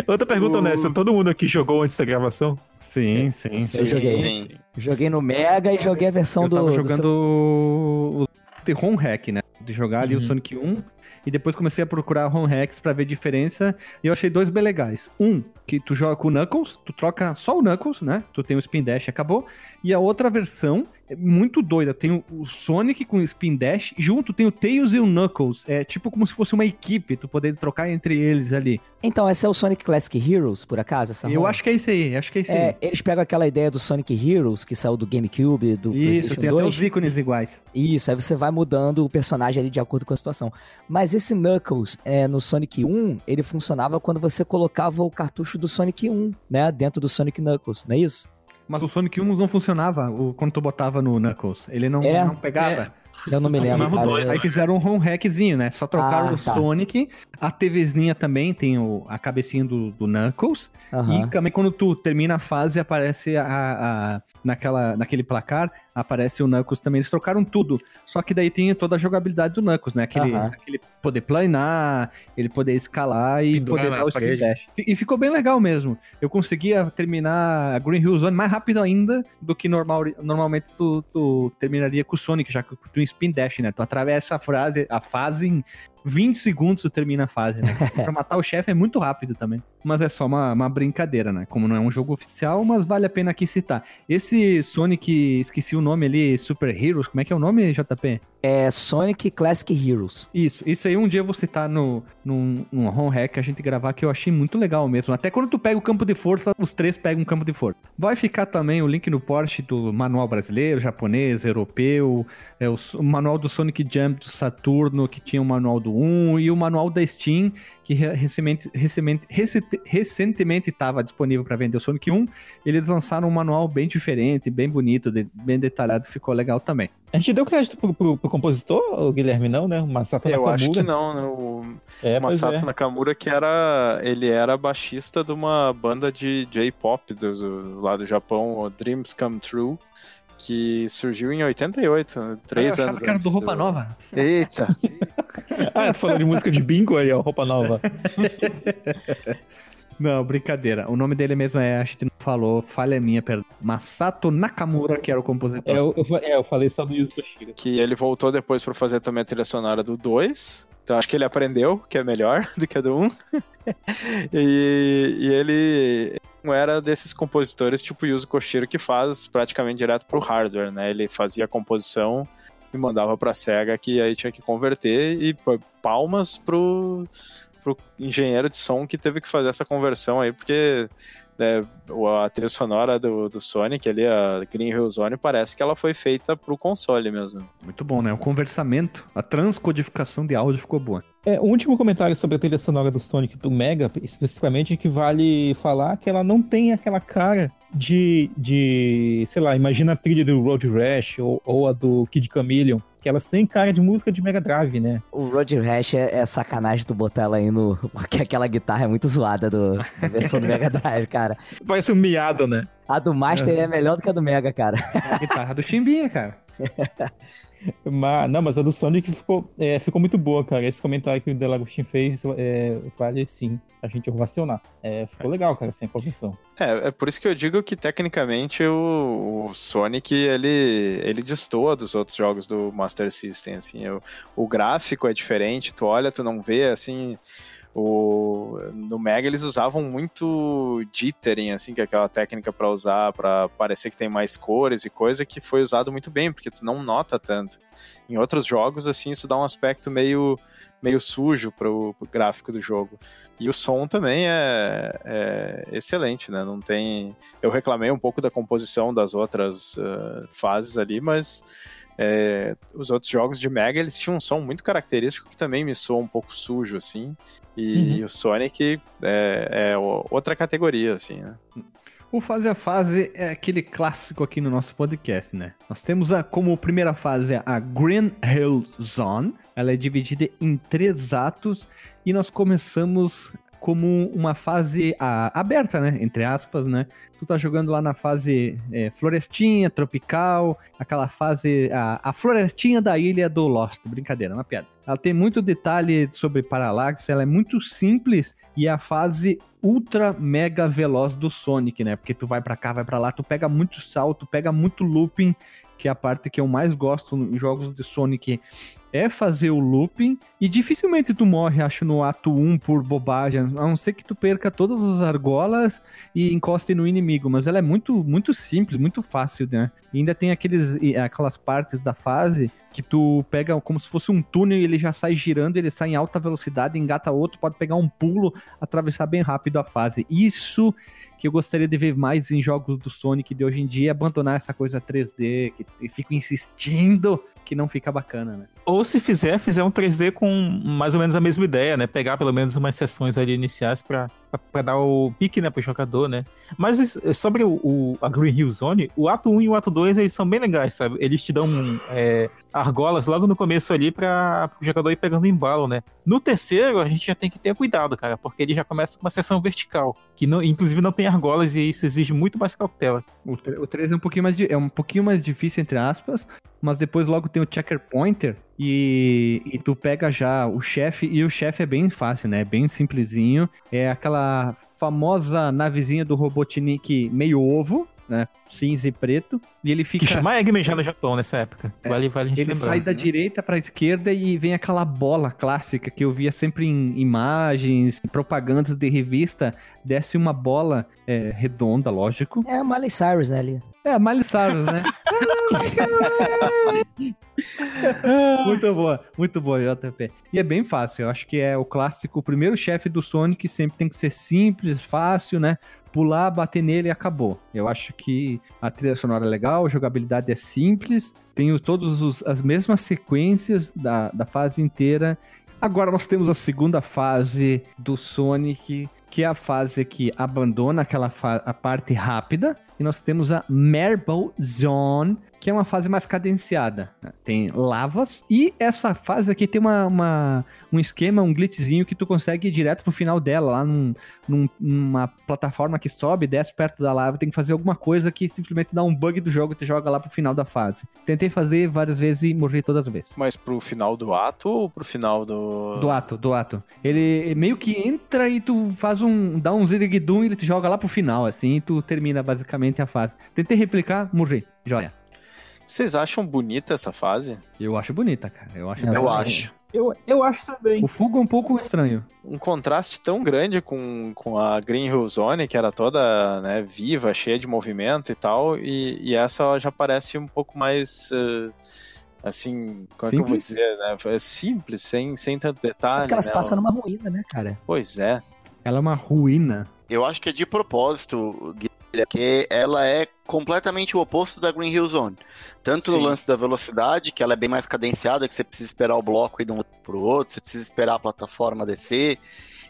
Outra pergunta O- honesta: todo mundo aqui jogou antes da gravação? Sim, sim. Eu joguei. Sim. Joguei no Mega e joguei a versão Eu do. tava do jogando o The ROM Hack, né? De jogar ali o Uhum. Sonic 1 e depois comecei a procurar ROM Hacks pra ver diferença e eu achei dois bem legais. Um, que tu joga com o Knuckles, tu troca só o Knuckles, né? Tu tem o Spin Dash e acabou. E a outra versão é muito doida. Tem o- Sonic com o Spin Dash, junto tem o Tails e o Knuckles. É tipo como se fosse uma equipe, tu poder trocar entre eles ali. Então, esse é o Sonic Classic Heroes, por acaso? Essa eu acho que é isso aí, acho que é isso É, aí. eles pegam aquela ideia do Sonic Heroes, que saiu do GameCube, do Isso, tem 2. até os ícones iguais. Isso, aí você vai mudando o personagem ali de acordo com a situação. Mas esse Knuckles é, no Sonic 1, ele funcionava quando você colocava o cartucho do Sonic 1, né? Dentro do Sonic Knuckles, não é isso? Mas o Sonic 1 não funcionava o, quando tu botava no Knuckles. Ele não, É, não pegava. Eu não me lembro. Cara. dois, Aí fizeram um home hackzinho, né? Só trocaram Ah, o tá. Sonic, a TVzinha também tem o, a cabecinha do, do Knuckles. Aham. E também quando tu termina a fase, aparece a, a- naquela, naquele placar, aparece o Knuckles também. Eles trocaram tudo. Só que daí tem toda a jogabilidade do Knuckles, né? Aquele, Aham. aquele poder planar, ele poder escalar e Pendurar poder dar o dash. E ficou bem legal mesmo. Eu conseguia terminar a Green Hill Zone mais rápido ainda do que normal, normalmente tu, tu terminaria com o Sonic, já que tu spin dash, né? Tu atravessa a, frase, a fase em 20 segundos tu termina a fase, né? pra matar o chefe é muito rápido também. Mas é só uma, uma brincadeira, né? Como não é um jogo oficial, mas vale a pena aqui citar. Esse Sonic, esqueci o nome ali, Super Heroes, como é que é o nome, JP? É Sonic Classic Heroes. Isso, isso aí um dia eu vou citar no, num, num home hack a gente gravar que eu achei muito legal mesmo. Até quando tu pega o campo de força, os três pegam o campo de força. Vai ficar também o link no post do manual brasileiro, japonês, europeu, é o, o manual do Sonic Jump do Saturno, que tinha o manual do 1 e o manual da Steam, que re- recentemente recentemente- recente- recentemente estava disponível para vender o Sonic 1. Eles lançaram um manual bem diferente, bem bonito, de- bem detalhado, ficou legal também. A gente deu crédito pro, pro, pro compositor, o Guilherme, não, né? O Masato Eu Nakamura. acho que não, né? O É, Masato é. Nakamura, que era. Ele era baixista de uma banda de J-pop do, do- lá do Japão, o Dreams Come True, que surgiu em 88, né, três Eu anos que era antes do Roupa Nova. Eita! Ah, tu falou de música de bingo aí, ó, roupa nova. Não, brincadeira. O nome dele mesmo é, a gente não falou, falha minha, perdão. Masato Nakamura, que era o compositor. É, eu, eu, é, eu falei só do Yuzo Koshiro. que ele voltou depois pra fazer também a trilha sonora do 2. Então acho que ele aprendeu que é melhor do que a do 1. e, e ele era desses compositores tipo Yuzo Koshiro que faz praticamente direto pro hardware, né? Ele fazia a composição e mandava pra SEGA que aí tinha que converter e palmas pro, pro engenheiro de som que teve que fazer essa conversão aí, porque né, a trilha sonora do, do Sonic ali, a Green Hill Zone, parece que ela foi feita pro console mesmo. Muito bom, né? O conversamento, a transcodificação de áudio ficou boa. É, o último comentário sobre a trilha sonora do Sonic pro Mega, especificamente, é que vale falar que ela não tem aquela cara de, de sei lá, imagina a trilha do Road Rash ou, ou a do Kid Chameleon, que elas têm cara de música de Mega Drive, né? O Roger Rash é, é sacanagem tu botar ela aí no. Porque aquela guitarra é muito zoada do, versão do Mega Drive, cara. Parece um miado, né? A do Master é melhor do que a do Mega, cara. É a guitarra do Chimbinha, cara. Mas, não, mas a do Sonic ficou, é, ficou muito boa, cara. Esse comentário que o Delagostin fez é, vale sim a gente ovacionar. É, ficou legal, cara, sem a conversão. É, é por isso que eu digo que tecnicamente o, o Sonic ele, ele destoa dos outros jogos do Master System, assim, o, o gráfico é diferente, tu olha, tu não vê, assim, o, no Mega eles usavam muito jittering, assim, que é aquela técnica pra usar, pra parecer que tem mais cores e coisa, que foi usado muito bem, porque tu não nota tanto. Em outros jogos, assim, isso dá um aspecto meio, meio sujo pro, pro gráfico do jogo. E o som também é, é excelente, né? Não tem. Eu reclamei um pouco da composição das outras uh, fases ali, mas é, os outros jogos de Mega eles tinham um som muito característico que também me soa um pouco sujo, assim. E, Uhum. o Sonic é, é outra categoria, assim, né? O fase a fase é aquele clássico aqui no nosso podcast, né? Nós temos a, como primeira fase a Green Hill Zone. Ela é dividida em três atos e nós começamos como uma fase ah, aberta, né? Entre aspas, né? Tu tá jogando lá na fase é, florestinha, tropical, aquela fase. A, a florestinha da ilha do Lost. Brincadeira, é uma piada. Ela tem muito detalhe sobre Parallax, ela é muito simples e é a fase ultra mega veloz do Sonic, né? Porque tu vai pra cá, vai pra lá, tu pega muito salto, pega muito looping, que é a parte que eu mais gosto em jogos de Sonic é fazer o looping e dificilmente tu morre, acho, no ato 1 por bobagem, a não ser que tu perca todas as argolas e encoste no inimigo, mas ela é muito muito simples, muito fácil, né? E ainda tem aqueles aquelas partes da fase que tu pega como se fosse um túnel e ele já sai girando, ele sai em alta velocidade, engata outro, pode pegar um pulo, atravessar bem rápido a fase. Isso que eu gostaria de ver mais em jogos do Sonic de hoje em dia, abandonar essa coisa 3D, que fico insistindo que não fica bacana, né? Ou se fizer, fizer um 3D com mais ou menos a mesma ideia, né? Pegar pelo menos umas sessões ali iniciais pra dar o pique, né, pro jogador, né? Mas isso- sobre o, o- a Green Hill Zone, o ato 1 e o ato 2, eles são bem legais, sabe? Eles te dão é, argolas logo no começo ali pra o jogador ir pegando embalo, né? No terceiro, a gente já tem que ter cuidado, cara, porque ele já começa com uma seção vertical, que não, inclusive não tem argolas e isso exige muito mais cautela. O, tre- o 3 é um pouquinho mais é um pouquinho mais difícil entre aspas, mas depois logo tem o checker pointer e, e tu pega já o chefe e o chefe é bem fácil, né? Bem simplesinho. É aquela famosa navezinha do Robotnik meio ovo, né? Cinza e preto, e ele Que fica chama Eggman já no Japão nessa época. É, Vale, vale a gente Ele lembrar. sai da direita pra esquerda e vem aquela bola clássica que eu via sempre em imagens, propagandas de revista. Desce uma bola é, redonda, lógico. É a Miley Cyrus, né, ali. É, Miley Cyrus, né? muito boa, muito boa, JP. E é bem fácil, eu acho que é o clássico, o primeiro chefe do Sonic sempre tem que ser simples, fácil, né? Pular, bater nele e acabou. Eu acho que a trilha sonora é legal, a jogabilidade é simples, tem todas as mesmas sequências da, da fase inteira. Agora nós temos a segunda fase do Sonic, que é a fase que abandona aquela a parte rápida. E nós temos a Marble Zone, que é uma fase mais cadenciada. né? Tem lavas. E essa fase aqui tem uma, uma- um esquema, um glitchzinho que tu consegue ir direto pro final dela, lá num, num- numa plataforma que sobe, desce perto da lava. Tem que fazer alguma coisa que simplesmente dá um bug do jogo e te joga lá pro final da fase. Tentei fazer várias vezes e morri todas as vezes. Mas pro final do ato ou pro final do. Do ato, do ato. Ele meio que entra e tu faz um. dá um ziriguidum e ele te joga lá pro final, assim, e tu termina basicamente a fase. Tentei replicar, morri. Joia. Vocês acham bonita essa fase? Eu acho bonita, cara. Eu acho Eu acho. Eu, eu acho também. O Fugo é um pouco estranho. Um contraste tão grande com, com a Green Hill Zone, que era toda né, viva, cheia de movimento e tal, e, e essa já parece um pouco mais. eh, assim, como é que eu vou Simples? dizer? Né? É simples, sem, sem tanto detalhe. Porque ela se né? passa numa ruína, né, cara? Pois é. Ela é uma ruína. Eu acho que é de propósito, Guilherme, porque ela é completamente o oposto da Green Hill Zone. Tanto Sim. no lance da velocidade, que ela é bem mais cadenciada, que você precisa esperar o bloco ir de um lado pro outro, você precisa esperar a plataforma descer.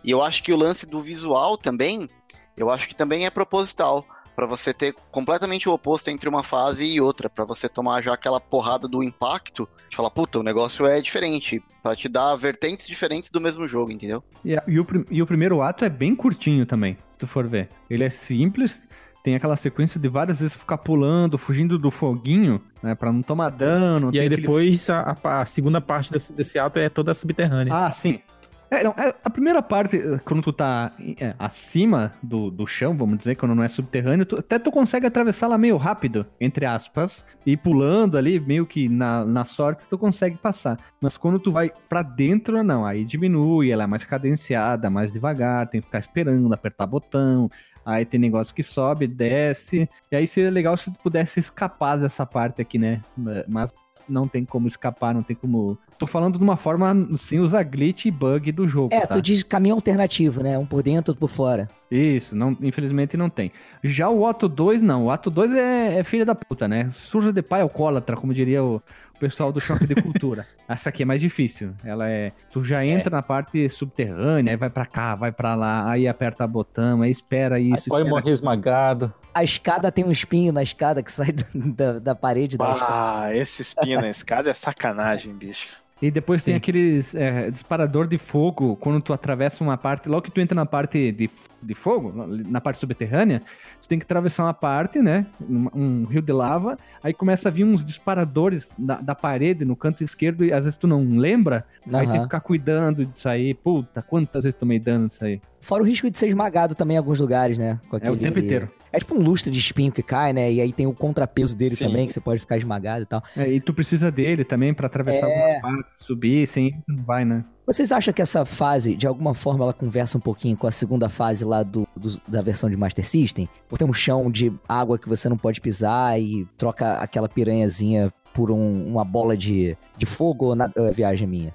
E eu acho que o lance do visual também, eu acho que também é proposital. Pra você ter completamente o oposto entre uma fase e outra, Pra você tomar já aquela porrada do impacto, de falar, puta, o negócio é diferente, Pra te dar vertentes diferentes do mesmo jogo, entendeu? E, a- e o, e o primeiro ato é bem curtinho também, se tu for ver. Ele é simples, tem aquela sequência de várias vezes ficar pulando, fugindo do foguinho, né? Pra não tomar dano. E aí depois a, a- a segunda parte desse, desse ato é toda subterrânea. Ah, sim. É, não, é, a primeira parte, eh, quando tu tá é, acima do, do chão, vamos dizer, quando não é subterrâneo, tu- até tu consegue atravessar lá meio rápido, entre aspas, e pulando ali, meio que na, na sorte tu consegue passar. Mas quando tu vai pra dentro, não, aí diminui, ela é mais cadenciada, mais devagar, tem que ficar esperando, apertar botão, aí tem negócio que sobe, desce, e aí seria legal se tu pudesse escapar dessa parte aqui, né? Mas não tem como escapar, não tem como. Tô falando de uma forma sem usar glitch e bug do jogo. É, tá? tu diz caminho alternativo, né? Um por dentro, outro por fora. Isso, não, infelizmente não tem. Já o Ato 2, não. O Ato 2 é, é filha da puta, né? Surja de pai alcoólatra, como diria o pessoal do Choque de Cultura. Essa aqui é mais difícil. Ela é. Tu já entra na parte subterrânea, aí vai pra cá, vai pra lá, aí aperta botão, aí espera isso. pode espera morrer esmagado. A escada tem um espinho na escada que sai da, da parede da escada. Ah, esse espinho na escada é sacanagem, bicho. E depois tem Sim. aqueles é, disparador de fogo, quando tu atravessa uma parte, logo que tu entra na parte de, de fogo, na parte subterrânea, tu tem que atravessar uma parte, né? Um, um rio de lava, aí começa a vir uns disparadores da, da parede no canto esquerdo e às vezes tu não lembra, aí tem que ficar cuidando disso aí. Puta, quantas vezes tomei dano disso aí? Fora o risco de ser esmagado também em alguns lugares, né? Com É o tempo inteiro. É tipo um lustre de espinho que cai, né? E aí tem o contrapeso dele Sim. também, que você pode ficar esmagado e tal. É, e tu precisa dele também pra atravessar É. algumas partes, subir, sem não vai, né? Vocês acham que essa fase, de alguma forma, ela conversa um pouquinho com a segunda fase lá do, do- da versão de Master System? Por ter um chão de água que você não pode pisar e troca aquela piranhazinha por um- uma bola de, de fogo ou na, é viagem minha?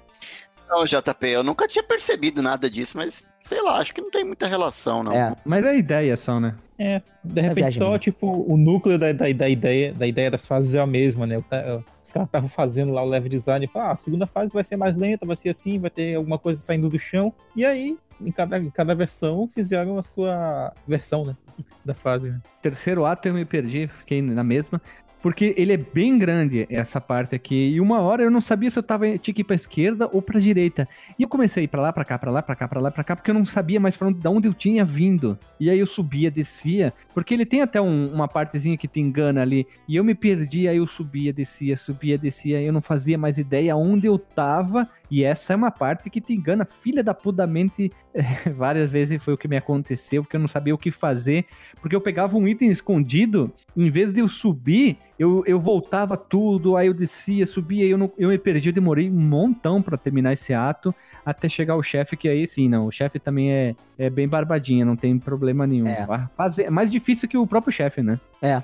Não, JP, eu nunca tinha percebido nada disso, mas sei lá, acho que não tem muita relação, não. É, Mas é a ideia só, né? É, de repente viagem só, tipo, o núcleo da, da, da ideia, da ideia das fases é a mesma, né? Os caras estavam fazendo lá o level design e falaram, ah, a segunda fase vai ser mais lenta, vai ser assim, vai ter alguma coisa saindo do chão. E aí, em cada, em cada versão, fizeram a sua versão, né? Da fase, né? terceiro ato eu me perdi, fiquei na mesma. Porque ele é bem grande, essa parte aqui. E uma hora eu não sabia se eu tava, tinha que ir pra esquerda ou pra direita. E eu comecei a ir pra lá, pra cá, pra lá, pra cá, pra lá, pra cá, porque eu não sabia mais pra onde, da onde eu tinha vindo. E aí eu subia, descia. Porque ele tem até um- uma partezinha que te engana ali. E eu me perdi, aí eu subia, descia, subia, descia. Eu não fazia mais ideia onde eu tava. E essa é uma parte que te engana, filha da puta mente. várias vezes foi o que me aconteceu, porque eu não sabia o que fazer. Porque eu pegava um item escondido, em vez de eu subir, eu, eu voltava tudo, aí eu descia, subia, eu, não, eu me perdi, eu demorei um montão pra terminar esse ato, até chegar o chefe, que aí sim, não, o chefe também é, é bem barbadinha, não tem problema nenhum. É. Fase é mais difícil que o próprio chefe, né? É.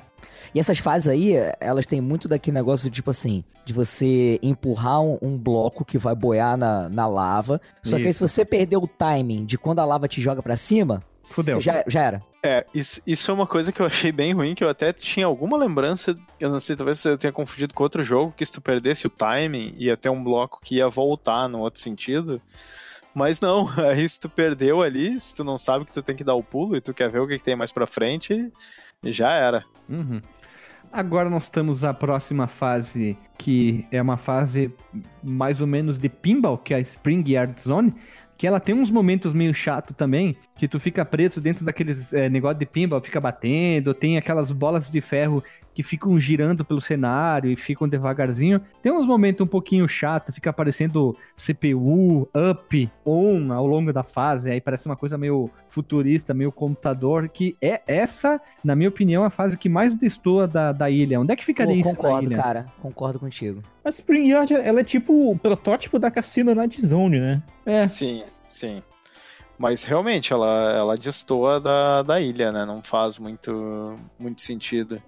E essas fases aí, elas têm muito daquele negócio, tipo assim, de você empurrar um, um bloco que vai boiar na, na lava. Só que aí, se Isso. você perder o timing de quando a lava te joga pra cima, Fudeu. Já, já era. É, isso, isso é uma coisa que eu achei bem ruim, que eu até tinha alguma lembrança, eu não sei, talvez eu tenha confundido com outro jogo, que se tu perdesse o timing, ia ter um bloco que ia voltar no outro sentido. Mas não, aí se tu perdeu ali, se tu não sabe que tu tem que dar o pulo e tu quer ver o que, que tem mais pra frente, já era. Uhum. Agora nós temos a próxima fase, que é uma fase mais ou menos de pinball, que é a Spring Yard Zone, que ela tem uns momentos meio chato também, que tu fica preso dentro daqueles é, negócio de pinball, fica batendo, tem aquelas bolas de ferro que ficam girando pelo cenário e ficam devagarzinho. Tem uns momentos um pouquinho chato, fica aparecendo CPU, up, on ao longo da fase, aí parece uma coisa meio futurista, meio computador, que é essa, na minha opinião, a fase que mais destoa da, da ilha. Onde é que ficaria Pô, isso concordo, na ilha? cara. Concordo contigo. A Spring Yard, ela é tipo o protótipo da Cassino Night Zone, né? É, Sim, sim. Mas realmente, ela, ela destoa da, da ilha, né? Não faz muito, muito sentido.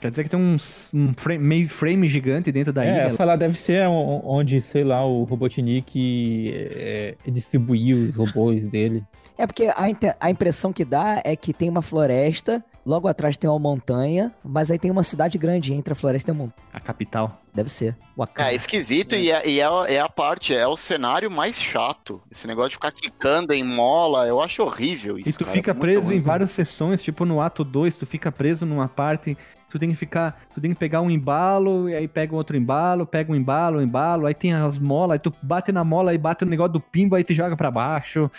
Quer dizer que tem uns, um frame, meio frame gigante dentro da é, ilha. falar deve ser onde, sei lá, o Robotnik é, distribuía os robôs dele. É porque a, a impressão que dá é que tem uma floresta, logo atrás tem uma montanha, mas aí tem uma cidade grande entre a floresta e a montanha. A capital. Deve ser. É Wakanda. esquisito e, é, e é, é a parte, é o cenário mais chato. Esse negócio de ficar quicando em mola, eu acho horrível isso. E tu cara, fica muito preso ruim. em várias sessões, tipo no ato 2, tu fica preso numa parte, tu tem que ficar, tu tem que pegar um embalo, e aí pega um outro embalo, pega um embalo, um embalo, aí tem as molas, aí tu bate na mola e bate no negócio do pimbo, aí tu joga pra baixo.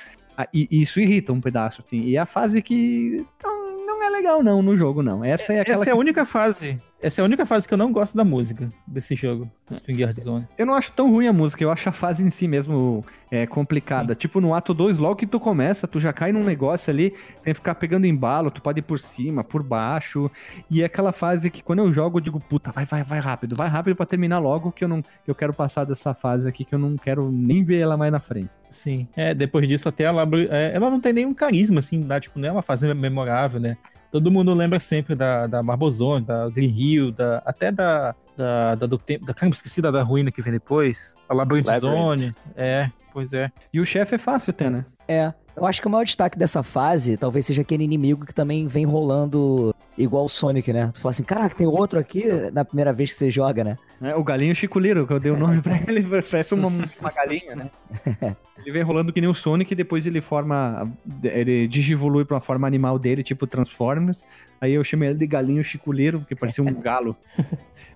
Ah, E, isso irrita um pedaço, assim. E é a fase que não, não é legal, não, no jogo, não. Essa é aquela Essa é a que única fase. Essa é a única fase que eu não gosto da música desse jogo, Spring Yard Zone. Eu não acho tão ruim a música, eu acho a fase em si mesmo é, complicada. Tipo, no ato 2, logo que tu começa, tu já cai num negócio ali, tem que ficar pegando embalo, tu pode ir por cima, por baixo. E é aquela fase que quando eu jogo, eu digo, puta, vai, vai, vai rápido, vai rápido pra terminar logo, que eu não que eu quero passar dessa fase aqui, que eu não quero nem ver ela mais na frente. Sim. É, depois disso até ela, é, ela não tem nenhum carisma, assim, dá, tipo, não é uma fase memorável, né? Todo mundo lembra sempre da, da Barbozone, da Green Hill, da, até da, da, da do tempo, da caramba, esqueci da, da ruína que vem depois, a Labyrinth. Zone, é, pois é. E o chefe é fácil até, né? É. Eu acho que o maior destaque dessa fase talvez seja aquele inimigo que também vem rolando igual o Sonic, né? Tu fala assim, caraca, tem outro aqui na primeira vez que você joga, né? É, o galinho chiculeiro, que eu dei o nome pra ele, parece uma, uma galinha, né? Ele vem rolando que nem o Sonic, e depois ele forma. Ele digivolui pra uma forma animal dele, tipo Transformers. Aí eu chamei ele de galinho chiculeiro, porque parecia um galo.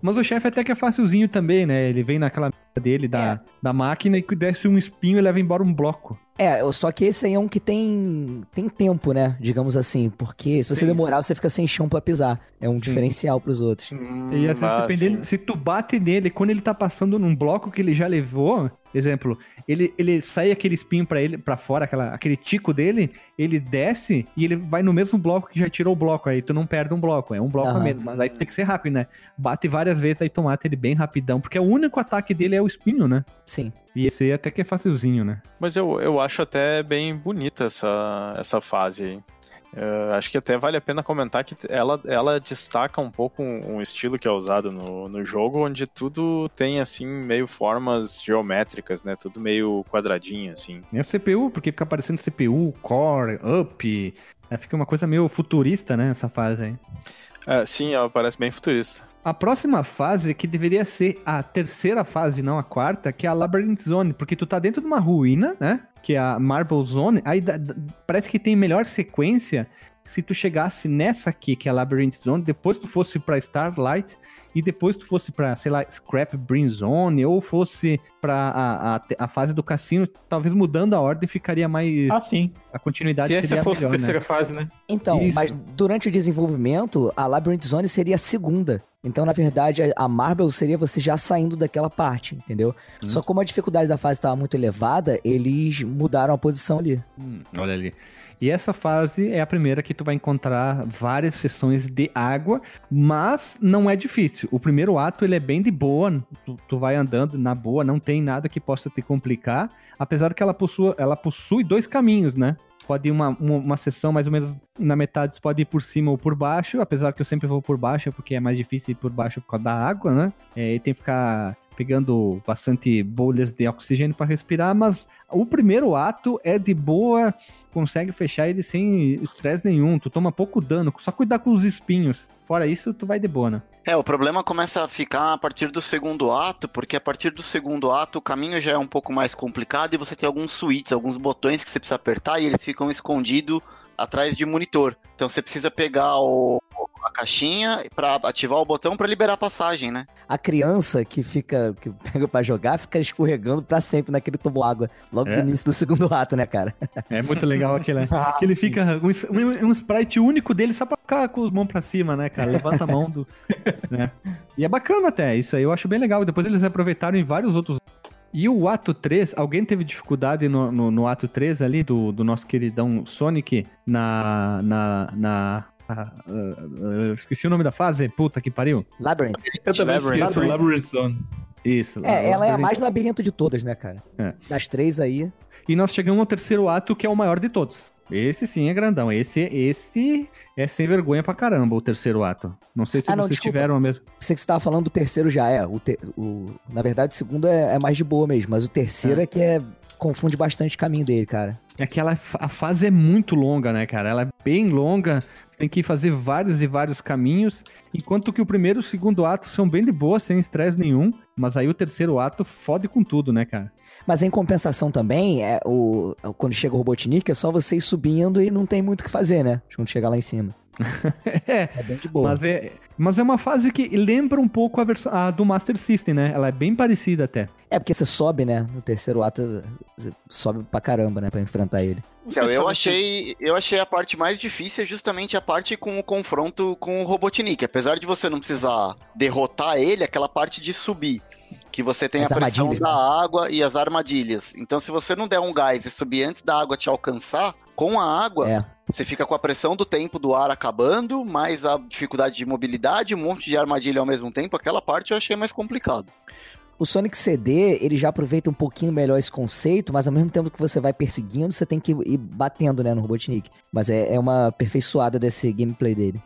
Mas o chefe até que é facilzinho também, né? Ele vem naquela dele da, da máquina e desce um espinho e leva embora um bloco. É, só que esse aí é um que tem tem tempo, né? Digamos assim, porque se você Sim, demorar, você fica sem chão pra pisar. É um Sim. diferencial pros outros. E às vezes, dependendo, sim. se tu bate nele, quando ele tá passando num bloco que ele já levou, exemplo, ele, ele sai aquele espinho pra ele para fora, aquela, aquele tico dele, ele desce e ele vai no mesmo bloco que já tirou o bloco, aí tu não perde um bloco, é um bloco Aham. menos, mas aí tem que ser rápido, né? Bate várias vezes, aí tu mata ele bem rapidão, porque o único ataque dele é o espinho, né? Sim. E esse aí até que é facilzinho, né? Mas eu, eu acho até bem bonita essa, essa fase aí. É, acho que até vale a pena comentar que ela, ela destaca um pouco um, um estilo que é usado no, no jogo, onde tudo tem, assim, meio formas geométricas, né? Tudo meio quadradinho, assim. É o CPU, porque fica aparecendo CPU, core, up, aí fica uma coisa meio futurista, né, essa fase aí. É, sim, ela parece bem futurista. A próxima fase, que deveria ser a terceira fase, não a quarta, que é a Labyrinth Zone, porque tu tá dentro de uma ruína, né? Que é a Marble Zone. Aí parece que tem melhor sequência se tu chegasse nessa aqui, que é a Labyrinth Zone, depois tu fosse pra Starlight e depois tu fosse pra, sei lá, Scrap Brain Zone ou fosse pra a, a, a fase do cassino, talvez mudando a ordem ficaria mais. Ah, sim. a continuidade Se essa seria fosse a melhor, terceira né? fase, né? Então, Isso. mas durante o desenvolvimento, a Labyrinth Zone seria a segunda. Então, na verdade, a- Marble seria você já saindo daquela parte, entendeu? Hum. Só como a dificuldade da fase estava muito elevada, eles mudaram a posição ali. Hum, olha ali. E essa fase é a primeira que tu vai encontrar várias sessões de água, mas não é difícil. O primeiro ato ele é bem de boa, tu, tu vai andando na boa, não tem nada que possa te complicar, apesar que ela possui, ela possui dois caminhos, né? Pode ir uma, uma, uma sessão mais ou menos na metade, pode ir por cima ou por baixo, apesar que eu sempre vou por baixo, porque é mais difícil ir por baixo por causa da água, né? É, e tem que ficar pegando bastante bolhas de oxigênio para respirar, mas o primeiro ato é de boa, consegue fechar ele sem estresse nenhum. Tu toma pouco dano, só cuidar com os espinhos. Fora isso, tu vai de boa, né? É, o problema começa a ficar a partir do segundo ato, porque a partir do segundo ato o caminho já é um pouco mais complicado e você tem alguns switches, alguns botões que você precisa apertar e eles ficam escondidos atrás de monitor. Então você precisa pegar o, a caixinha para ativar o botão para liberar a passagem, né? A criança que fica, que pega pra jogar, fica escorregando pra sempre naquele tubo água, logo É. no início do segundo ato, né, cara? É muito legal aquele, Ah, que ele sim. fica um, um, sprite único dele só pra ficar com as mãos pra cima, né, cara? Levanta a mão do. né? E é bacana até, isso aí eu acho bem legal. Depois eles aproveitaram em vários outros. E o ato 3, alguém teve dificuldade no, no, no ato 3 ali do, do nosso queridão Sonic na. na. na. ah, ah, ah, esqueci o nome da fase? Puta que pariu. Labyrinth. Eu também Labyrinth. esqueço o Labyrinth Zone. Isso. É, ela é a Labyrinth. mais labirinto de todas, né, cara? É. Das três aí. E nós chegamos ao terceiro ato, que é o maior de todos. Esse sim é grandão. Esse, esse é sem vergonha pra caramba, o terceiro ato. Não sei se Ah, não, vocês desculpa. tiveram a mesma. Você que você tava falando do terceiro já é. O, te- o- na verdade, o segundo é, é mais de boa mesmo, mas o terceiro é, que é. Confunde bastante o caminho dele, cara. É que ela, a fase é muito longa, né, cara? Ela é bem longa. Tem que fazer vários e vários caminhos. Enquanto que o primeiro e o segundo ato são bem de boa, sem estresse nenhum. Mas aí o terceiro ato fode com tudo, né, cara? Mas em compensação também, é o, quando chega o Robotnik, é só você ir subindo e não tem muito o que fazer, né? Quando chegar lá em cima. É, É bem de boa. mas é, mas é uma fase que lembra um pouco a, versão, a do Master System, né? Ela é bem parecida até. É porque você sobe, né? No terceiro ato, você sobe pra caramba, né? Pra enfrentar ele. Então, eu achei, eu achei a parte mais difícil é justamente a parte com o confronto com o Robotnik. Apesar de você não precisar derrotar ele, aquela parte de subir. Que você tem As a pressão da né? água e as armadilhas. Então, se você não der um gás e subir antes da água te alcançar, com a água, É. você fica com a pressão do tempo do ar acabando, mais a dificuldade de mobilidade, um monte de armadilha ao mesmo tempo. Aquela parte eu achei mais complicado. O Sonic CD, ele já aproveita um pouquinho melhor esse conceito, mas ao mesmo tempo que você vai perseguindo, você tem que ir batendo, né, no Robotnik. Mas é, é uma aperfeiçoada desse gameplay dele.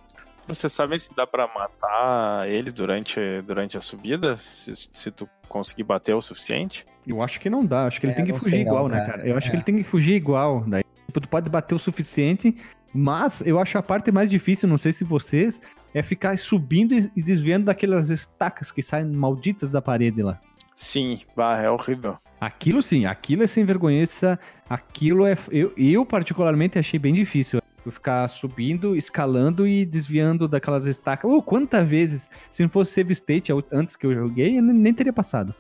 Você sabe se dá pra matar ele durante, durante a subida? Se, se tu conseguir bater o suficiente? Eu acho que não dá. Acho que ele É, tem que fugir sei não, igual, né, cara. cara? Eu acho É. que ele tem que fugir igual. Daí, tipo, tu pode bater o suficiente, mas eu acho a parte mais difícil, não sei se vocês, é ficar subindo e desviando daquelas estacas que saem malditas da parede lá. Sim, bah, é horrível. Aquilo sim, aquilo é sem vergonhice, aquilo é. Eu, eu particularmente achei bem difícil. Eu ficar subindo, escalando e desviando daquelas estacas. Oh, quantas vezes, se não fosse Save State antes que eu joguei, eu nem teria passado.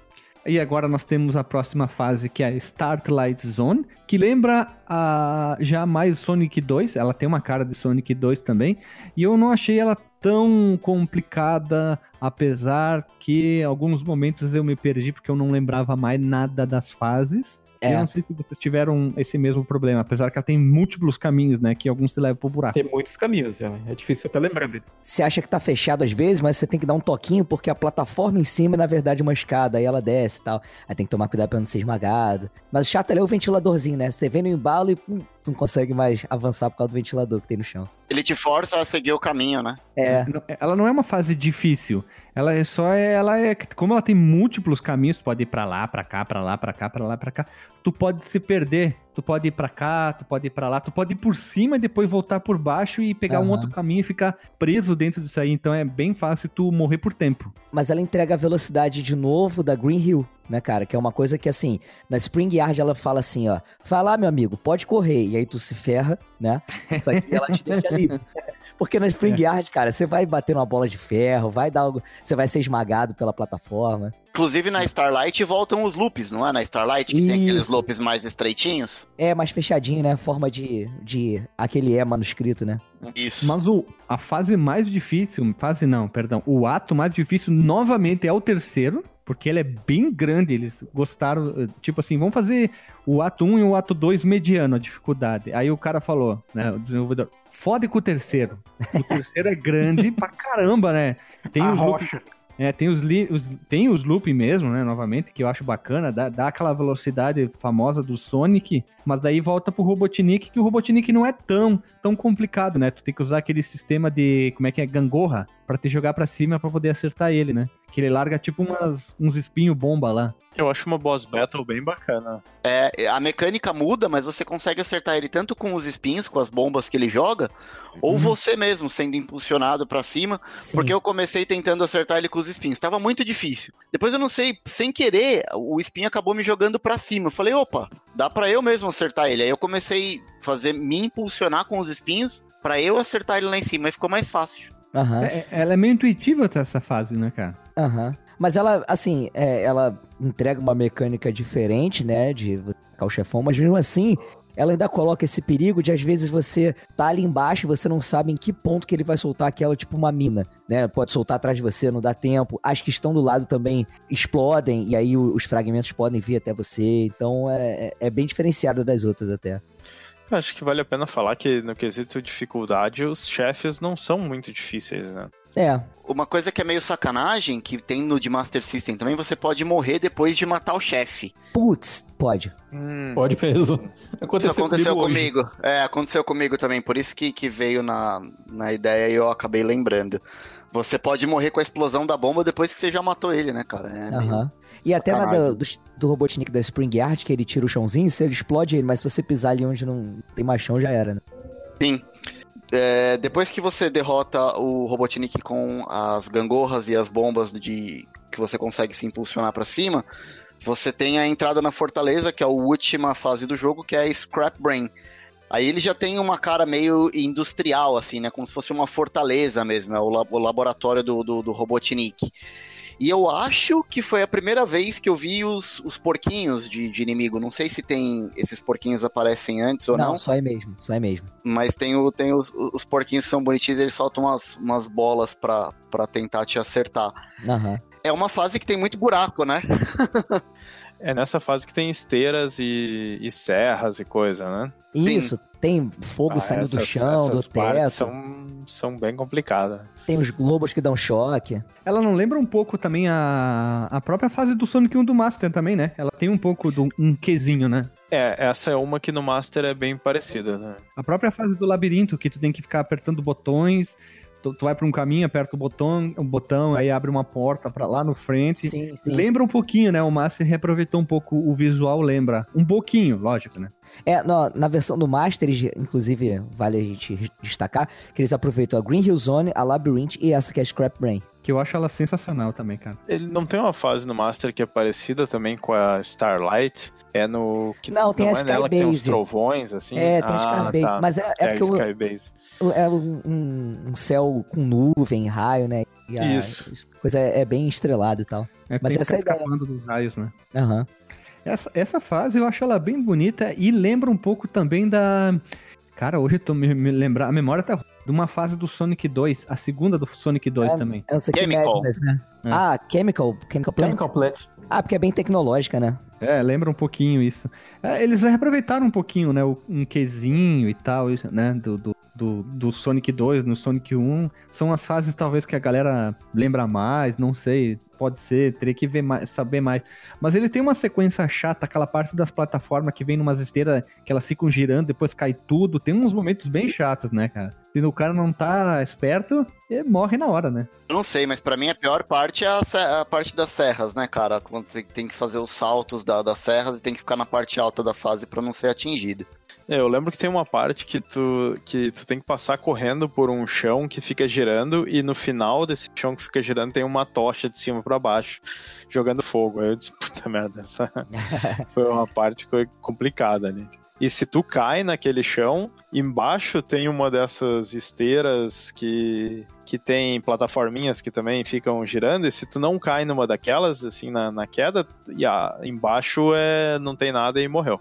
E agora nós temos a próxima fase, que é a Starlight Zone, que lembra a já mais Sonic 2. Ela tem uma cara de Sonic 2 também. E eu não achei ela tão complicada, apesar que alguns momentos eu me perdi porque eu não lembrava mais nada das fases. É. Eu não sei se vocês tiveram esse mesmo problema, apesar que ela tem múltiplos caminhos, né? Que alguns te levam pro buraco. Tem muitos caminhos, já. É difícil até lembrar dele. Você acha que tá fechado às vezes, mas você tem que dar um toquinho porque a plataforma em cima é, na verdade, uma escada, aí ela desce e tal. Aí tem que tomar cuidado pra não ser esmagado. Mas o chato ali é o ventiladorzinho, né? Você vem no embalo e pum, não consegue mais avançar por causa do ventilador que tem no chão. Ele te força a seguir o caminho, né? É, Ela não é uma fase difícil. Ela é só ela é como ela tem múltiplos caminhos, tu pode ir pra lá, pra cá, pra lá, pra cá, pra lá, pra cá. Tu pode se perder. Tu pode ir pra cá, tu pode ir pra lá, tu pode ir por cima e depois voltar por baixo e pegar um Aham. outro caminho e ficar preso dentro disso aí. Então é bem fácil tu morrer por tempo. mas ela entrega a velocidade de novo da Green Hill, né, cara? Que é uma coisa que, assim, na Spring Yard ela fala assim, ó, vai lá, meu amigo, pode correr. E aí tu se ferra, né? Só que ela te deixa livre. Porque na Spring Yard, cara, você vai bater numa bola de ferro, vai dar algo. Você vai ser esmagado pela plataforma. Inclusive na Starlight voltam os loops, não é? Na Starlight, que tem aqueles Isso. loops mais estreitinhos. É mais fechadinho, né? Forma de, de aquele E manuscrito, né? Isso. Mas o, a fase mais difícil, fase não, perdão, o ato mais difícil novamente é o terceiro, porque ele é bem grande, eles gostaram, eh, tipo assim, vamos fazer o ato 1 e o ato 2 mediano a dificuldade. Aí o cara falou, né, o desenvolvedor, fode com o terceiro. O terceiro é grande pra caramba, né? Tem a os loop, rocha. é, tem os, li- os- tem os loop mesmo, né, novamente, que eu acho bacana, dá, dá aquela velocidade famosa do Sonic, mas daí volta pro Robotnik, que o Robotnik não é tão, tão complicado, né? Tu tem que usar aquele sistema de, como é que é, gangorra, pra te jogar pra cima pra poder acertar ele, né? Que ele larga tipo umas, uns espinhos bomba lá. Eu acho uma boss battle bem bacana. É, a mecânica muda, mas você consegue acertar ele tanto com os espinhos, com as bombas que ele joga, ou Uhum. você mesmo sendo impulsionado pra cima, Sim. porque eu comecei tentando acertar ele com os espinhos. Tava muito difícil. Depois eu não sei, sem querer, o espinho acabou me jogando pra cima. Eu falei, opa, dá pra eu mesmo acertar ele. Aí eu comecei a fazer me impulsionar com os espinhos pra eu acertar ele lá em cima, e ficou mais fácil. Aham. É- ela é meio intuitiva essa fase, né, cara? Aham. Mas ela, assim, é, ela entrega uma mecânica diferente, né? De o chefão, mas mesmo assim, ela ainda coloca esse perigo de às vezes você tá ali embaixo e você não sabe em que ponto que ele vai soltar aquela, tipo uma mina, né? Pode soltar atrás de você, não dá tempo. As que estão do lado também explodem e aí os fragmentos podem vir até você. Então é, é- é bem diferenciado das outras até. Eu Acho que vale a pena falar que no quesito dificuldade, os chefes não são muito difíceis, né? É, Uma coisa que é meio sacanagem, que tem no de Master System também, você pode morrer depois de matar o chefe. putz, pode. Pode mesmo. Isso Aconteceu, aconteceu comigo. comigo. É, aconteceu comigo também. Por isso que, que veio na, na ideia e eu acabei lembrando. Você pode morrer com a explosão da bomba depois que você já matou ele, né, cara? É meio- Aham. E até na do, do, do Robotnik da Spring Yard, que ele tira o chãozinho, você explode ele, mas se você pisar ali onde não tem mais chão, já era, né? Sim. É, depois que você derrota o Robotnik com as gangorras e as bombas de que você consegue se impulsionar pra cima, você tem a entrada na fortaleza, que é a última fase do jogo, que é a Scrap Brain. Aí ele já tem uma cara meio industrial, assim, né? Como se fosse uma fortaleza mesmo, é o laboratório do, do, do Robotnik. E eu acho que foi a primeira vez que eu vi os, os porquinhos de, de inimigo. Não sei se tem esses porquinhos aparecem antes ou Não, não. só é mesmo, só é mesmo. Mas tem, o, tem os, os porquinhos que são bonitinhos, eles soltam umas, umas bolas pra, pra tentar te acertar. Aham. É uma fase que tem muito buraco, né? É nessa fase que tem esteiras e, e serras e coisa, né? Isso, tem fogo Ah, saindo do essas- chão, do essas partes teto, São, são bem complicadas. tem os globos que dão choque. Ela não lembra um pouco também a, a própria fase do Sonic 1 do Master também, né? Ela tem um pouco do um quezinho, né? É, essa é uma que no Master é bem parecida, né? A própria fase do labirinto, que tu tem que ficar apertando botões, tu, tu vai pra um caminho, aperta o botão, o botão, aí abre uma porta pra lá no frente. Sim, sim. Lembra um pouquinho, né? O Master reaproveitou um pouco o visual, lembra. Um pouquinho, lógico, né? É, no- na versão do Master, inclusive, vale a gente destacar, que eles aproveitam a Green Hill Zone, a Labyrinth e essa que é a Scrap Brain. Que eu acho ela sensacional também, cara. Ele não tem uma fase no Master que é parecida também com a Starlight? É no. Que Não, tem a é que tem uns Skybase. trovões, assim? É, tem a ah, Skybase, tá. mas é, é É, porque o, Skybase. o- é um, um- céu com nuvem, raio, né? E a Isso. coisa é, é bem estrelado e tal. É, Mas tem que essa é a escapando dos raios, né? Aham. Essa, essa fase eu acho ela bem bonita e lembra um pouco também da. Cara, hoje eu tô me, me lembrar. A memória tá de uma fase do Sonic 2, a segunda do Sonic 2 também. É não sei que Chemical. Madness, né? É. Ah, Chemical, Chemical Plant? Chemical Plant. Ah, porque é bem tecnológica, né? É, lembra um pouquinho isso. É, eles reaproveitaram um pouquinho, né? o- Um quezinho e tal, isso, né? Do, do, do, do Sonic 2 no Sonic 1. São as fases talvez que a galera lembra mais, não sei. Pode ser, teria que ver mais, saber mais. Mas ele tem uma sequência chata, aquela parte das plataformas que vem numas esteiras que elas ficam girando, depois cai tudo. Tem uns momentos bem chatos, né, cara? Se o cara não tá esperto, ele morre na hora, né? Não sei, mas pra mim a pior parte é a, a parte das serras, né, cara? Quando você tem que fazer os saltos da- das serras e tem que ficar na parte alta da fase pra não ser atingido. É, eu lembro que tem uma parte que tu, que tu tem que passar correndo por um chão que fica girando e no final desse chão que fica girando tem uma tocha de cima pra baixo jogando fogo. Aí eu disse, puta merda, essa foi uma parte que foi complicada ali. E se tu cai naquele chão, embaixo tem uma dessas esteiras que, que tem plataforminhas que também ficam girando, e se tu não cai numa daquelas, assim, na, na queda, e embaixo é, não tem nada e morreu.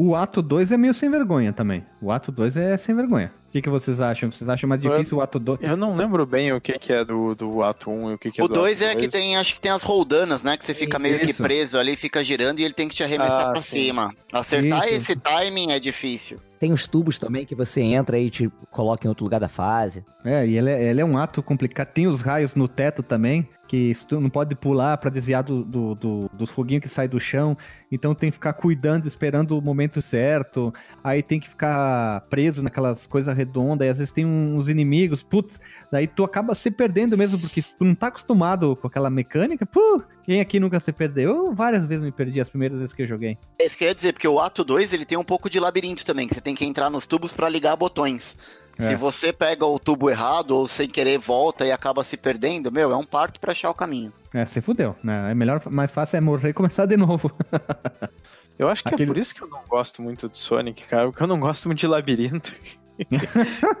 O ato 2 é meio sem vergonha também. O ato 2 é sem vergonha. O que, que vocês acham? Vocês acham mais difícil o ato 2? Eu não lembro bem o que, que é do, do ato 1 e o que, que é O do 2 ato é que tem, acho que tem as roldanas, né? Que você fica meio que Isso. preso ali, fica girando e ele tem que te arremessar Ah, pra sim. cima. Acertar Isso. esse timing é difícil. Tem os tubos também que você entra e te coloca em outro lugar da fase. É, e ele é, ele é um ato complicado. Tem os raios no teto também, que tu não pode pular pra desviar do, do, do- dos foguinhos que saem do chão. Então tem que ficar cuidando, esperando o momento certo. Aí tem que ficar preso naquelas coisas redondas. E às vezes tem uns inimigos. Putz, daí tu acaba se perdendo mesmo, porque tu não tá acostumado com aquela mecânica. Pô, quem aqui nunca se perdeu? Eu várias vezes me perdi as primeiras vezes que eu joguei. É isso que eu ia dizer, porque o ato 2 ele tem um pouco de labirinto também, que você tem que entrar nos tubos pra ligar botões. É. Se você pega o tubo errado ou sem querer volta e acaba se perdendo, meu, é um parto pra achar o caminho. É, você fudeu, né? É melhor, mais fácil é morrer e começar de novo. Eu acho que Aquele- é por isso que eu não gosto muito de Sonic, cara, porque eu não gosto muito de labirinto.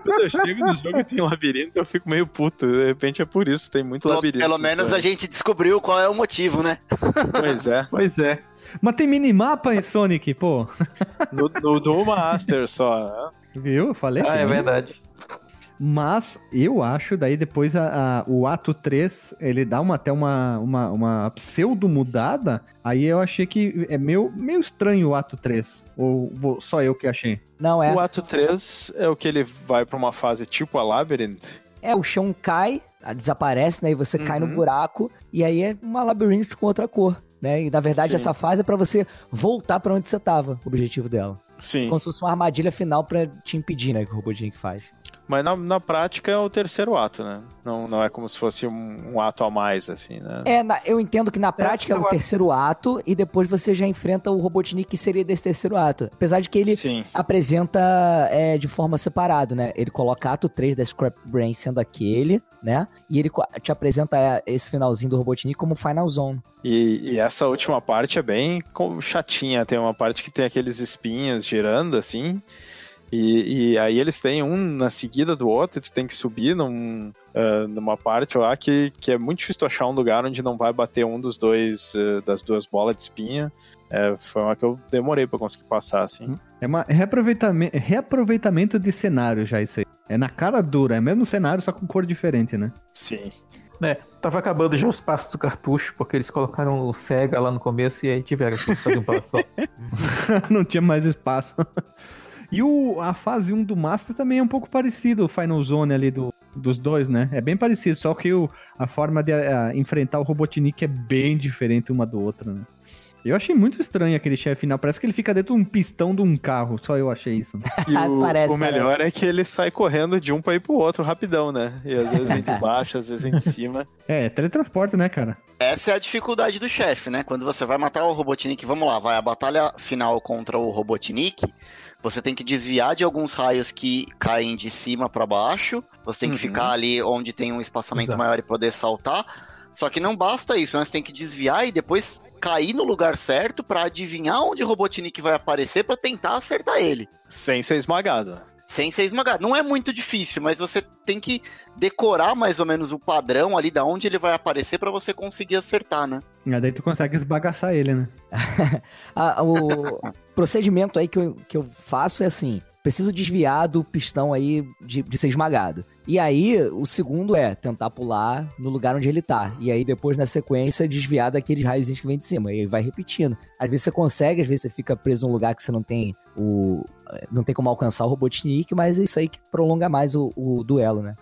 Quando eu chego no jogo e tem labirinto, eu fico meio puto. De repente é por isso, tem muito Pelo, labirinto. pelo no menos a gente descobriu qual é o motivo, né? Pois é. Pois é. Mas tem minimapa em Sonic, pô. No, no Duel Master só. Viu? Eu falei. Ah, é verdade. Mas eu acho, daí depois a, a- o ato 3, ele dá uma, até uma, uma, uma pseudo mudada. Aí eu achei que é meio, meio estranho o ato 3. Ou vou- só eu que achei? Não, é. O ato 3 é o que ele vai pra uma fase tipo a Labyrinth. É, o chão cai, ah, desaparece, né? E você cai no Uhum. buraco. E aí é uma labirinto com outra cor. Né? E na verdade Sim. essa fase é pra você voltar pra onde você tava, o objetivo dela. Sim. Como se fosse uma armadilha final pra te impedir, né? Que o Robotnik faz. Mas na, na prática é o terceiro ato, né? Não, não é como se fosse um, um ato a mais, assim, né? É, na- eu entendo que na prática é o terceiro ato e depois você já enfrenta o Robotnik que seria desse terceiro ato. Apesar de que ele Sim. apresenta é, de forma separada, né? Ele coloca ato 3 da Scrap Brain sendo aquele, né? E ele te apresenta é, esse finalzinho do Robotnik como Final Zone. E, e essa última parte é bem com- chatinha. Tem uma parte que tem aqueles espinhos girando, assim. E, e aí eles têm um na seguida do outro, e tu tem que subir num, ah, numa parte lá que, que é muito difícil tu achar um lugar onde não vai bater um dos dois, ah, das duas bolas de espinha. É, foi uma que eu demorei pra conseguir passar, assim. É uma reaproveitamento, reaproveitamento de cenário já isso aí. É na cara dura, é mesmo cenário, só com cor diferente, né? Sim. É, tava acabando já os passos do cartucho, porque eles colocaram o Sega lá no começo e aí tiveram que fazer um passo só. não tinha mais espaço. E o, a fase 1 do Master também é um pouco parecido, o Final Zone ali do, dos dois, né? É bem parecido, só que o, a forma de a, enfrentar o Robotnik é bem diferente uma do outro, né? Eu achei muito estranho aquele chefe final, parece que ele fica dentro de um pistão de um carro, só eu achei isso. E o, Parece, o melhor é que ele sai correndo de um pra ir pro outro rapidão, né? E às vezes vem de baixo, às vezes vem de cima. É, teletransporte, né, cara? Essa é a dificuldade do chefe, né? Quando você vai matar o Robotnik, vamos lá, vai a batalha final contra o Robotnik, você tem que desviar de alguns raios que caem de cima pra baixo, você tem que Uhum. ficar ali onde tem um espaçamento Exato. maior e poder saltar. Só que não basta isso, né? Você tem que desviar e depois cair no lugar certo pra adivinhar onde o Robotnik vai aparecer pra tentar acertar ele. Sem ser esmagado. Sem ser esmagado. Não é muito difícil, mas você tem que decorar mais ou menos o padrão ali da onde ele vai aparecer pra você conseguir acertar, né? E daí tu consegue esbagaçar ele, né? Ah, o procedimento aí que eu, que eu faço é assim: preciso desviar do pistão aí de, de ser esmagado. E aí, o segundo é tentar pular no lugar onde ele tá. E aí, depois, na sequência, desviar daqueles raios que vem de cima. E aí vai repetindo. Às vezes você consegue, às vezes você fica preso num lugar que você não tem o. Não tem como alcançar o Robotnik, mas é isso aí que prolonga mais o, o duelo, né?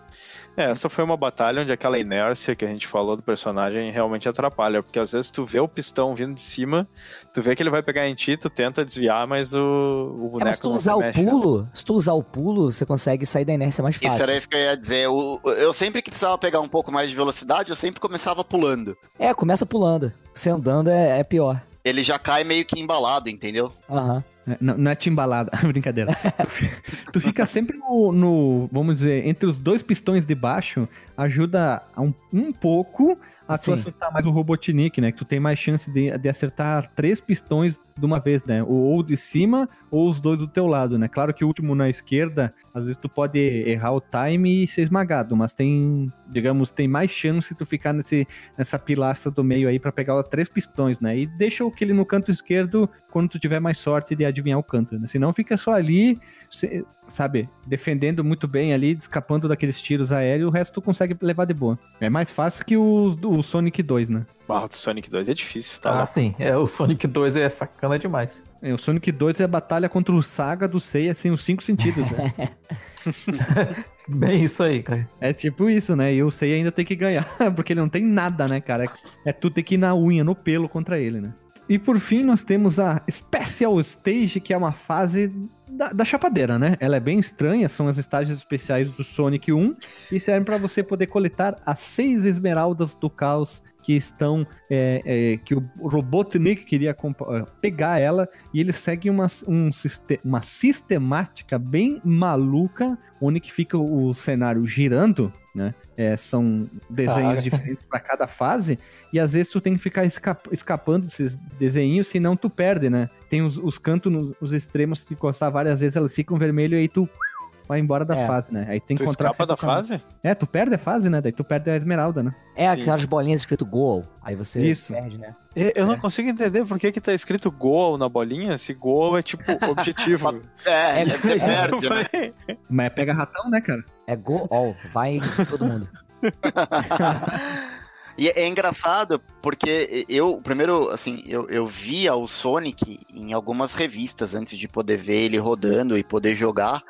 É, essa foi uma batalha onde aquela inércia que a gente falou do personagem realmente atrapalha, porque às vezes tu vê o pistão vindo de cima, tu vê que ele vai pegar em ti, tu tenta desviar, mas o, o É, boneco mas se tu não usar se o mexe, né? pulo, se tu usar o pulo, você consegue sair da inércia mais fácil. Isso era isso que eu ia dizer. O- eu sempre que precisava pegar um pouco mais de velocidade, eu sempre começava pulando. É, começa pulando. Você andando é, é pior. Ele já cai meio que embalado, entendeu? Aham. É, Não, não é timbalada, brincadeira. Tu fi- tu fica sempre no, no, vamos dizer, entre os dois pistões de baixo, ajuda um, um pouco a tu Sim. acertar mais o Robotnik, né? Que tu tem mais chance de, de acertar três pistões de uma vez, né? Ou, de cima, ou os dois do teu lado, né? Claro que o último na esquerda, às vezes tu pode errar o time e ser esmagado, mas tem, digamos, tem mais chance tu ficar nesse, nessa pilastra do meio aí pra pegar os três pistões, né? E deixa aquele no canto esquerdo quando tu tiver mais sorte de adivinhar o canto, né? Senão fica só ali, sabe, defendendo muito bem ali, escapando daqueles tiros aéreos, o resto tu consegue levar de boa. É mais fácil que os do Sonic 2, né? Barro do Sonic 2 é difícil, tá? Ah, lá. sim. É, o Sonic 2 é sacana demais. É, o Sonic 2 é a batalha contra o Saga do Seiya, assim, os cinco sentidos, né? Bem isso aí, cara. É tipo isso, né? E o Seiya ainda tem que ganhar, porque ele não tem nada, né, cara? É, é tudo tem que ir na unha, no pelo contra ele, né? E por fim, nós temos a Special Stage, que é uma fase da, da chapadeira, né? Ela é bem estranha, são as estágios especiais do Sonic 1 e servem para você poder coletar as seis esmeraldas do caos que estão. é, é, que o Robotnik queria é, pegar ela e ele segue uma, um, uma sistemática bem maluca, onde que fica o cenário girando, né? É, são desenhos diferentes para cada fase, e às vezes tu tem que ficar esca- escapando desses desenhos, senão tu perde, né? Tem os, os cantos nos os extremos que encostar várias vezes, elas ficam vermelho e aí tu vai embora da É. fase, né? Aí tem que encontrar escapa da fase? É, tu perde a fase, né? Daí tu perde a esmeralda, né? É Sim. aquelas bolinhas escrito goal. Aí você Isso. perde, né? Eu não É. consigo entender por que, que tá escrito goal na bolinha, se goal é tipo objetivo. É, É, é, perde, né? Mas é pega ratão, né, cara? É go all. Vai todo mundo. E é engraçado porque eu, primeiro, assim, eu, eu via o Sonic em algumas revistas antes de poder ver ele rodando e poder jogar.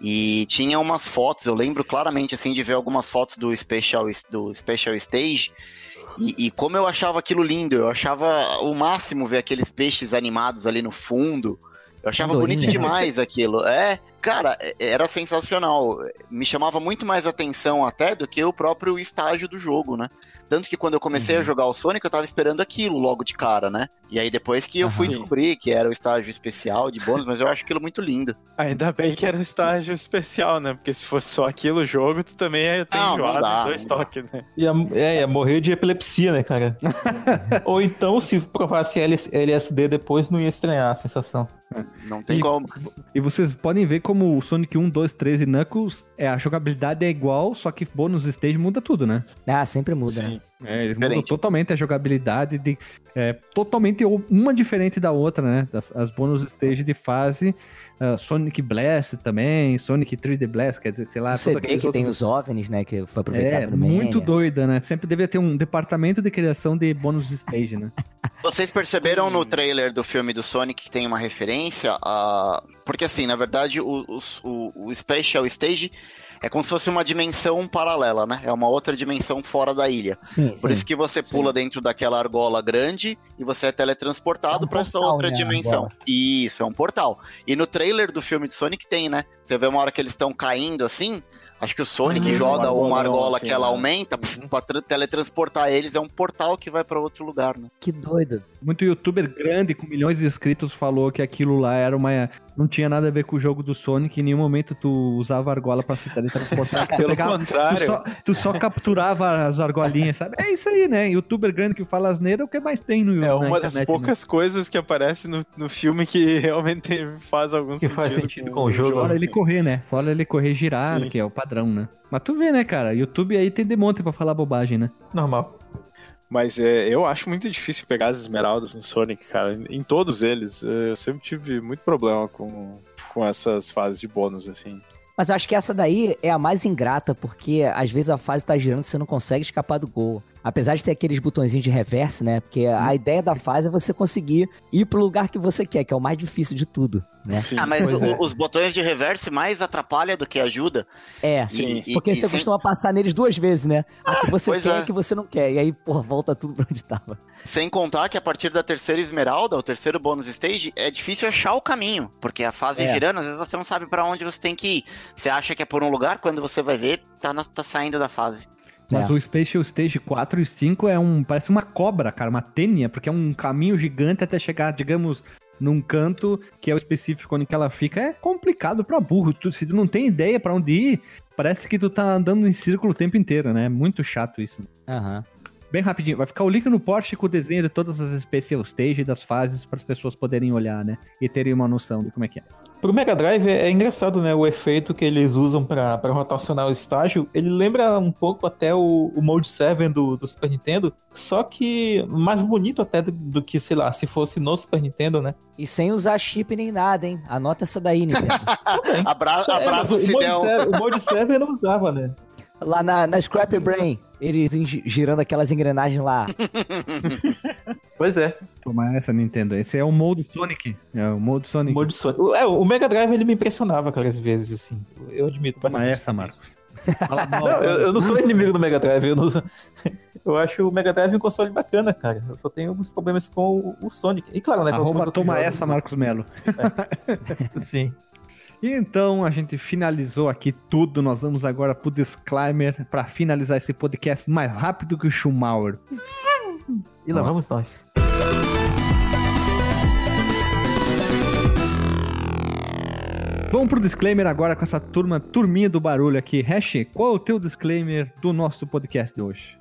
E tinha umas fotos, eu lembro claramente, assim, de ver algumas fotos do Special, do Special Stage. E, e como eu achava aquilo lindo, eu achava o máximo ver aqueles peixes animados ali no fundo. Eu achava Andorinha, bonito né? demais aquilo. É, cara, é- era sensacional. Me chamava muito mais atenção até do que o próprio estágio do jogo, né? Tanto que quando eu comecei Uhum. a jogar o Sonic, eu tava esperando aquilo logo de cara, né? E aí depois que eu fui Aham. descobrir que era o estágio especial de bônus, mas eu acho aquilo muito lindo. Ainda bem que era um estágio especial, né? Porque se fosse só aquilo o jogo, tu também ia ter Não, não enjoado dá, dois não dá. toques, né? Ia, é, ia morrer de epilepsia, né, cara? Ou então, se provasse LS LSD depois, não ia estranhar a sensação. Não tem E- como. E vocês podem ver como o Sonic 1, 2, 3 e Knuckles, é, a jogabilidade é igual, só que bônus stage muda tudo, né? Ah, sempre muda, né? Sim. É, eles Diferente. mudam totalmente a jogabilidade, de, é, totalmente uma diferente da outra, né? Das, as bônus stage de fase, ah, Sonic Blast também, Sonic 3D Blast, quer dizer, sei lá, O CD aqueles que tem outros- os OVNIs, né? Que foi aproveitado É, no muito doida, né? Sempre deveria ter um departamento de criação de bônus stage, né? Vocês perceberam no trailer do filme do Sonic que tem uma referência a. Porque assim, na verdade, o, o, o Special Stage é como se fosse uma dimensão paralela, né? É uma outra dimensão fora da ilha. Sim, Por sim. isso que você Sim. pula dentro daquela argola grande e você é teletransportado É um pra essa outra né, dimensão. argola. Isso, é um portal. E no trailer do filme de Sonic tem, né? Você vê uma hora que eles estão caindo assim. Acho que o Sonic Ah, joga uma uma argola, assim, que ela né? aumenta pf, pra tra- teletransportar eles. É um portal que vai pra outro lugar, né? Que doido. Muito youtuber grande com milhões de inscritos falou que aquilo lá era uma. Não tinha nada a ver com o jogo do Sonic, em nenhum momento tu usava argola pra se teletransportar. Pelo pegava- contrário. Tu só, tu só capturava as argolinhas, sabe? É isso aí, né? Youtuber grande que fala asneira é o que mais tem no É na uma das né? poucas coisas que aparece no, no filme que realmente faz algum Que sentido. faz sentido com o jogo. Fora ele correr, né? Fora ele correr girar, Sim. que é o padrão, né? Mas tu vê, né, cara? YouTube aí tem de monte pra falar bobagem, né? Normal. Mas é, eu acho muito difícil pegar as esmeraldas no Sonic, cara. Em todos eles, é, eu sempre tive muito problema com, com essas fases de bônus, assim. Mas eu acho que essa daí é a mais ingrata, porque às vezes a fase tá girando e você não consegue escapar do gol. Apesar de ter aqueles botõezinhos de reverse, né? Porque a ideia da fase é você conseguir ir pro lugar que você quer, que é o mais difícil de tudo, né? Sim. Ah, mas o- é. os botões de reverse mais atrapalha do que ajuda. É. Sim. E- Porque e- você e costuma passar neles duas vezes, né? A que você pois quer e é. a que você não quer. E aí, pô, volta tudo pra onde tava. Sem contar que a partir da terceira esmeralda, o terceiro bônus stage, é difícil achar o caminho. Porque a fase É. girando, às vezes você não sabe pra onde você tem que ir. Você acha que é por um lugar, quando você vai ver, tá, na- tá saindo da fase. Mas É. o Special Stage 4 e 5 é um. Parece uma cobra, cara, uma tênia, porque é um caminho gigante até chegar, digamos, num canto que é o específico onde que ela fica. É complicado pra burro. Tu, se tu não tem ideia pra onde ir, parece que tu tá andando em círculo o tempo inteiro, né? É muito chato isso. Aham. Bem rapidinho, vai ficar o link no post com o desenho de todas as Special Stage e das fases para as pessoas poderem olhar, né? E terem uma noção de como é que é. Pro Mega Drive é é engraçado, né? O efeito que eles usam pra pra rotacionar o estágio. Ele lembra um pouco até o, o Mode 7 do, do Super Nintendo. Só que mais bonito até do, do que, sei lá, se fosse no Super Nintendo, né? E sem usar chip nem nada, hein? Anota essa daí, Nintendo. Abra É, abraço, mas o, Mode Sidel. 7, o Mode 7 eu não usava, né? Lá na, na Scrap Brain. Eles gi- girando aquelas engrenagens lá. Pois é. Toma essa, Nintendo. Esse é o Mode Sonic. É o Mode Sonic. Mode Sonic. O- É, o Mega Drive ele me impressionava, cara, às vezes, assim. Eu admito. Toma essa, Marcos. Fala mal. Não, eu, eu não sou inimigo do Mega Drive. Eu, não sou- eu acho o Mega Drive um console bacana, cara. Eu só tenho alguns problemas com o, o Sonic. E claro, né? Arroba toma essa, Marcos Melo. Sim. E então a gente finalizou aqui tudo. Nós vamos agora pro disclaimer para finalizar esse podcast mais rápido que o Schumacher. E lá vamos nós. Vamos pro disclaimer agora com essa turma, turminha do barulho aqui. Hash, qual é o teu disclaimer do nosso podcast de hoje?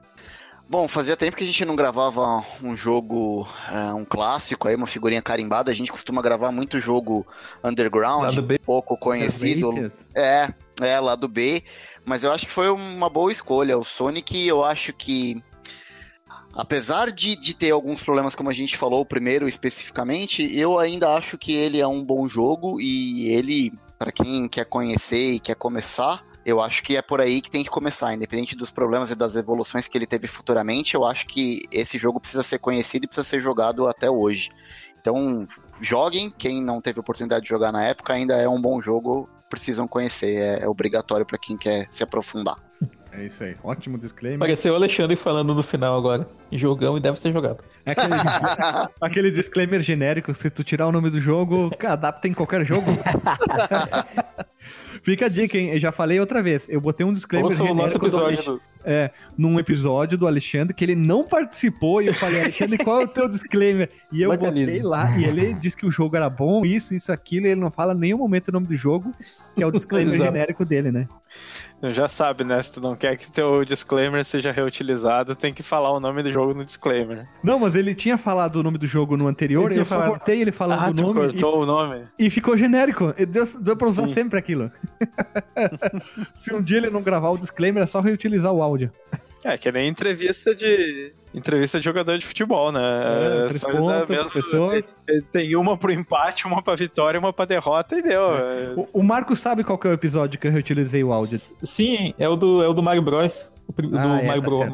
Bom, fazia tempo que a gente não gravava um jogo, é, um clássico aí, uma figurinha carimbada. A gente costuma gravar muito jogo underground, pouco conhecido. É, é, lá do B. Mas eu acho que foi uma boa escolha. O Sonic, eu acho que. Apesar de, de ter alguns problemas, como a gente falou, o primeiro especificamente, eu ainda acho que ele é um bom jogo e ele, para quem quer conhecer e quer começar, eu acho que é por aí que tem que começar, independente dos problemas e das evoluções que ele teve futuramente, eu acho que esse jogo precisa ser conhecido e precisa ser jogado até hoje. Então, joguem, quem não teve oportunidade de jogar na época, ainda é um bom jogo, precisam conhecer, é, é obrigatório para quem quer se aprofundar. É isso aí. Ótimo disclaimer. Pareceu o Alexandre falando no final agora. Jogão e deve ser jogado. É aquele, aquele disclaimer genérico, se tu tirar o nome do jogo, adapta em qualquer jogo. Fica a dica, hein? Eu já falei outra vez. Eu botei um disclaimer Ouça o nosso episódio do... é, num episódio do Alexandre que ele não participou e eu falei, Alexandre, qual é o teu disclaimer? E eu Bacalismo. botei lá e ele disse que o jogo era bom, isso, isso, aquilo, e ele não fala em nenhum momento o nome do jogo, que é o disclaimer genérico dele, né? Já sabe, né? Se tu não quer que teu disclaimer seja reutilizado, tem que falar o nome do jogo no disclaimer. Não, mas ele tinha falado o nome do jogo no anterior, eu só falado. cortei ele falando Ah, o nome e cortou o nome? E ficou genérico. E Deu, deu pra usar Sim. sempre aquilo. Se um dia ele não gravar o disclaimer, é só reutilizar o áudio. É, que nem entrevista de. Entrevista de jogador de futebol, né? É, três só pontos, mesmo- professor. tem- Tem uma pro empate, uma pra vitória, uma pra derrota e deu. É. O, o Marco sabe qual que é o episódio que eu reutilizei o áudio. Sim, é o do, é o do Mario Bros. O do Ah, é, Mario tá.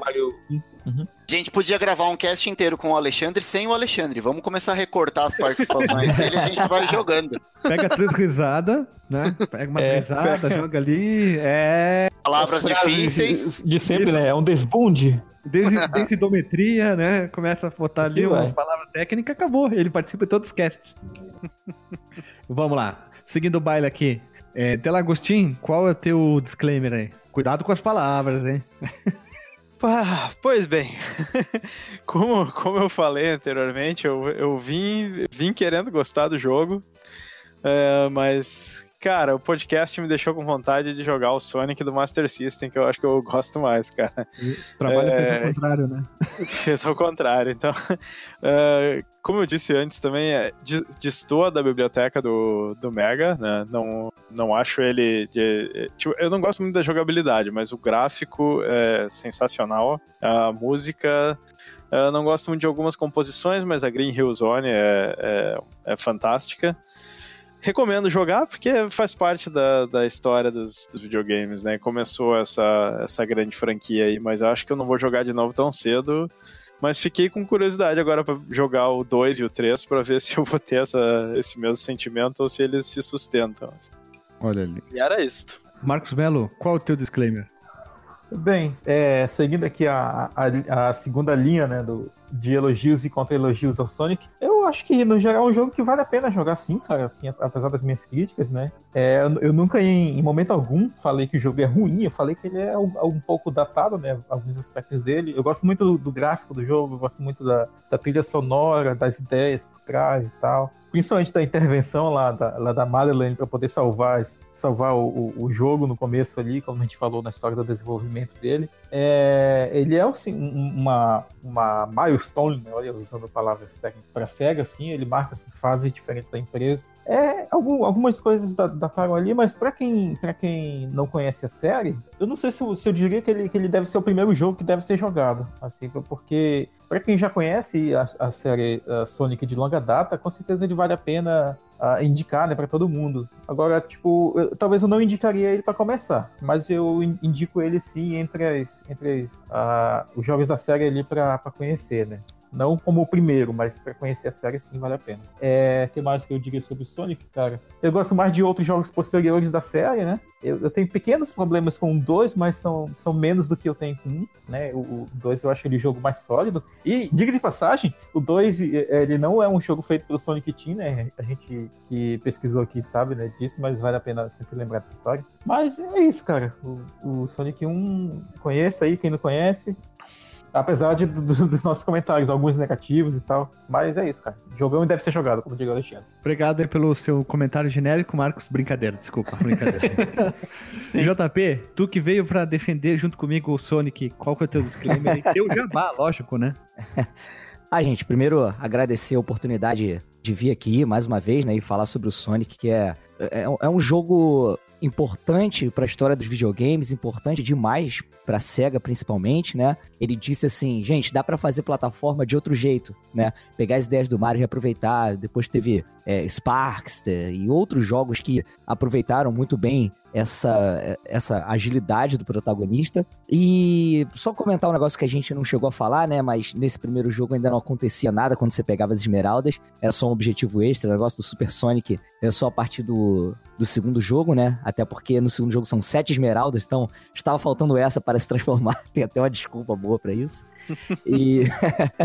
Mario... A gente podia gravar um cast inteiro com o Alexandre sem o Alexandre. Vamos começar a recortar as participações dele e a gente vai jogando. Pega três risadas, né? Pega umas É, risadas, pega- joga ali. É. Palavras difíceis. De sempre, Isso. né? É um desbunde. desi- Densidometria, né? Começa a botar ali Assim umas vai. palavras técnicas, acabou. Ele participa de todos os casts. Vamos lá. Seguindo o baile aqui. É, Telagostin, qual é o teu disclaimer aí? Cuidado com as palavras, hein? Pois bem, como, como eu falei anteriormente, eu, eu vim, vim querendo gostar do jogo, é, mas, cara, o podcast me deixou com vontade de jogar o Sonic do Master System, que eu acho que eu gosto mais, cara. O trabalho É. fez o contrário, né? Fez ao contrário, então, é, como eu disse antes também, é, de- destoa da biblioteca do, do Mega, né, não, não acho ele, de, é, tipo, eu não gosto muito da jogabilidade, mas o gráfico é sensacional, a música, eu não gosto muito de algumas composições, mas a Green Hill Zone é, é, é fantástica. Recomendo jogar porque faz parte da, da história dos, dos videogames, né? Começou essa, essa grande franquia aí, mas eu acho que eu não vou jogar de novo tão cedo. Mas fiquei com curiosidade agora pra jogar o 2 e o 3 pra ver se eu vou ter essa, esse mesmo sentimento ou se eles se sustentam. Olha ali. E era isso. Marcos Melo, qual é o teu disclaimer? Bem, é, seguindo aqui a, a, a segunda linha né, do, de elogios e contra-elogios ao Sonic, eu acho que, no geral, é um jogo que vale a pena jogar sim, cara, assim, apesar das minhas críticas, né? É, eu, nunca, em, em momento algum, falei que o jogo é ruim, eu falei que ele é um, um pouco datado, né? Alguns aspectos dele. Eu gosto muito do, do gráfico do jogo, eu gosto muito da, da trilha sonora, das ideias por trás e tal. Principalmente da intervenção lá da, lá da para poder salvar, salvar o, o jogo no começo ali, como a gente falou na história do desenvolvimento dele. É, ele é assim, um- uma, uma milestone, né? olha, usando palavras técnicas para SEGA, assim, ele marca assim, fases diferentes da empresa. É, algum- algumas coisas da- dataram ali, mas para quem, quem não conhece a série, eu não sei se, eu- se eu diria que ele, que ele deve ser o primeiro jogo que deve ser jogado, assim, porque para quem já conhece a, a série uh, Sonic de longa data, com certeza ele vale a pena uh, indicar, né, para todo mundo. Agora, tipo, eu, talvez eu não indicaria ele para começar, mas eu indico ele sim entre, as, entre as, uh, os jogos da série ali para conhecer, né? Não como o primeiro, mas para conhecer a série sim vale a pena. É, que mais que eu diria sobre o Sonic, cara? Eu gosto mais de outros jogos posteriores da série, né? Eu, eu tenho pequenos problemas com o 2, mas são, são menos do que eu tenho com um, né? O 2 eu acho ele o jogo mais sólido. E, diga de passagem, o 2 ele não é um jogo feito pelo Sonic Team, né? A gente que pesquisou aqui sabe né, disso, mas vale a pena sempre lembrar dessa história. Mas é isso, cara. O, o Sonic 1, conheça aí quem não conhece. Apesar de, do, dos nossos comentários, alguns negativos e tal. Mas é isso, cara. Jogão deve ser jogado, como digo Alexandre. Obrigado aí pelo seu comentário genérico, Marcos. Brincadeira, desculpa. Brincadeira. JP, tu que veio para defender junto comigo o Sonic, qual que é o teu disclaimer? Teu jabá, lógico, né? ah, gente, primeiro agradecer a oportunidade de vir aqui mais uma vez, né, e falar sobre o Sonic, que é, é, é um jogo importante para a história dos videogames, importante demais para Sega principalmente, né? Ele disse assim, gente, dá para fazer plataforma de outro jeito, né? Pegar as ideias do Mario e reaproveitar. Depois teve é, Sparkster e outros jogos que aproveitaram muito bem essa, essa agilidade do protagonista. E só comentar um negócio que a gente não chegou a falar, né? Mas nesse primeiro jogo ainda não acontecia nada quando você pegava as esmeraldas. Era só um objetivo extra. O negócio do Super Sonic é só a partir do, do segundo jogo, né? Até porque no segundo jogo são sete esmeraldas, então estava faltando essa para se transformar. Tem até uma desculpa boa para isso. E.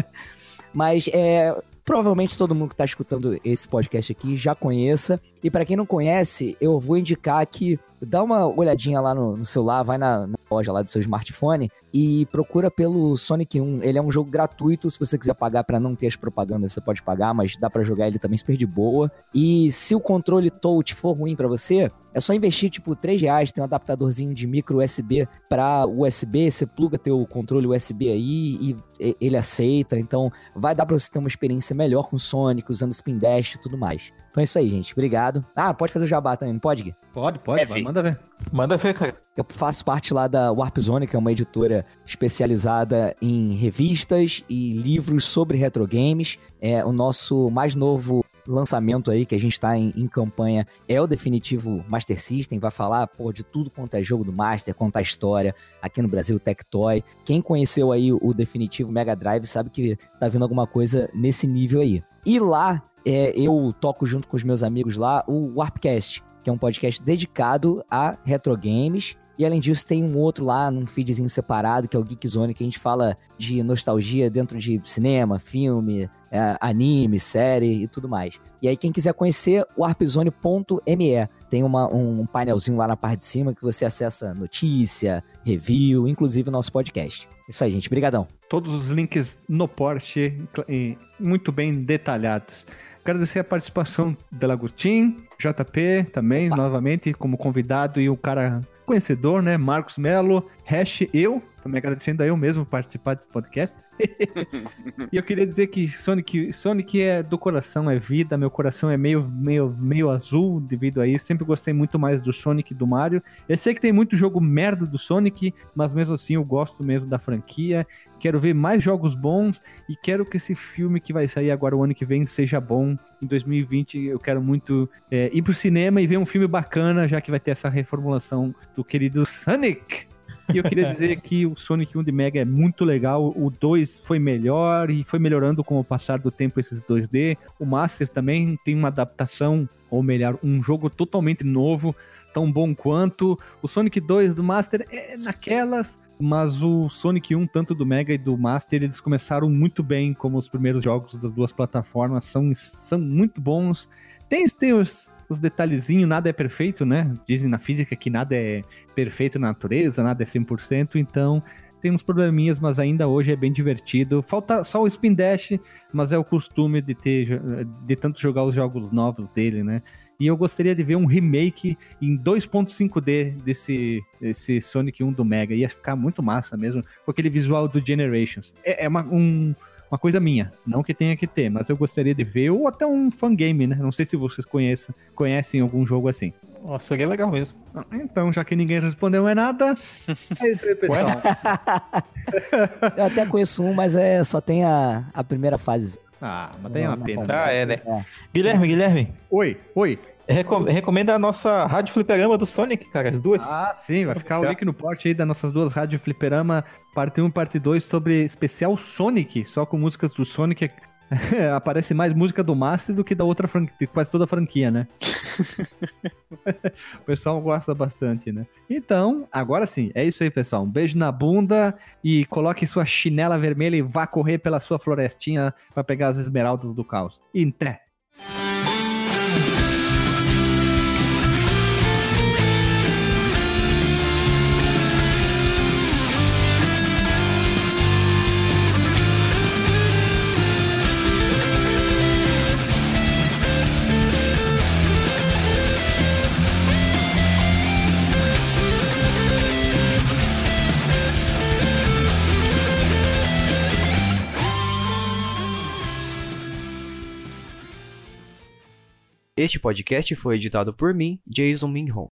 Mas é, Provavelmente todo mundo que está escutando esse podcast aqui já conheça. E para quem não conhece, eu vou indicar que dá uma olhadinha lá no, no celular, vai na, na, loja lá do seu smartphone e procura pelo Sonic 1. Ele é um jogo gratuito, se você quiser pagar para não ter as propagandas, você pode pagar, mas dá para jogar ele também super de boa. E se o controle touch for ruim para você, é só investir tipo 3 reais, tem um adaptadorzinho de micro USB para USB, você pluga teu controle USB aí e ele aceita, então vai dar para você ter uma experiência melhor com o Sonic, usando Spin Dash e tudo mais. Então é isso aí, gente. Obrigado. Ah, pode fazer o jabá também, não pode, Gui? Pode, pode, é, vai, manda ver. Manda ver, cara. Eu faço parte lá da Warp Zone, que é uma editora especializada em revistas e livros sobre retrogames. É o nosso mais novo lançamento aí que a gente está em, em, campanha é o definitivo Master System, vai falar pô, de tudo quanto é jogo do Master, contar história aqui no Brasil, Tectoy. Quem conheceu aí o definitivo Mega Drive sabe que tá vindo alguma coisa nesse nível aí. E lá é, eu toco junto com os meus amigos lá o Warpcast, que é um podcast dedicado a retro games. E além disso, tem um outro lá num feedzinho separado, que é o Geek Zone, que a gente fala de nostalgia dentro de cinema, filme, é, anime, série e tudo mais. E aí, quem quiser conhecer, warpzone.me. Tem uma, um painelzinho lá na parte de cima que você acessa notícia, review, inclusive o nosso podcast. Isso aí, gente. Obrigadão. Todos os links no Porsche, muito bem detalhados. Agradecer a participação de Lagostin, JP também, novamente, como convidado e o cara conhecedor, né? Marcos Melo, Hash, eu, também agradecendo a eu mesmo participar desse podcast. e eu queria dizer que Sonic, Sonic é do coração, é vida, meu coração é meio, meio, meio azul devido a isso. Sempre gostei muito mais do Sonic e do Mario. Eu sei que tem muito jogo merda do Sonic, mas mesmo assim eu gosto mesmo da franquia. Quero ver mais jogos bons e quero que esse filme que vai sair agora o ano que vem seja bom. Em 2020 eu quero muito é, ir pro cinema e ver um filme bacana, já que vai ter essa reformulação do querido Sonic. E eu queria dizer que o Sonic 1 de Mega é muito legal. O 2 foi melhor e foi melhorando com o passar do tempo esses 2D. O Master também tem uma adaptação, ou melhor, um jogo totalmente novo, tão bom quanto. O Sonic 2 do Master é naquelas, mas o Sonic 1, tanto do Mega e do Master, eles começaram muito bem como os primeiros jogos das duas plataformas, são, são muito bons. Tem, tem os, os detalhezinhos, nada é perfeito, né? Dizem na física que nada é perfeito na natureza, nada é 100%, então tem uns probleminhas, mas ainda hoje é bem divertido. Falta só o Spin Dash, mas é o costume de ter de tanto jogar os jogos novos dele, né? E eu gostaria de ver um remake em 2.5D desse, desse Sonic 1 do Mega. Ia ficar muito massa mesmo, com aquele visual do Generations. É, é uma, um, uma coisa minha, não que tenha que ter, mas eu gostaria de ver, ou até um fangame, né? Não sei se vocês conhecem, conhecem algum jogo assim. Nossa, seria legal mesmo. Ah, então, já que ninguém respondeu mais nada, é isso aí, pessoal. eu até conheço um, mas é, só tem a, a primeira fase. Ah, mas é uma pena. Ah, é, né? É. Guilherme, Guilherme, Oi, oi. Recom- recomenda a nossa Rádio Fliperama do Sonic, cara, as duas. Ah, sim, vai ficar o link no post aí das nossas duas rádios Fliperama, parte 1 e parte 2, sobre especial Sonic, só com músicas do Sonic. Aparece mais música do Master do que da outra franquia, quase toda a franquia, né? o pessoal gosta bastante, né? Então, agora sim, é isso aí, pessoal. Um beijo na bunda e coloque sua chinela vermelha e vá correr pela sua florestinha para pegar as esmeraldas do caos. E Este podcast foi editado por mim, Jason Minhon.